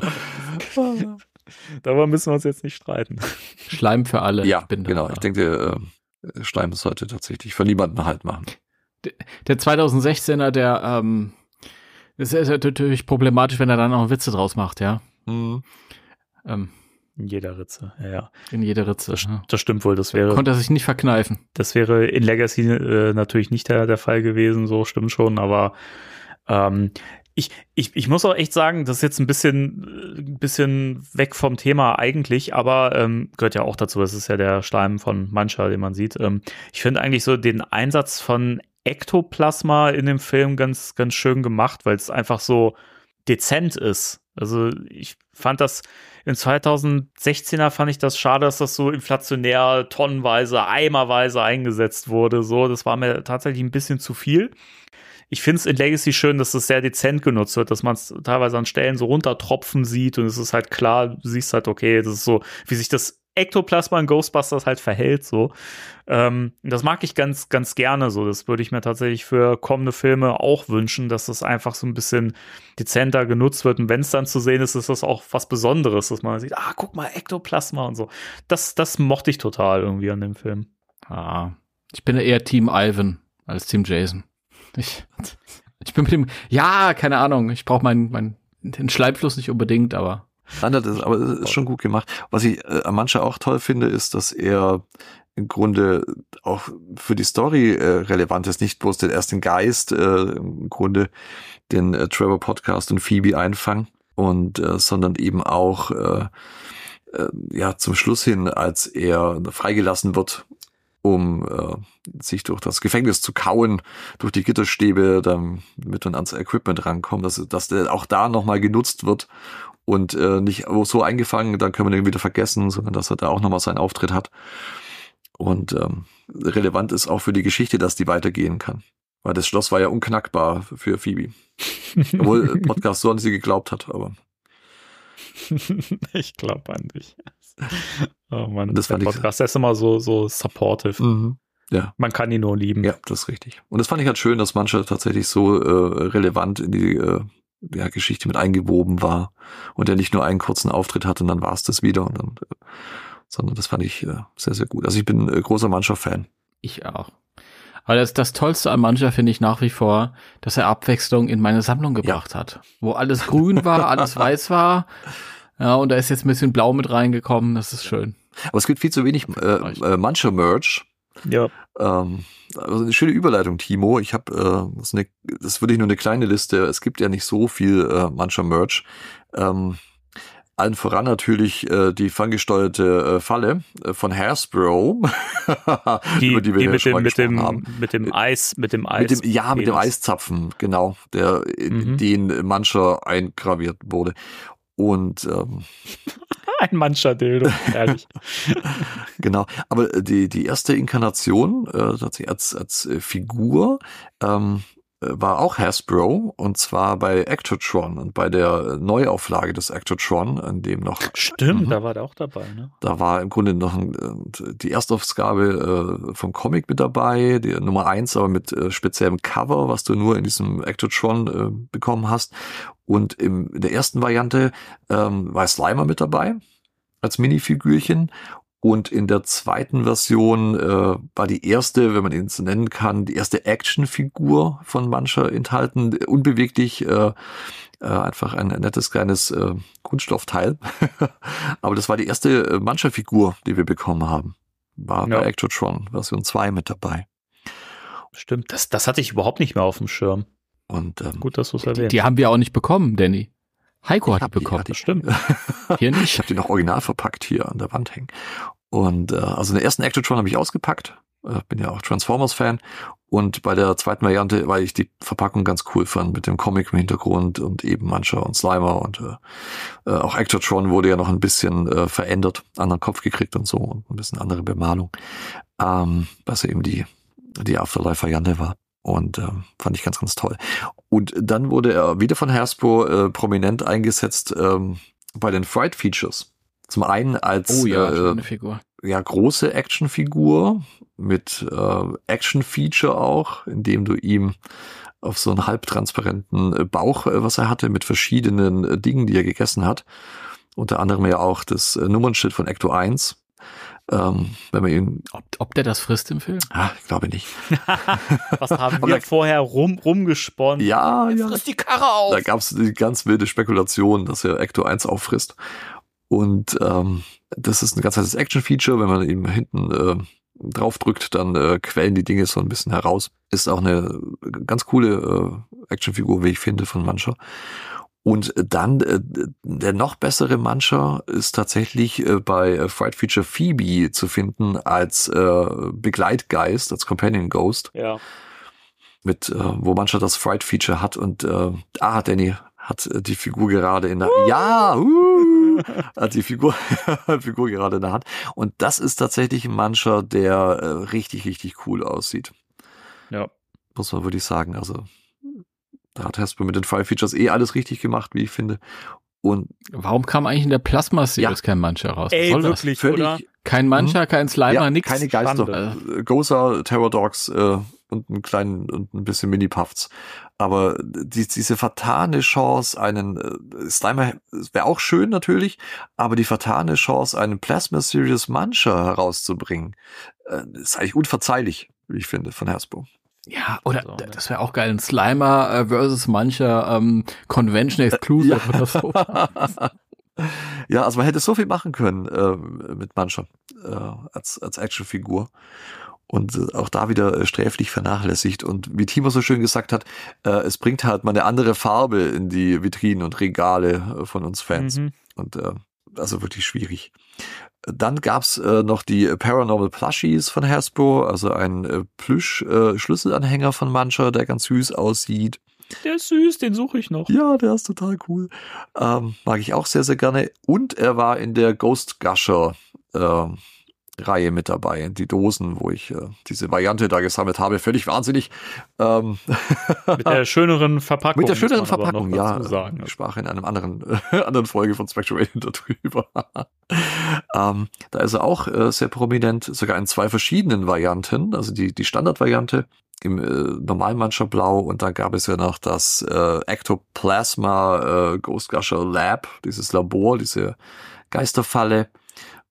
Darüber müssen wir uns jetzt nicht streiten. Schleim für alle. Ja, bin da. genau. Ich denke, äh, Schleim sollte tatsächlich für niemanden halt machen. Der 2016er, der, ähm, das ist natürlich problematisch, wenn er dann auch Witze draus macht, ja. Mhm. Ähm, In jeder Ritze, ja, ja. in jede Ritze. Das, ja. das stimmt wohl. Das wäre, Konnte er sich nicht verkneifen. das wäre in Legacy äh, natürlich nicht der, der Fall gewesen, so stimmt schon, aber ähm, ich, ich, ich muss auch echt sagen, das ist jetzt ein bisschen, äh, ein bisschen weg vom Thema eigentlich, aber ähm, gehört ja auch dazu. Das ist ja der Schleim von Mancha, den man sieht. Ähm, ich finde eigentlich so den Einsatz von Ektoplasma in dem Film ganz, ganz schön gemacht, weil es einfach so dezent ist. Also ich fand das im 2016er fand ich das schade, dass das so inflationär tonnenweise, eimerweise eingesetzt wurde. So, das war mir tatsächlich ein bisschen zu viel. Ich finde es in Legacy schön, dass es sehr dezent genutzt wird, dass man es teilweise an Stellen so runtertropfen sieht und es ist halt klar, du siehst halt, okay, das ist so, wie sich das Ektoplasma in Ghostbusters halt verhält, so. Ähm, das mag ich ganz, ganz gerne so. Das würde ich mir tatsächlich für kommende Filme auch wünschen, dass das einfach so ein bisschen dezenter genutzt wird. Und wenn es dann zu sehen ist, ist das auch was Besonderes, dass man sieht, ah, guck mal, Ektoplasma und so. Das, das mochte ich total irgendwie an dem Film. Ah, ich bin eher Team Ivan als Team Jason. Ich, ich bin mit dem, ja, keine Ahnung, ich brauche meinen, meinen, den nicht unbedingt, aber Nein, das ist, aber es ist schon gut gemacht. Was ich äh, an mancher auch toll finde, ist, dass er im Grunde auch für die Story äh, relevant ist, nicht bloß den ersten Geist, äh, im Grunde den äh, Trevor Podcast und Phoebe einfangen und äh, sondern eben auch äh, äh, ja zum Schluss hin, als er freigelassen wird, um äh, sich durch das Gefängnis zu kauen, durch die Gitterstäbe, damit man ans Equipment rankommt, dass, dass der auch da nochmal genutzt wird und äh, nicht so eingefangen, dann können wir den wieder vergessen, sondern dass er da auch nochmal seinen Auftritt hat. Und ähm, relevant ist auch für die Geschichte, dass die weitergehen kann. Weil das Schloss war ja unknackbar für Phoebe. *laughs* Obwohl Podcast so an sie geglaubt hat, aber. ich glaube an dich. *laughs* Oh Mann, Das der fand ich- Podcast der ist immer so, so supportive. Ja. Man kann ihn nur lieben. Ja, das ist richtig. Und das fand ich halt schön, dass mancher tatsächlich so äh, relevant in die äh, ja, Geschichte mit eingewoben war und er nicht nur einen kurzen Auftritt hatte und dann war es das wieder, und dann, äh, sondern das fand ich äh, sehr, sehr gut. Also ich bin äh, großer Mannschaft-Fan. ich auch. Aber das, das Tollste an mancher finde ich nach wie vor, dass er Abwechslung in meine Sammlung gebracht hat. Wo alles grün war, *laughs* alles weiß war. Ja, und da ist jetzt ein bisschen blau mit reingekommen. Das ist schön. Aber es gibt viel zu wenig äh, äh, Mancher-Merch. Ja. Ähm, also eine schöne Überleitung, Timo. Ich habe, äh, das, ist eine, das ist wirklich nur eine kleine Liste. Es gibt ja nicht so viel äh, mancher Merch. Ähm, allen voran natürlich äh, die ferngesteuerte äh, Falle äh, von Hasbro, *laughs* Die, über die, die wir ja mit, schon dem, mit, dem, haben. mit dem Eis, mit dem Eis. Mit dem, ja, mit dem. Eiszapfen, genau, der in Mhm. den mancher eingraviert wurde. Und ähm, *laughs* Ein Mancha-Dildo, ehrlich. *laughs* Genau, aber äh, die, die erste Inkarnation äh, tatsächlich als, als äh, Figur ähm, äh, war auch Hasbro und zwar bei Actotron und bei der Neuauflage des Actotron, an dem noch Stimmt, Mhm. da war der auch dabei, ne? da war im Grunde noch ein, äh, die Erstausgabe äh, vom Comic mit dabei, die Nummer eins, aber mit äh, speziellem Cover, was du nur in diesem Actotron äh, bekommen hast. Und im, in der ersten Variante ähm, war Slimer mit dabei als Minifigürchen. Und in der zweiten Version äh, war die erste, wenn man ihn so nennen kann, die erste Actionfigur von Mancher enthalten, unbeweglich, äh, äh, einfach ein nettes kleines äh, Kunststoffteil. *laughs* Aber das war die erste äh, Mancher-Figur, die wir bekommen haben. War Ja. bei Actotron Version 2 mit dabei. Stimmt, das, das hatte ich überhaupt nicht mehr auf dem Schirm. Und ähm, Gut, dass du es Die, erwähnst. die haben wir auch nicht bekommen, Danny. Heiko hat die die- bekommen. hatte das stimmt. *laughs* *laughs* Hier ich nicht. habe die noch original verpackt hier an der Wand hängen. Und äh, also den ersten Actotron habe ich ausgepackt Äh, bin ja auch Transformers-Fan. Und bei der zweiten Variante, weil ich die Verpackung ganz cool fand, mit dem Comic im Hintergrund und eben Mancher und Slimer und äh, äh, auch Actotron wurde ja noch ein bisschen äh, verändert, anderen Kopf gekriegt und so und ein bisschen andere Bemalung, ähm, was eben die, die Afterlife-Variante war. Und äh, fand ich ganz, ganz toll. Und dann wurde er wieder von Hasbro äh, prominent eingesetzt ähm, bei den Fright Features. Zum einen als Oh ja, äh, Figur. ja, große Actionfigur mit äh, Action-Feature auch, indem du ihm auf so einen halbtransparenten äh, Bauch, äh, was er hatte, mit verschiedenen äh, Dingen, die er gegessen hat. Unter anderem ja auch das äh, Nummernschild von Ecto 1. Ähm, wenn man ihn, Ob, ob der das frisst im Film? ah, ich glaube nicht. *laughs* Was haben wir vorher rum, rumgesponnen? Ja, ja. Frisst die Karre auf! Da gab es die ganz wilde Spekulation, dass er Ecto 1 auffrisst. Und ähm, das ist ein ganz heißes Action-Feature. Wenn man ihm hinten äh, drauf drückt, dann äh, quellen die Dinge so ein bisschen heraus. Ist auch eine ganz coole äh, Actionfigur, wie ich finde, von Mancher. Und dann äh, der noch bessere Mancher ist tatsächlich äh, bei äh, Fright Feature Phoebe zu finden als äh, Begleitgeist, als Companion Ghost Ja. mit, äh, wo mancher das Fright Feature hat und äh, ah, Danny hat äh, die Figur gerade in der ja, uh, hat die Figur *laughs* Figur gerade in der Hand und das ist tatsächlich ein mancher, der äh, richtig richtig cool aussieht. Ja. Muss man wirklich sagen, also da hat Hasbro mit den Fright Features eh alles richtig gemacht, wie ich finde. Und Warum kam eigentlich in der Plasma-Series kein Mancher raus? Ey, wirklich, völlig oder? Kein Mancher, kein Slimer, ja, nix. keine Geister. Äh, Gozer, Terror Dogs äh, und einen kleinen und ein bisschen Mini-Puffs. Aber die, diese vertane Chance, einen äh, Slimer wäre auch schön natürlich, aber die vertane Chance, einen Plasma Series Mancher herauszubringen, äh, ist eigentlich unverzeihlich, wie ich finde, von Hasbro. Ja, oder So, ne? das wäre auch geil. Ein Slimer äh, versus mancher ähm, Convention Exclusive ja. oder so. *laughs* ja, also man hätte so viel machen können äh, mit Mancher äh, als, als Actionfigur. Und äh, auch da wieder äh, sträflich vernachlässigt. Und wie Timo so schön gesagt hat, äh, es bringt halt mal eine andere Farbe in die Vitrinen und Regale äh, von uns Fans. Mhm. Und äh, also wirklich schwierig. Dann gab's äh, noch die Paranormal Plushies von Hasbro, also ein äh, Plüsch-Schlüsselanhänger von Mancher, der ganz süß aussieht. Der ist süß, den suche ich noch. Ja, der ist total cool. Ähm, mag ich auch sehr, sehr gerne. Und er war in der Ghost Gusher ähm, Reihe mit dabei. Die Dosen, wo ich äh, diese Variante da gesammelt habe. Völlig wahnsinnig. Ähm, *laughs* Mit der schöneren Verpackung. mit der schöneren Verpackung, ja. Sagen. Ich sprach in einem anderen, *laughs* anderen Folge von Radio darüber. *laughs* ähm, da ist er auch äh, sehr prominent, sogar in zwei verschiedenen Varianten. Also die, die Standardvariante im äh, normalen Mancher Blau und dann gab es ja noch das äh, Ectoplasma äh, Ghost Gusher Lab, dieses Labor, diese Geisterfalle,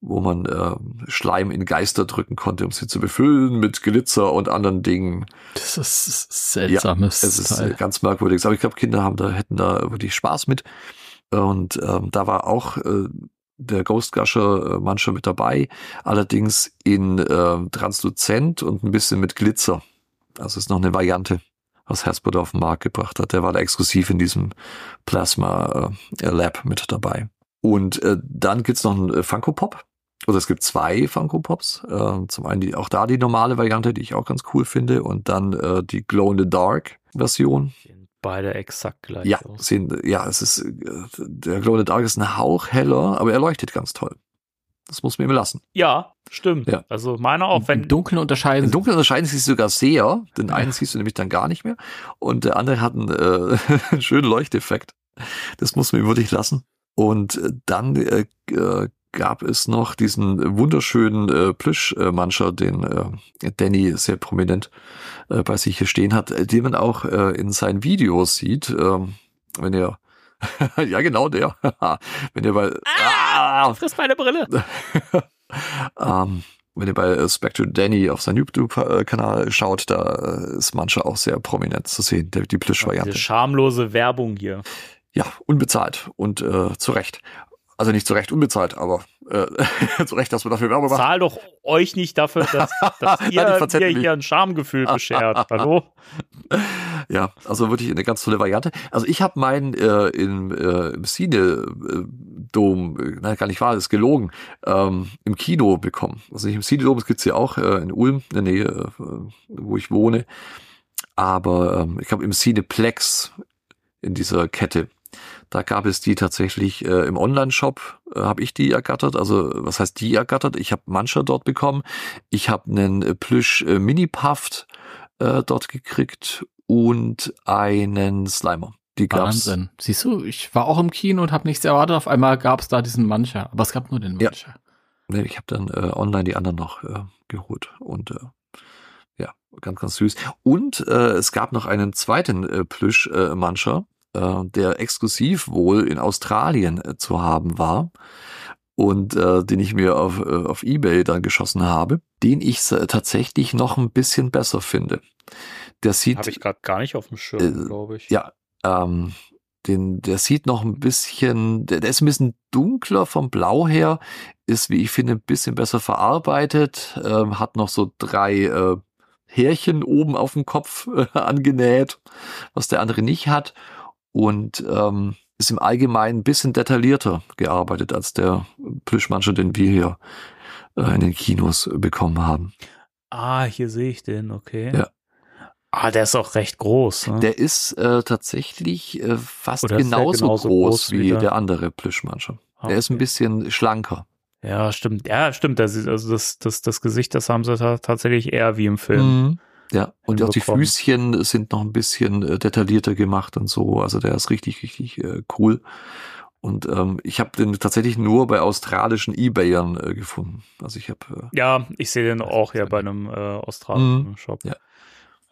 wo man äh, Schleim in Geister drücken konnte, um sie zu befüllen mit Glitzer und anderen Dingen. Das ist seltsames Es ist äh, Teil. ganz merkwürdig. Aber ich glaube, Kinder haben da, hätten da wirklich Spaß mit. Und ähm, da war auch äh, der Ghost Gusher äh, mancher mit dabei, allerdings in äh, Transluzent und ein bisschen mit Glitzer. Also ist noch eine Variante, was da auf den Markt gebracht hat. Der war da exklusiv in diesem Plasma äh, Lab mit dabei. Und äh, dann gibt's noch einen äh, Funko Pop. Oder es gibt zwei Funko Pops. Äh, zum einen die, auch da die normale Variante, die ich auch ganz cool finde. Und dann äh, die Glow in the Dark Version. Sehen beide exakt gleich Ja, aus. sehen, ja, es ist, äh, der Glow in the Dark ist ein Hauch heller, aber er leuchtet ganz toll. Das muss man ihm lassen. Ja, stimmt. Ja. Also meine auch, wenn Im Dunkeln unterscheiden Im sie. Dunkeln unterscheiden sie sich sogar sehr. Den einen siehst du nämlich dann gar nicht mehr. Und der andere hat einen, äh, einen *laughs* schönen Leuchteffekt. Das muss man ihm wirklich lassen. Und äh, dann äh, äh, gab es noch diesen wunderschönen äh, Plüschmancher, den äh, Danny sehr prominent äh, bei sich hier stehen hat, äh, den man auch äh, in seinen Videos sieht. Ähm, wenn er *laughs* ja, genau der. *laughs* wenn ihr bei ah, frisst meine Brille. *laughs* ähm, wenn ihr bei äh, Spectre Danny auf seinem YouTube-Kanal schaut, da äh, ist mancher auch sehr prominent zu sehen, der, die Plüsch-Variante. Diese schamlose Werbung hier. Ja, unbezahlt und äh, zu Recht. Also nicht zu Recht unbezahlt, aber äh, *laughs* zu Recht, dass wir dafür Werbung machen. Zahl doch euch nicht dafür, dass, dass *laughs* Nein, ihr mir mich. hier ein Schamgefühl beschert. *laughs* Hallo? Ja, also wirklich eine ganz tolle Variante. Also ich habe meinen äh, im, äh, im Cine-Dom, äh, nein, gar nicht wahr, das ist gelogen, ähm, im Kino bekommen. Also nicht im Cine-Dom, das gibt's ja auch äh, in Ulm, in der Nähe, äh, wo ich wohne. Aber ähm, ich habe im Cineplex in dieser Kette. Da gab es die tatsächlich äh, im Online-Shop, äh, habe ich die ergattert. Also was heißt die ergattert? Ich habe mancher dort bekommen. Ich habe einen äh, Plüsch äh, äh, dort gekriegt und einen Slimer. Die gab's. Wahnsinn. Siehst du, ich war auch im Kino und habe nichts erwartet. Auf einmal gab es da diesen Mancher. Aber es gab nur den Ja. Mancher. Nee, ich habe dann äh, online die anderen noch äh, geholt und äh, ja, ganz, ganz süß. Und äh, es gab noch einen zweiten äh, Plüsch äh, äh, der exklusiv wohl in Australien äh, zu haben war und äh, den ich mir auf, äh, auf Ebay dann geschossen habe, den ich äh, tatsächlich noch ein bisschen besser finde. Der sieht Habe ich gerade gar nicht auf dem Äh, Schirm, glaube ich. ja, ähm, den, der sieht noch ein bisschen, der, der ist ein bisschen dunkler vom Blau her, ist, wie ich finde, ein bisschen besser verarbeitet, ähm, hat noch so drei äh, Härchen oben auf dem Kopf äh, *laughs* angenäht, was der andere nicht hat und ähm, ist im Allgemeinen ein bisschen detaillierter gearbeitet als der Plüschmancher, den wir hier äh, in den Kinos bekommen haben. Ah, hier sehe ich den, okay. Ja. Ah, der ist auch recht groß. Ne? Der ist äh, tatsächlich äh, fast genauso, genauso groß, groß wie wie der- der, andere Plüschmancher. Ah, Der ist ein bisschen schlanker. Ja, stimmt. Ja, stimmt. Das, also das, das, das Gesicht, das haben sie ta tatsächlich eher wie im Film. Mhm. Ja, und auch die. Füßchen sind noch ein bisschen äh, detaillierter gemacht und so. Also der ist richtig, richtig äh, cool. Und ähm, ich habe den tatsächlich nur bei australischen Ebayern äh, gefunden. Also ich habe äh, Ja, ich sehe den auch ja bei einem äh, australischen Mhm. Shop. Ja.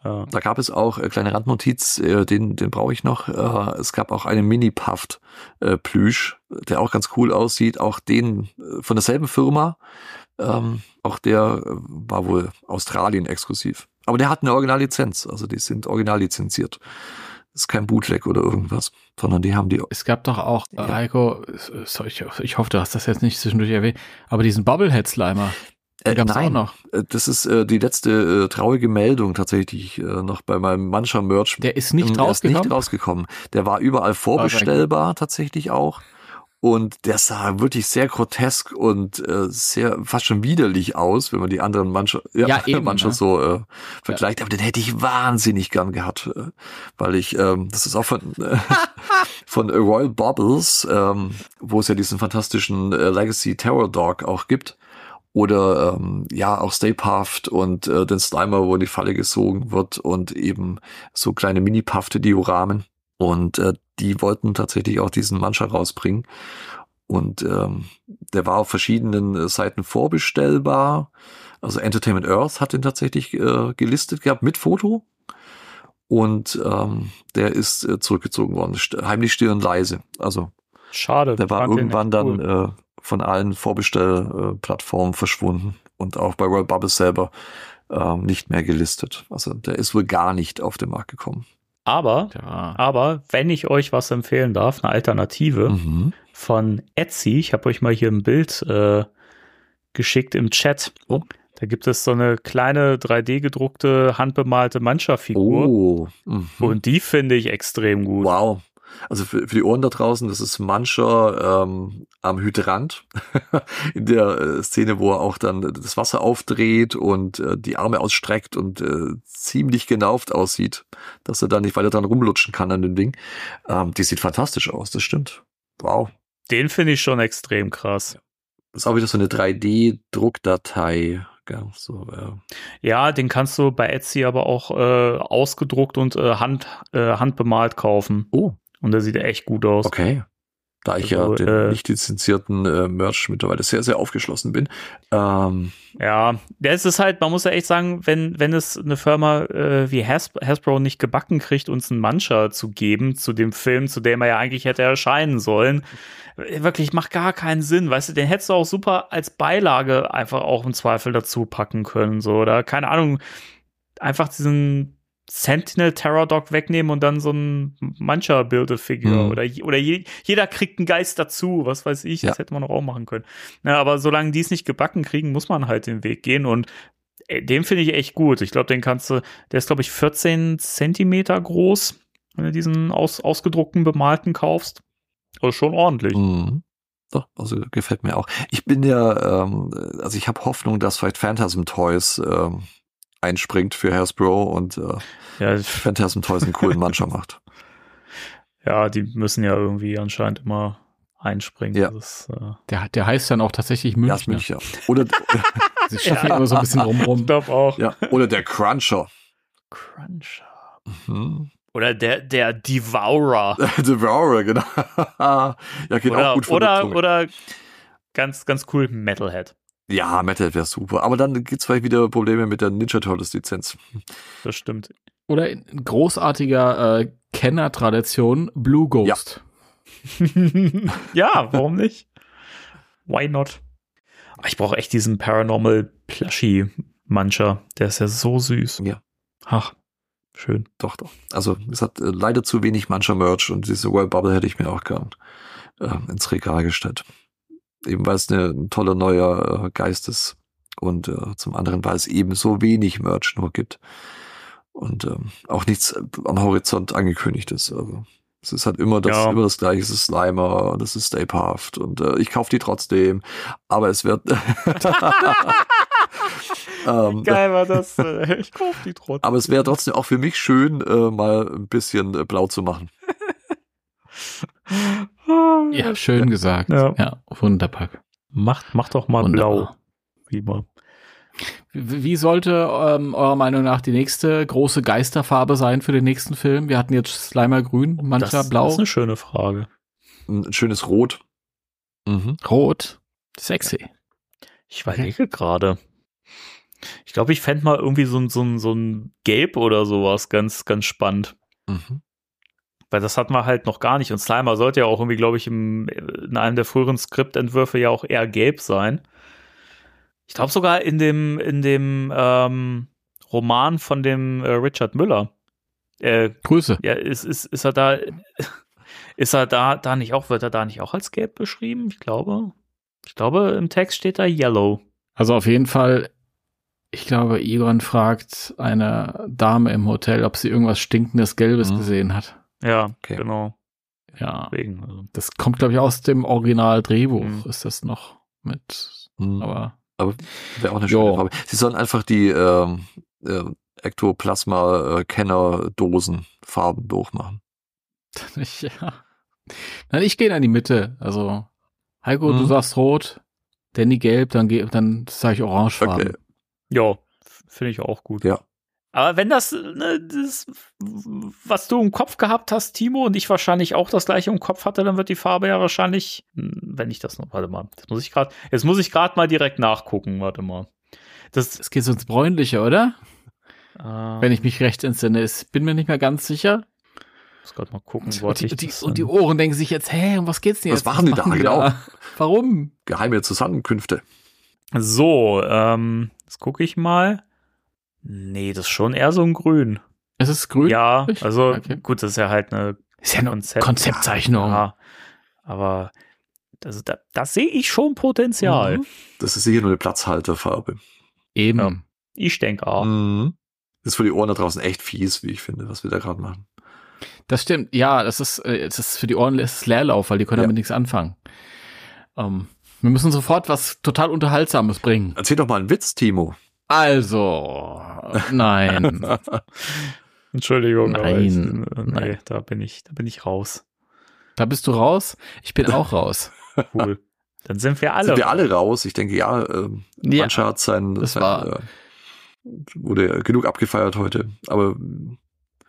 Da gab es auch äh, kleine Randnotiz, äh, den, den brauche ich noch. Äh, es gab auch einen Mini-Puffed äh, Plüsch, der auch ganz cool aussieht. Auch den von derselben Firma. Ähm, auch der war wohl Australien exklusiv. Aber der hat eine Originallizenz, also die sind original lizenziert. Das ist kein Bootleg oder irgendwas, sondern die haben die. Es gab doch auch, Ja. Heiko, ich, ich hoffe, du hast das jetzt nicht zwischendurch erwähnt, aber diesen Bubblehead-Slimer, Äh, gab's auch nein, noch. äh, das ist äh, die letzte äh, traurige Meldung tatsächlich, die ich äh, noch bei meinem Mancher Merch Der ist nicht Ähm, der ist rausgekommen. nicht rausgekommen. Der war überall vorbestellbar tatsächlich auch. Und der sah wirklich sehr grotesk und äh, sehr fast schon widerlich aus, wenn man die anderen mancher, ja, Ja, *laughs* eben, mancher ne? so äh, vergleicht. Aber den hätte ich wahnsinnig gern gehabt, äh, weil ich, ähm, das ist auch von äh, *laughs* von Royal Bubbles, ähm, wo es ja diesen fantastischen äh, Legacy Terror Dog auch gibt. Oder ähm, ja, auch Stay Puffed und äh, den Slimer, wo in die Falle gesogen wird und eben so kleine Mini-Puffte Dioramen. Und äh, die wollten tatsächlich auch diesen Mancher rausbringen. Und ähm, der war auf verschiedenen äh, Seiten vorbestellbar. Also Entertainment Earth hat den tatsächlich äh, gelistet gehabt mit Foto. Und ähm, der ist äh, zurückgezogen worden, st heimlich still und leise. Also Schade. der war irgendwann dann cool. äh, von allen Vorbestellplattformen verschwunden und auch bei Royal Bubbles selber ähm, nicht mehr gelistet. Also der ist wohl gar nicht auf den Markt gekommen. Aber, Ja. aber, wenn ich euch was empfehlen darf, eine Alternative Mhm. von Etsy, ich habe euch mal hier ein Bild äh, geschickt im Chat. Oh. Da gibt es so eine kleine 3D gedruckte, handbemalte Mancha-Figur. Oh. Mhm. Und die finde ich extrem gut. Wow. Also für, für die Ohren da draußen, das ist mancher ähm, am Hydrant *laughs* in der äh, Szene, wo er auch dann das Wasser aufdreht und äh, die Arme ausstreckt und äh, ziemlich genauft aussieht, dass er dann nicht weiter dran rumlutschen kann an dem Ding. Ähm, die sieht fantastisch aus, das stimmt. Wow. Den finde ich schon extrem krass. Das ist auch wieder so eine 3D-Druckdatei. gell, So, äh, Ja, den kannst du bei Etsy aber auch äh, ausgedruckt und äh, hand, äh, handbemalt kaufen. Oh. Und der sieht echt gut aus. okay. Da ich Also, ja den äh, nicht lizenzierten äh, Merch mittlerweile sehr, sehr aufgeschlossen bin. Ähm, Ja, das ist halt, man muss ja echt sagen, wenn, wenn es eine Firma äh, wie Has Hasbro nicht gebacken kriegt, uns einen Mancher zu geben zu dem Film, zu dem er ja eigentlich hätte erscheinen sollen, äh, wirklich macht gar keinen Sinn, weißt du, den hättest du auch super als Beilage einfach auch im Zweifel dazu packen können, so, oder keine Ahnung, einfach diesen Sentinel Terror Dog wegnehmen und dann so ein mancher Build Figure Mhm. oder oder je, jeder kriegt einen Geist dazu, was weiß ich, das Ja. hätte man auch machen können. Na, aber solange die es nicht gebacken kriegen, muss man halt den Weg gehen und äh, den finde ich echt gut. Ich glaube, den kannst du, der ist glaube ich 14 Zentimeter groß, wenn du diesen aus, ausgedruckten bemalten kaufst. Also schon ordentlich. Mhm. Doch, also gefällt mir auch. Ich bin ja, ähm, also ich habe Hoffnung, dass vielleicht Phantasm Toys ähm, einspringt für Hasbro und äh, Ja, Phantasm Toys einen coolen Mancher macht. *laughs* ja, die müssen ja irgendwie anscheinend immer einspringen. Ja. Das, äh, Der, der heißt dann auch tatsächlich Ja, ist Münchner. Münchner. Oder, *laughs* Sie schaffen immer so ein bisschen ich drumrum. glaube auch. ja, oder der Cruncher. Cruncher. Mhm. Oder der, der Devourer. *laughs* Devourer, genau. ja, geht auch oder, gut von der oder, oder ganz, ganz cool Metalhead. Ja, Metal wäre super. Aber dann gibt's vielleicht wieder Probleme mit der Ninja Turtles Lizenz. Das stimmt. Oder in großartiger äh, Kenner-Tradition Blue Ghost. *laughs* ja, warum nicht? Why not? Ah, Ich brauche echt diesen Paranormal Plushie Mancher. Der ist ja so süß. Ja. Ach, schön. Doch, doch. Also es hat äh, leider zu wenig mancher Merch und diese World Bubble hätte ich mir auch gern äh, ins Regal gestellt. Eben weil es eine, ein toller neuer äh, Geist ist und äh, zum anderen, weil es eben so wenig Merch nur gibt und ähm, auch nichts äh, am Horizont angekündigt ist. Also es ist halt immer das, Ja. immer das gleiche, es ist Slimer, das ist Stay Puft und äh, ich kaufe die trotzdem, aber es wird *laughs* ähm, Geil war das. äh, *laughs* Ich kauf die trotzdem. aber es wäre trotzdem auch für mich schön, äh, mal ein bisschen äh, blau zu machen. *laughs* *laughs* Ja, schön gesagt. Ja. Ja, wunderbar. Macht, macht doch mal Wunderbar. blau. Wie mal. Wie wie sollte ähm, eurer Meinung nach die nächste große Geisterfarbe sein für den nächsten Film? Wir hatten jetzt Slimer grün, mancher Das, blau, das ist eine schöne Frage. Ein schönes Rot. Mhm. rot, sexy. Ich überlege gerade. Ich glaube, ich fände mal irgendwie so ein, so ein, so ein Gelb oder sowas ganz, ganz spannend. Mhm. Weil das hatten wir halt noch gar nicht. Und Slimer sollte ja auch irgendwie, glaube ich, im, in einem der früheren Skriptentwürfe ja auch eher gelb sein. Ich glaube sogar in dem, in dem ähm, Roman von dem äh, Richard Müller. Äh, Grüße. ja, ist, ist, ist er da, *laughs* ist er da, da nicht auch, wird er da nicht auch als gelb beschrieben? Ich glaube. Ich glaube, im Text steht da Yellow. Also auf jeden Fall, ich glaube, Egon fragt eine Dame im Hotel, ob sie irgendwas stinkendes Gelbes Mhm. gesehen hat. Ja, Okay. genau. Ja, Deswegen. Also. das kommt, glaube ich, aus dem Original-Drehbuch, Mhm. ist das noch mit, Mhm. aber Aber wäre auch eine Jo. schöne Farbe. Sie sollen einfach die ähm, äh, Ektoplasma-Kenner-Dosen Farben durchmachen. *laughs* ich, ja. Nein, ich gehe in die Mitte. Also, Heiko, du Mhm. sagst rot, Danny gelb, dann, dann sage ich orangefarben. Okay. Ja, finde ich auch gut. Ja. Aber wenn das, ne, das, was du im Kopf gehabt hast, Timo, und ich wahrscheinlich auch das gleiche im Kopf hatte, dann wird die Farbe ja wahrscheinlich, hm, wenn ich das noch, warte mal, das muss ich gerade, jetzt muss ich gerade mal direkt nachgucken, warte mal. Das, Es geht so ins Bräunliche, oder? äh, Wenn ich mich recht entsinne. Ich bin mir nicht mehr ganz sicher. muss gerade mal gucken, wo Und hatte die, ich die, das und die? Ohren denken sich jetzt, hä, um was geht's denn Was jetzt? machen die da? Genau. Warum? Geheime Zusammenkünfte. So, ähm, jetzt gucke ich mal. Nee, das ist schon eher so ein Grün. Es ist grün. Ja, also okay. gut, das ist ja halt eine Ist ja eine Konzept. Konzeptzeichnung. Ja, aber das, da, das sehe ich schon Potenzial. Mhm. Das ist hier nur eine Platzhalterfarbe. Eben. Ja. Ich denke auch. Mhm. Das ist für die Ohren da draußen echt fies, wie ich finde, was wir da gerade machen. Das stimmt. Ja, das ist, äh, das ist für die Ohren ist es Leerlauf, weil die können Ja. damit nichts anfangen. Ähm, wir müssen sofort was total Unterhaltsames bringen. Erzähl doch mal einen Witz, Timo. Also, nein. *laughs* Entschuldigung, aber ich, Nein, äh, nee, nein. da bin ich, da bin ich raus. da bist du raus. Ich bin auch raus. *laughs* Cool. Dann sind wir alle. Sind wir alle raus? Ich denke, ja, ähm, Ja, Mancha hat sein, das sein war- äh, wurde genug abgefeiert heute. Aber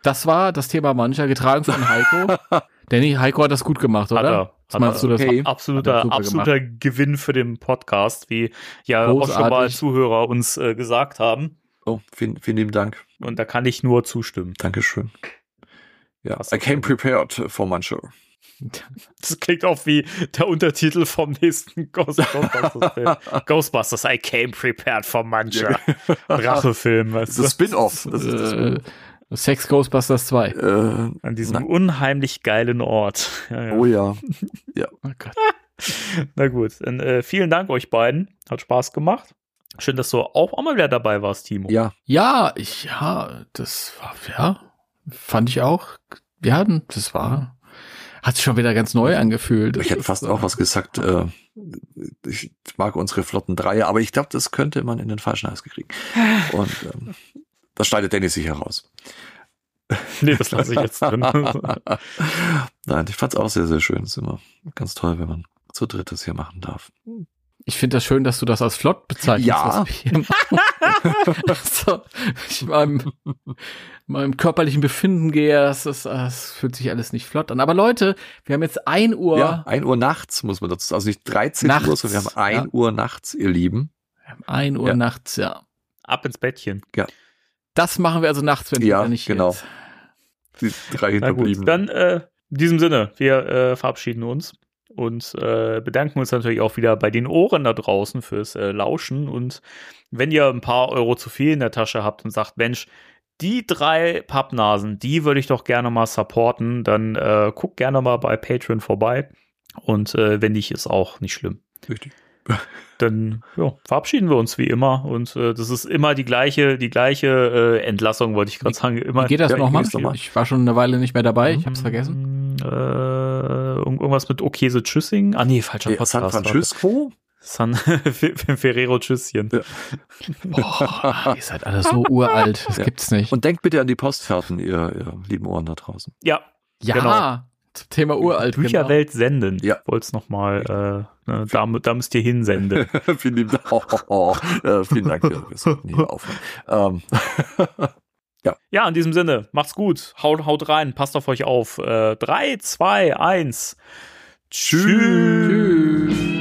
Das war das Thema mancher, getragen von Heiko. *laughs* Danny, Heiko hat das gut gemacht, Hat oder? er. Was Hat meinst du, das Okay. Hat er Absoluter, absoluter Gewinn für den Podcast, wie ja auch schon mal Großartig. Zuhörer uns äh, gesagt haben. oh, vielen, vielen lieben Dank. Und da kann ich nur zustimmen. Dankeschön. Ja, I came prepared for Mancha. *laughs* Das klingt auch wie der Untertitel vom nächsten Ghostbusters-Film. *laughs* Ghostbusters, I came prepared for Mancha. Rachefilm, weißt Das ist Spin-off. Das ist das äh, Sex Ghostbusters 2. Äh, An diesem na, unheimlich geilen Ort. Ja, ja. oh ja. *laughs* Oh Gott. *laughs* Na gut, dann äh, vielen Dank euch beiden. Hat Spaß gemacht. Schön, dass du auch, auch mal wieder dabei warst, Timo. Ja, Ja, ich, ja, das war, ja, fand ich auch. Ja, das war, hat sich schon wieder ganz neu angefühlt. ich hätte fast auch was gesagt. Äh, ich mag unsere flotten Dreier, aber ich glaube, das könnte man in den falschen Hals kriegen. *sighs* Und ähm, das schneidet Dennis sicher raus. Nee, das lasse ich jetzt drin. *laughs* Nein, ich fand's auch sehr, sehr schön. ist immer ganz toll, wenn man zu dritt das hier machen darf. Ich finde das schön, dass du das als flott bezeichnest. Ja. was wir hier machen. *laughs* also, ich meinem, meinem körperlichen Befinden gehe, das, ist, das fühlt sich alles nicht flott an. Aber Leute, wir haben jetzt ein Uhr, Ja, ein Uhr nachts muss man dazu, also nicht 13 Uhr, Nachts, sondern wir haben ein ja. Uhr nachts, ihr Lieben. wir haben ein Uhr Ja. nachts, ja. Ab ins Bettchen. Das machen wir also nachts, wenn Ja, wir nicht genau. jetzt. Die drei Na gut, dann äh, in diesem Sinne, wir äh, verabschieden uns und äh, bedanken uns natürlich auch wieder bei den Ohren da draußen fürs äh, Lauschen. Und wenn ihr ein paar Euro zu viel in der Tasche habt und sagt, Mensch, die drei Pappnasen, die würde ich doch gerne mal supporten, dann äh, guckt gerne mal bei Patreon vorbei. Und äh, wenn nicht, ist auch nicht schlimm. Richtig. *laughs* Dann ja, verabschieden wir uns wie immer. Und äh, das ist immer die gleiche, die gleiche äh, Entlassung, wollte ich gerade sagen. Immer Wie geht das Ja, nochmal? Ich war schon eine Weile nicht mehr dabei, ich hab's vergessen. Äh, irgend- irgendwas mit Okese Tschüssing? Ah nee, falscher Äh, Podcast. San Francisco? San *laughs* Ferrero Tschüsschen. Ja. Boah, ihr seid alle so uralt, das Ja. gibt's nicht. Und denkt bitte an die Postkarten, ihr, ihr lieben Ohren da draußen. Ja, ja, genau. Zum Thema uralt. genau. Bücherwelt senden. Ja. Ich wollte es nochmal, äh, ne, da, da müsst ihr hinsenden. *laughs* vielen lieben Dank. *laughs* Oh, oh, oh. Äh, vielen Dank. Wir wir sollten hier aufhören. Ähm, *laughs* ja, in diesem Sinne, macht's gut. Haut, haut rein, passt auf euch auf. Äh, 3, 2, 1. Tschüss. Tschüss.